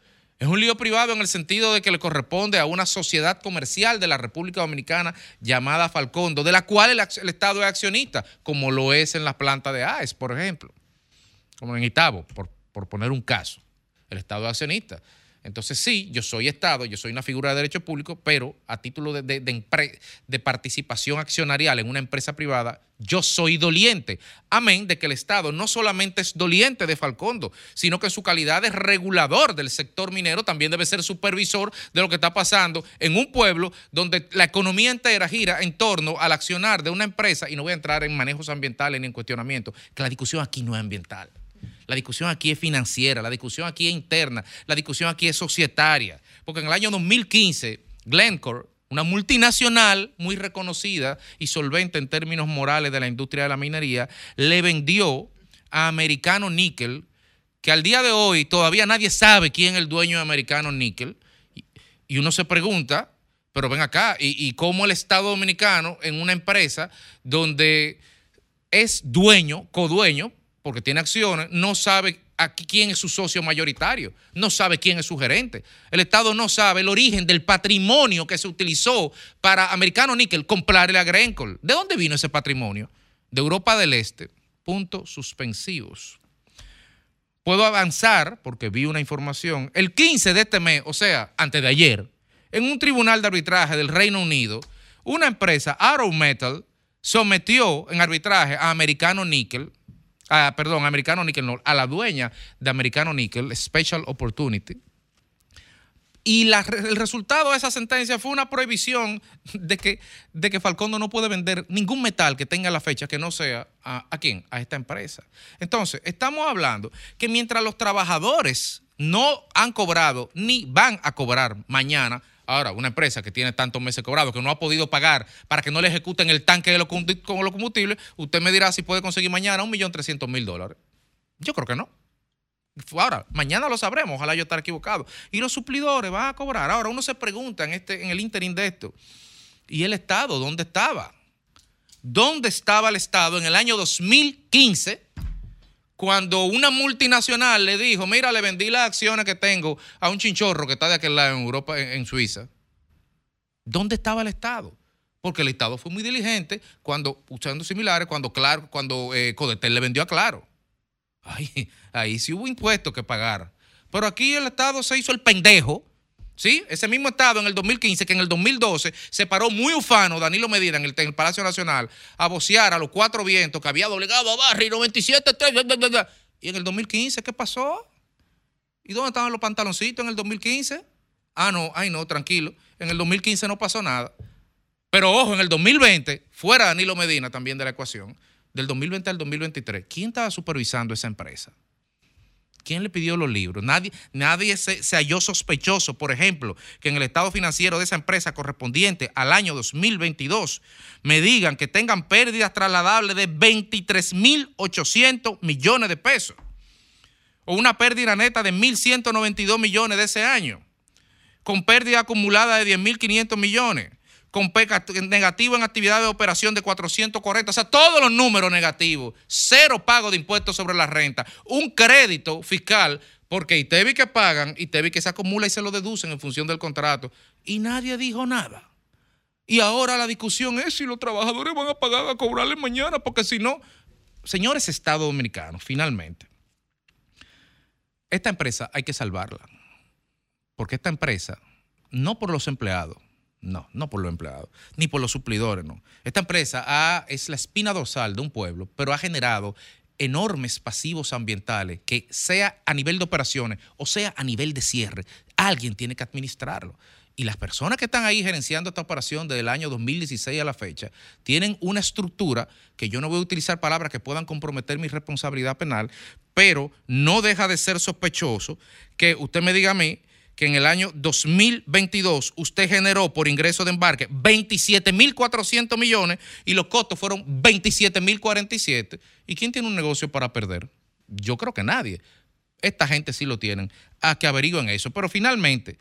C: Es un lío privado en el sentido de que le corresponde a una sociedad comercial de la República Dominicana llamada Falcondo, de la cual el, Estado es accionista, como lo es en la planta de AES, por ejemplo, como en Itabo, por, por poner un caso. El Estado es accionista. Entonces sí, yo soy Estado, yo soy una figura de derecho público, pero a título de, participación accionarial en una empresa privada, yo soy doliente. Amén de que el Estado no solamente es doliente de Falcondo, sino que en su calidad de regulador del sector minero también debe ser supervisor de lo que está pasando en un pueblo donde la economía entera gira en torno al accionar de una empresa, y no voy a entrar en manejos ambientales ni en cuestionamiento, que la discusión aquí no es ambiental. La discusión aquí es financiera, la discusión aquí es interna, la discusión aquí es societaria. Porque en el año 2015, Glencore, una multinacional muy reconocida y solvente en términos morales de la industria de la minería, le vendió a Americano Nickel, que al día de hoy todavía nadie sabe quién es el dueño de Americano Nickel. Y- uno se pregunta, pero ven acá, ¿y, y cómo el Estado Dominicano en una empresa donde es dueño, codueño, porque tiene acciones, no sabe aquí quién es su socio mayoritario, no sabe quién es su gerente. El Estado no sabe el origen del patrimonio que se utilizó para Americano Nickel comprarle a Glencore. ¿De dónde vino ese patrimonio? De Europa del Este. Puntos suspensivos. Puedo avanzar porque vi una información. El 15 de este mes, o sea, antes de ayer, en un tribunal de arbitraje del Reino Unido, una empresa, Arrow Metal, sometió en arbitraje a Americano Nickel, a, perdón, Americano Nickel, no, a la dueña de Americano Nickel, Special Opportunity. Y el resultado de esa sentencia fue una prohibición de que, de que Falcondo no puede vender ningún metal que tenga la fecha que no sea ¿a quién? A esta empresa. Entonces, estamos hablando que mientras los trabajadores no han cobrado ni van a cobrar mañana, ahora una empresa que tiene tantos meses cobrados que no ha podido pagar para que no le ejecuten el tanque de los combustibles, usted me dirá si puede conseguir mañana un millón trescientos mil dólares. Yo creo que no. Ahora, mañana lo sabremos, ojalá yo estar equivocado. Y los suplidores van a cobrar. Ahora, uno se pregunta en, este, en el interín de esto, ¿y el Estado dónde estaba? ¿Dónde estaba el Estado en el año 2015 cuando una multinacional le dijo, mira, le vendí las acciones que tengo a un chinchorro que está de aquel lado en Europa, en, Suiza? ¿Dónde estaba el Estado? Porque el Estado fue muy diligente cuando, usando similares, cuando, claro, cuando eh, Codetel le vendió a Claro. Ahí, ahí sí hubo impuestos que pagar. Pero aquí el Estado se hizo el pendejo. ¿Sí? Ese mismo Estado en el 2015, que en el 2012 se paró muy ufano Danilo Medina en el, Palacio Nacional a vocear a los cuatro vientos que había doblegado a Barry 97. tres, bla, bla, bla, bla. ¿Y en el 2015 qué pasó? ¿Y dónde estaban los pantaloncitos en el 2015? Ah, no, ay no, tranquilo. En el 2015 no pasó nada. Pero ojo, en el 2020, fuera Danilo Medina también de la ecuación, del 2020 al 2023, ¿quién estaba supervisando esa empresa? ¿Quién le pidió los libros? Nadie, nadie se, se halló sospechoso, por ejemplo, que en el estado financiero de esa empresa correspondiente al año 2022 me digan que tengan pérdidas trasladables de 23.800 millones de pesos o una pérdida neta de 1.192 millones de ese año, con pérdida acumulada de 10.500 millones, con peca- negativo en actividad de operación de 440, o sea, todos los números negativos, cero pago de impuestos sobre la renta, un crédito fiscal, porque ITEVI que pagan, ITEVI que se acumula y se lo deducen en función del contrato, y nadie dijo nada. Y ahora la discusión es si los trabajadores van a pagar a cobrarles mañana, porque si no, señores Estado Dominicano, finalmente, esta empresa hay que salvarla. Porque esta empresa, no por los empleados, no, no por los empleados, ni por los suplidores, no. Esta empresa es la espina dorsal de un pueblo, pero ha generado enormes pasivos ambientales que sea a nivel de operaciones o sea a nivel de cierre, alguien tiene que administrarlo. Y las personas que están ahí gerenciando esta operación desde el año 2016 a la fecha tienen una estructura que yo no voy a utilizar palabras que puedan comprometer mi responsabilidad penal, pero no deja de ser sospechoso que usted me diga a mí que en el año 2022 usted generó por ingreso de embarque 27.400 millones y los costos fueron 27.047. ¿Y quién tiene un negocio para perder? Yo creo que nadie. Esta gente sí lo tienen. A que averigüen eso. Pero finalmente,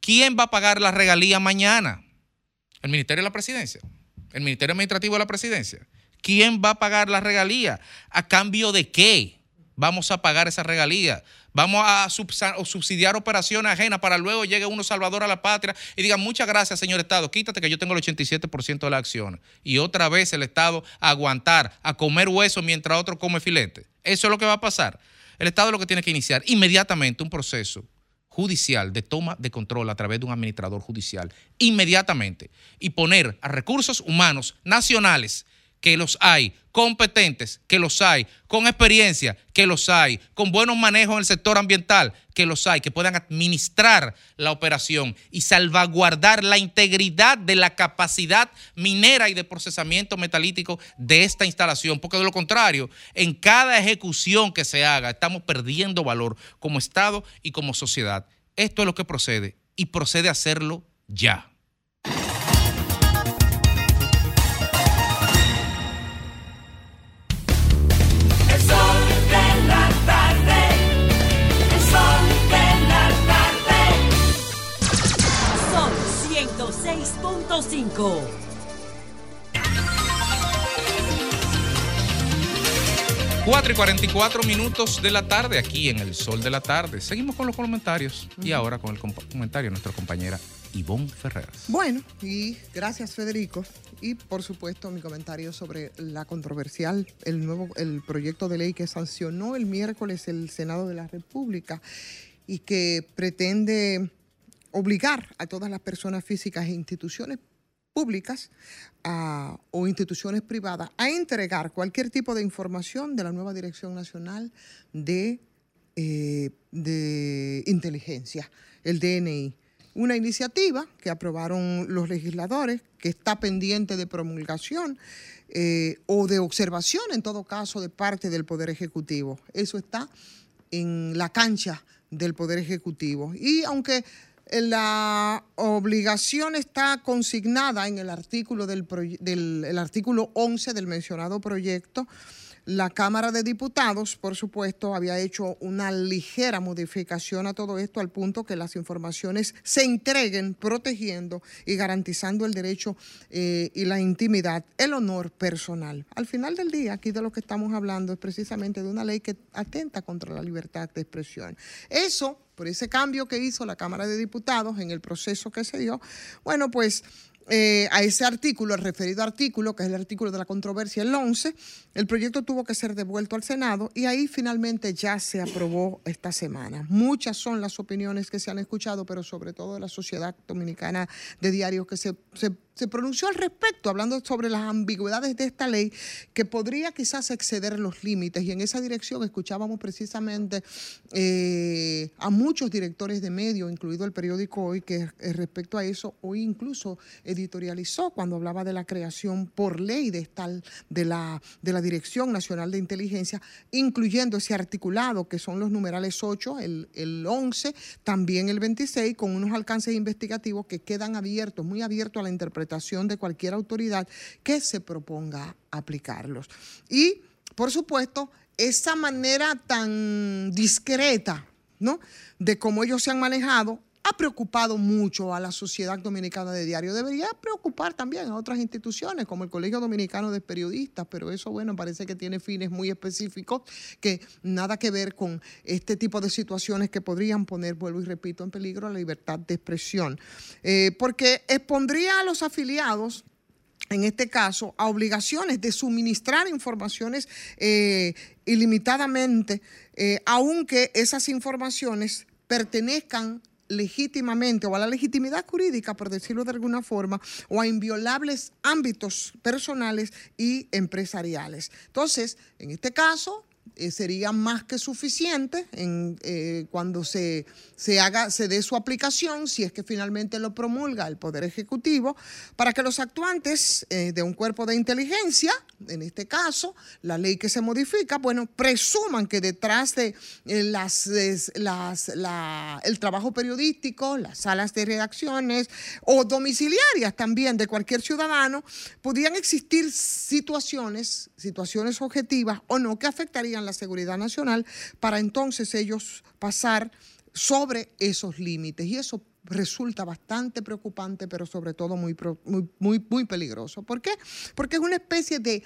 C: ¿quién va a pagar la regalía mañana? ¿El Ministerio de la Presidencia? ¿El Ministerio Administrativo de la Presidencia? ¿Quién va a pagar la regalía? ¿A cambio de qué vamos a pagar esa regalía? Vamos a subsidiar operaciones ajenas para luego llegue uno salvador a la patria y diga muchas gracias, señor Estado, quítate que yo tengo el 87% de las acciones. Y otra vez el Estado a aguantar, a comer hueso mientras otro come filete. Eso es lo que va a pasar. El Estado lo que tiene que iniciar inmediatamente un proceso judicial de toma de control a través de un administrador judicial, inmediatamente, y poner a recursos humanos nacionales, que los hay, competentes, que los hay, con experiencia, que los hay, con buenos manejos en el sector ambiental, que los hay, que puedan administrar la operación y salvaguardar la integridad de la capacidad minera y de procesamiento metalítico de esta instalación, porque de lo contrario, en cada ejecución que se haga, estamos perdiendo valor como Estado y como sociedad. Esto es lo que procede y procede a hacerlo ya.
T: 5.
C: Cuatro y 44 minutos de la tarde aquí en el sol de la tarde. Seguimos con los comentarios y ahora con el comentario de nuestra compañera Ivonne Ferreras.
D: Bueno, y gracias Federico. Y por supuesto mi comentario sobre la controversial, el nuevo el proyecto de ley que sancionó el miércoles el Senado de la República y que pretende obligar a todas las personas físicas e instituciones públicas a- o instituciones privadas a entregar cualquier tipo de información de la nueva Dirección Nacional de, eh, Inteligencia, el DNI. Una iniciativa que aprobaron los legisladores, que está pendiente de promulgación eh, o de observación, en todo caso, de parte del Poder Ejecutivo. Eso está en la cancha del Poder Ejecutivo. Y aunque la obligación está consignada en el artículo, del, del el artículo 11 del mencionado proyecto, la Cámara de Diputados, por supuesto, había hecho una ligera modificación a todo esto al punto que las informaciones se entreguen protegiendo y garantizando el derecho eh, y la intimidad, el honor personal. Al final del día, aquí de lo que estamos hablando es precisamente de una ley que atenta contra la libertad de expresión. Eso, por ese cambio que hizo la Cámara de Diputados en el proceso que se dio, bueno, pues eh, a ese artículo, el referido artículo, que es el artículo de la controversia, el 11, el proyecto tuvo que ser devuelto al Senado y ahí finalmente ya se aprobó esta semana. Muchas son las opiniones que se han escuchado, pero sobre todo de la Sociedad Dominicana de Diarios que se, se- se pronunció al respecto, hablando sobre las ambigüedades de esta ley que podría quizás exceder los límites. Y en esa dirección escuchábamos precisamente eh, a muchos directores de medios, incluido el periódico Hoy, que eh, respecto a eso, hoy incluso editorializó cuando hablaba de la creación por ley de, esta, de, la, de la Dirección Nacional de Inteligencia, incluyendo ese articulado que son los numerales 8, el, el 11, también el 26, con unos alcances investigativos que quedan abiertos, muy abiertos a la interpretación de cualquier autoridad que se proponga aplicarlos. Y, por supuesto, esa manera tan discreta, ¿no? De cómo ellos se han manejado ha preocupado mucho a la sociedad dominicana de diario. Debería preocupar también a otras instituciones como el Colegio Dominicano de Periodistas, pero eso, bueno, parece que tiene fines muy específicos que nada que ver con este tipo de situaciones que podrían poner, vuelvo y repito, en peligro la libertad de expresión. Eh, porque expondría a los afiliados en este caso, a obligaciones de suministrar informaciones eh, ilimitadamente, eh, aunque esas informaciones pertenezcan legítimamente o a la legitimidad jurídica, por decirlo de alguna forma, o a inviolables ámbitos personales y empresariales. Entonces, en este caso, eh, sería más que suficiente en, eh, cuando se, se, haga, se dé su aplicación, si es que finalmente lo promulga el Poder Ejecutivo, para que los actuantes eh, de un cuerpo de inteligencia, en este caso, la ley que se modifica, bueno, presuman que detrás de las, las, la, el trabajo periodístico, las salas de redacciones o domiciliarias también de cualquier ciudadano, podrían existir situaciones, situaciones objetivas o no, que afectarían la seguridad nacional para entonces ellos pasar sobre esos límites. Y eso resulta bastante preocupante, pero sobre todo muy, muy, muy, muy peligroso. ¿Por qué? Porque es una especie de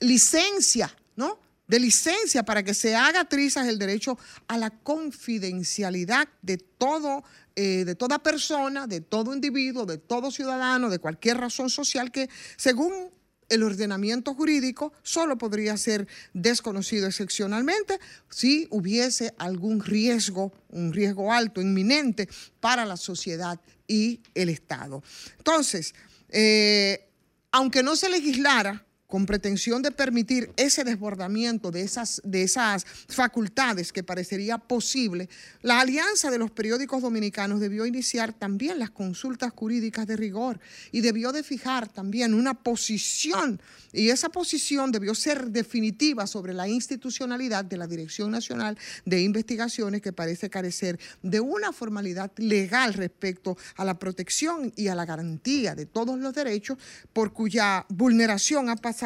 D: licencia, ¿no? de licencia para que se haga trizas el derecho a la confidencialidad de todo, eh, de toda persona, de todo individuo, de todo ciudadano, de cualquier razón social que, según el ordenamiento jurídico solo podría ser desconocido excepcionalmente si hubiese algún riesgo, un riesgo alto, inminente para la sociedad y el Estado. Entonces, eh, aunque no se legislara con pretensión de permitir ese desbordamiento de esas, de esas facultades que parecería posible, la Alianza de los Periódicos Dominicanos debió iniciar también las consultas jurídicas de rigor y debió de fijar también una posición, y esa posición debió ser definitiva sobre la institucionalidad de la Dirección Nacional de Investigaciones que parece carecer de una formalidad legal respecto a la protección y a la garantía de todos los derechos por cuya vulneración ha pasado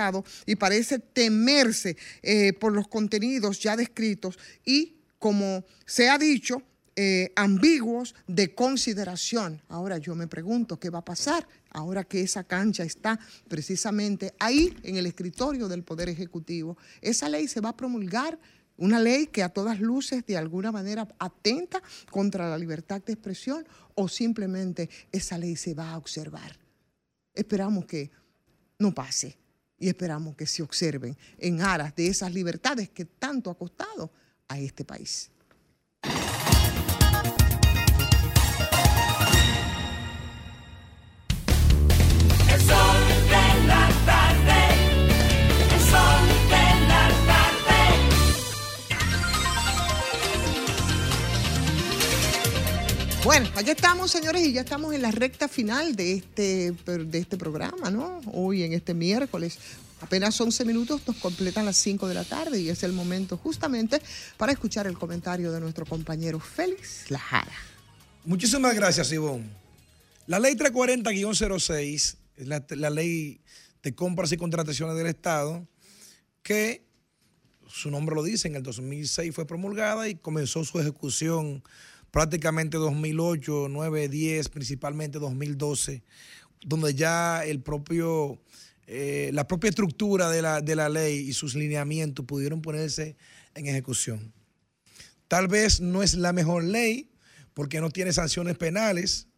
D: y parece temerse eh, por los contenidos ya descritos y, como se ha dicho, eh, ambiguos de consideración. Ahora yo me pregunto qué va a pasar ahora que esa cancha está precisamente ahí en el escritorio del Poder Ejecutivo. Esa ley se va a promulgar, una ley que a todas luces de alguna manera atenta contra la libertad de expresión o simplemente esa ley se va a observar. Esperamos que no pase y esperamos que se observen en aras de esas libertades que tanto ha costado a este país. Bueno, aquí estamos, señores, y ya estamos en la recta final de este, de este programa, ¿no? Hoy, en este miércoles. Apenas 11 minutos nos completan las 5 de la tarde y es el momento justamente para escuchar el comentario de nuestro compañero Félix Lajara.
B: Muchísimas gracias, Ivonne. La ley 340-06 es la, la ley de compras y contrataciones del Estado que su nombre lo dice, en el 2006 fue promulgada y comenzó su ejecución prácticamente 2008, 9, 10, principalmente 2012, donde ya el propio, eh, la propia estructura de la, de la ley y sus lineamientos pudieron ponerse en ejecución. Tal vez no es la mejor ley porque no tiene sanciones penales.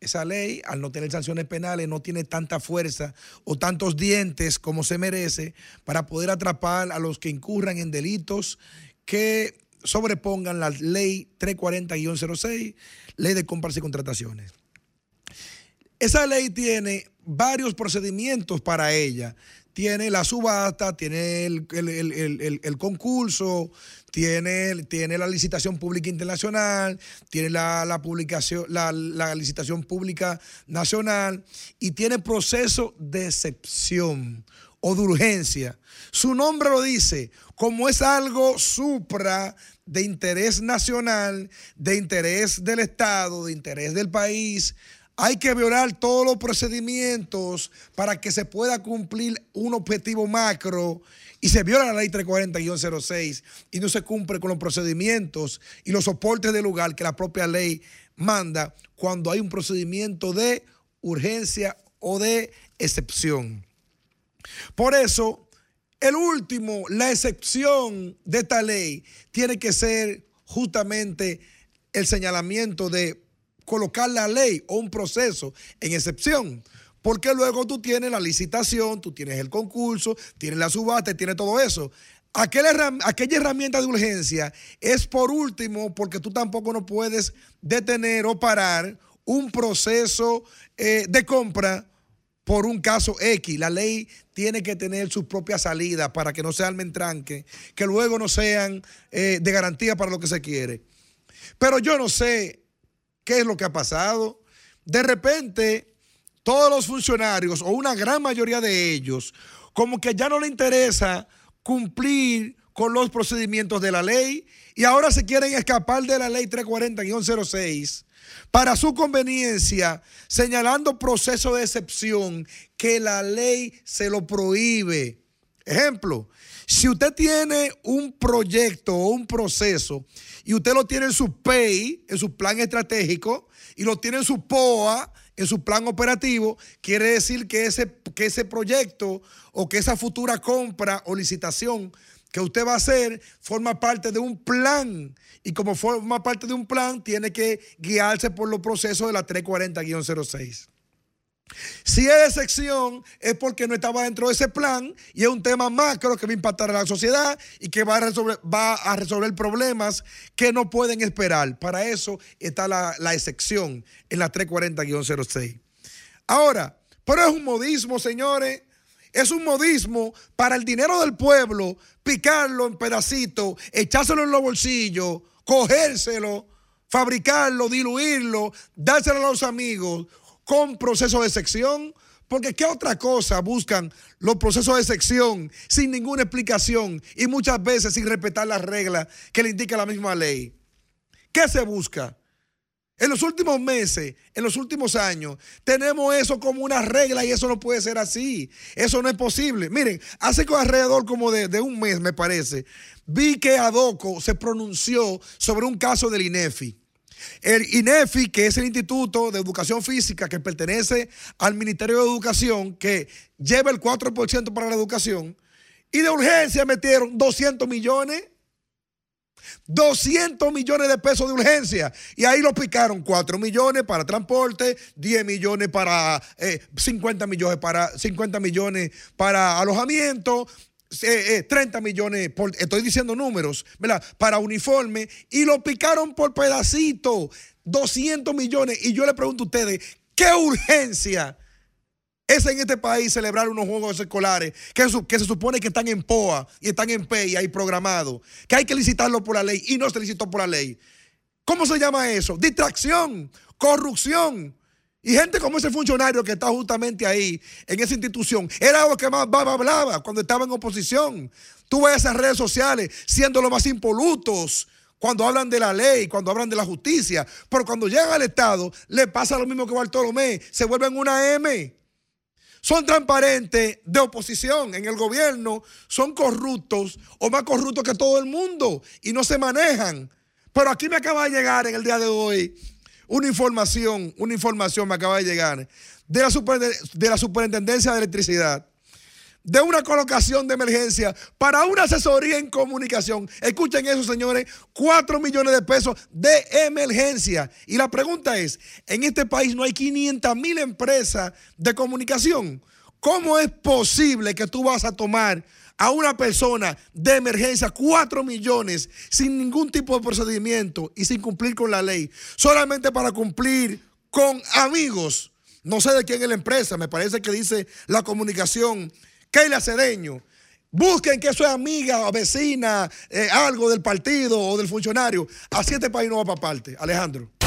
B: Esa ley, al no tener sanciones penales, no tiene tanta fuerza o tantos dientes como se merece para poder atrapar a los que incurran en delitos que sobrepongan la ley 340-06, ley de compras y contrataciones. Esa ley tiene varios procedimientos para ella. Tiene la subasta, tiene el, el- el- el- concurso, tiene, tiene la licitación pública internacional, tiene la, la publicación, la, la licitación pública nacional y tiene proceso de excepción o de urgencia. Su nombre lo dice, como es algo supra de interés nacional, de interés del Estado, de interés del país, hay que violar todos los procedimientos para que se pueda cumplir un objetivo macro y se viola la ley 340-06 y no se cumple con los procedimientos y los soportes del lugar que la propia ley manda cuando hay un procedimiento de urgencia o de excepción. Por eso, el último, la excepción de esta ley tiene que ser justamente el señalamiento de colocar la ley o un proceso en excepción. Porque luego tú tienes la licitación, tú tienes el concurso, tienes la subasta, tienes todo eso. Aquella, herram- aquella herramienta de urgencia es por último porque tú tampoco no puedes detener o parar un proceso eh, de compra por un caso X. La ley tiene que tener su propia salida para que no se armen tranque, que luego no sean eh, de garantía para lo que se quiere. Pero yo no sé qué es lo que ha pasado. De repente, todos los funcionarios, o una gran mayoría de ellos, como que ya no le interesa cumplir con los procedimientos de la ley y ahora se quieren escapar de la ley 340-06 para su conveniencia, señalando proceso de excepción que la ley se lo prohíbe. Ejemplo, si usted tiene un proyecto o un proceso y usted lo tiene en su PEI, en su plan estratégico, y lo tiene en su POA, en su plan operativo, quiere decir que ese, que ese proyecto o que esa futura compra o licitación que usted va a hacer forma parte de un plan. Y como forma parte de un plan, tiene que guiarse por los procesos de la 340-06. Si es excepción, es porque no estaba dentro de ese plan y es un tema macro que va a impactar a la sociedad y que va a resolver, problemas que no pueden esperar. Para eso está la, la excepción en la 340-06. Ahora, pero es un modismo, señores. Es un modismo para el dinero del pueblo, picarlo en pedacitos, echárselo en los bolsillos, cogérselo, fabricarlo, diluirlo, dárselo a los amigos con proceso de sección. Porque ¿qué otra cosa buscan los procesos de sección sin ninguna explicación y muchas veces sin respetar las reglas que le indica la misma ley? ¿Qué se busca? En los últimos meses, en los últimos años, tenemos eso como una regla y eso no puede ser así. Eso no es posible. Miren, hace alrededor como de, de un mes, me parece, vi que Adoco se pronunció sobre un caso del INEFI. El INEFI, que es el Instituto de Educación Física que pertenece al Ministerio de Educación, que lleva el 4% para la educación, y de urgencia metieron 200 millones. 200 millones de pesos de urgencia. Y ahí lo picaron 4 millones para transporte, 10 millones para eh, 50 millones para 50 millones para alojamiento. eh, eh, 30 millones, por- estoy diciendo números, ¿verdad? Para uniforme y lo picaron por pedacito, 200 millones. Y yo le pregunto a ustedes, ¿qué urgencia es en este país celebrar unos juegos escolares que, se supone que están en POA y están en PEI ahí programados, que hay que licitarlo por la ley y no se licitó por la ley. ¿Cómo se llama eso? Distracción, corrupción. Y gente como ese funcionario que está justamente ahí, en esa institución, era lo que más hablaba cuando estaba en oposición. Tú ves esas redes sociales siendo los más impolutos cuando hablan de la ley, cuando hablan de la justicia. Pero cuando llegan al Estado, le pasa lo mismo que Bartolomé, se vuelven una M son transparentes de oposición en el gobierno, son corruptos o más corruptos que todo el mundo y no se manejan. Pero aquí me acaba de llegar en el día de hoy una información, una información me acaba de llegar de la, superinde- de la Superintendencia de Electricidad de una colocación de emergencia para una asesoría en comunicación. Escuchen eso, señores, 4 millones de pesos de emergencia. Y la pregunta es, en este país no hay 500 mil empresas de comunicación. ¿Cómo es posible que tú vas a tomar a una persona de emergencia 4 millones sin ningún tipo de procedimiento y sin cumplir con la ley? Solamente para cumplir con amigos. No sé de quién es la empresa, me parece que dice la comunicación Keila Cedeño. Busquen que eso es amiga vecina, eh, algo del partido o del funcionario. Así este país no va para parte. Alejandro.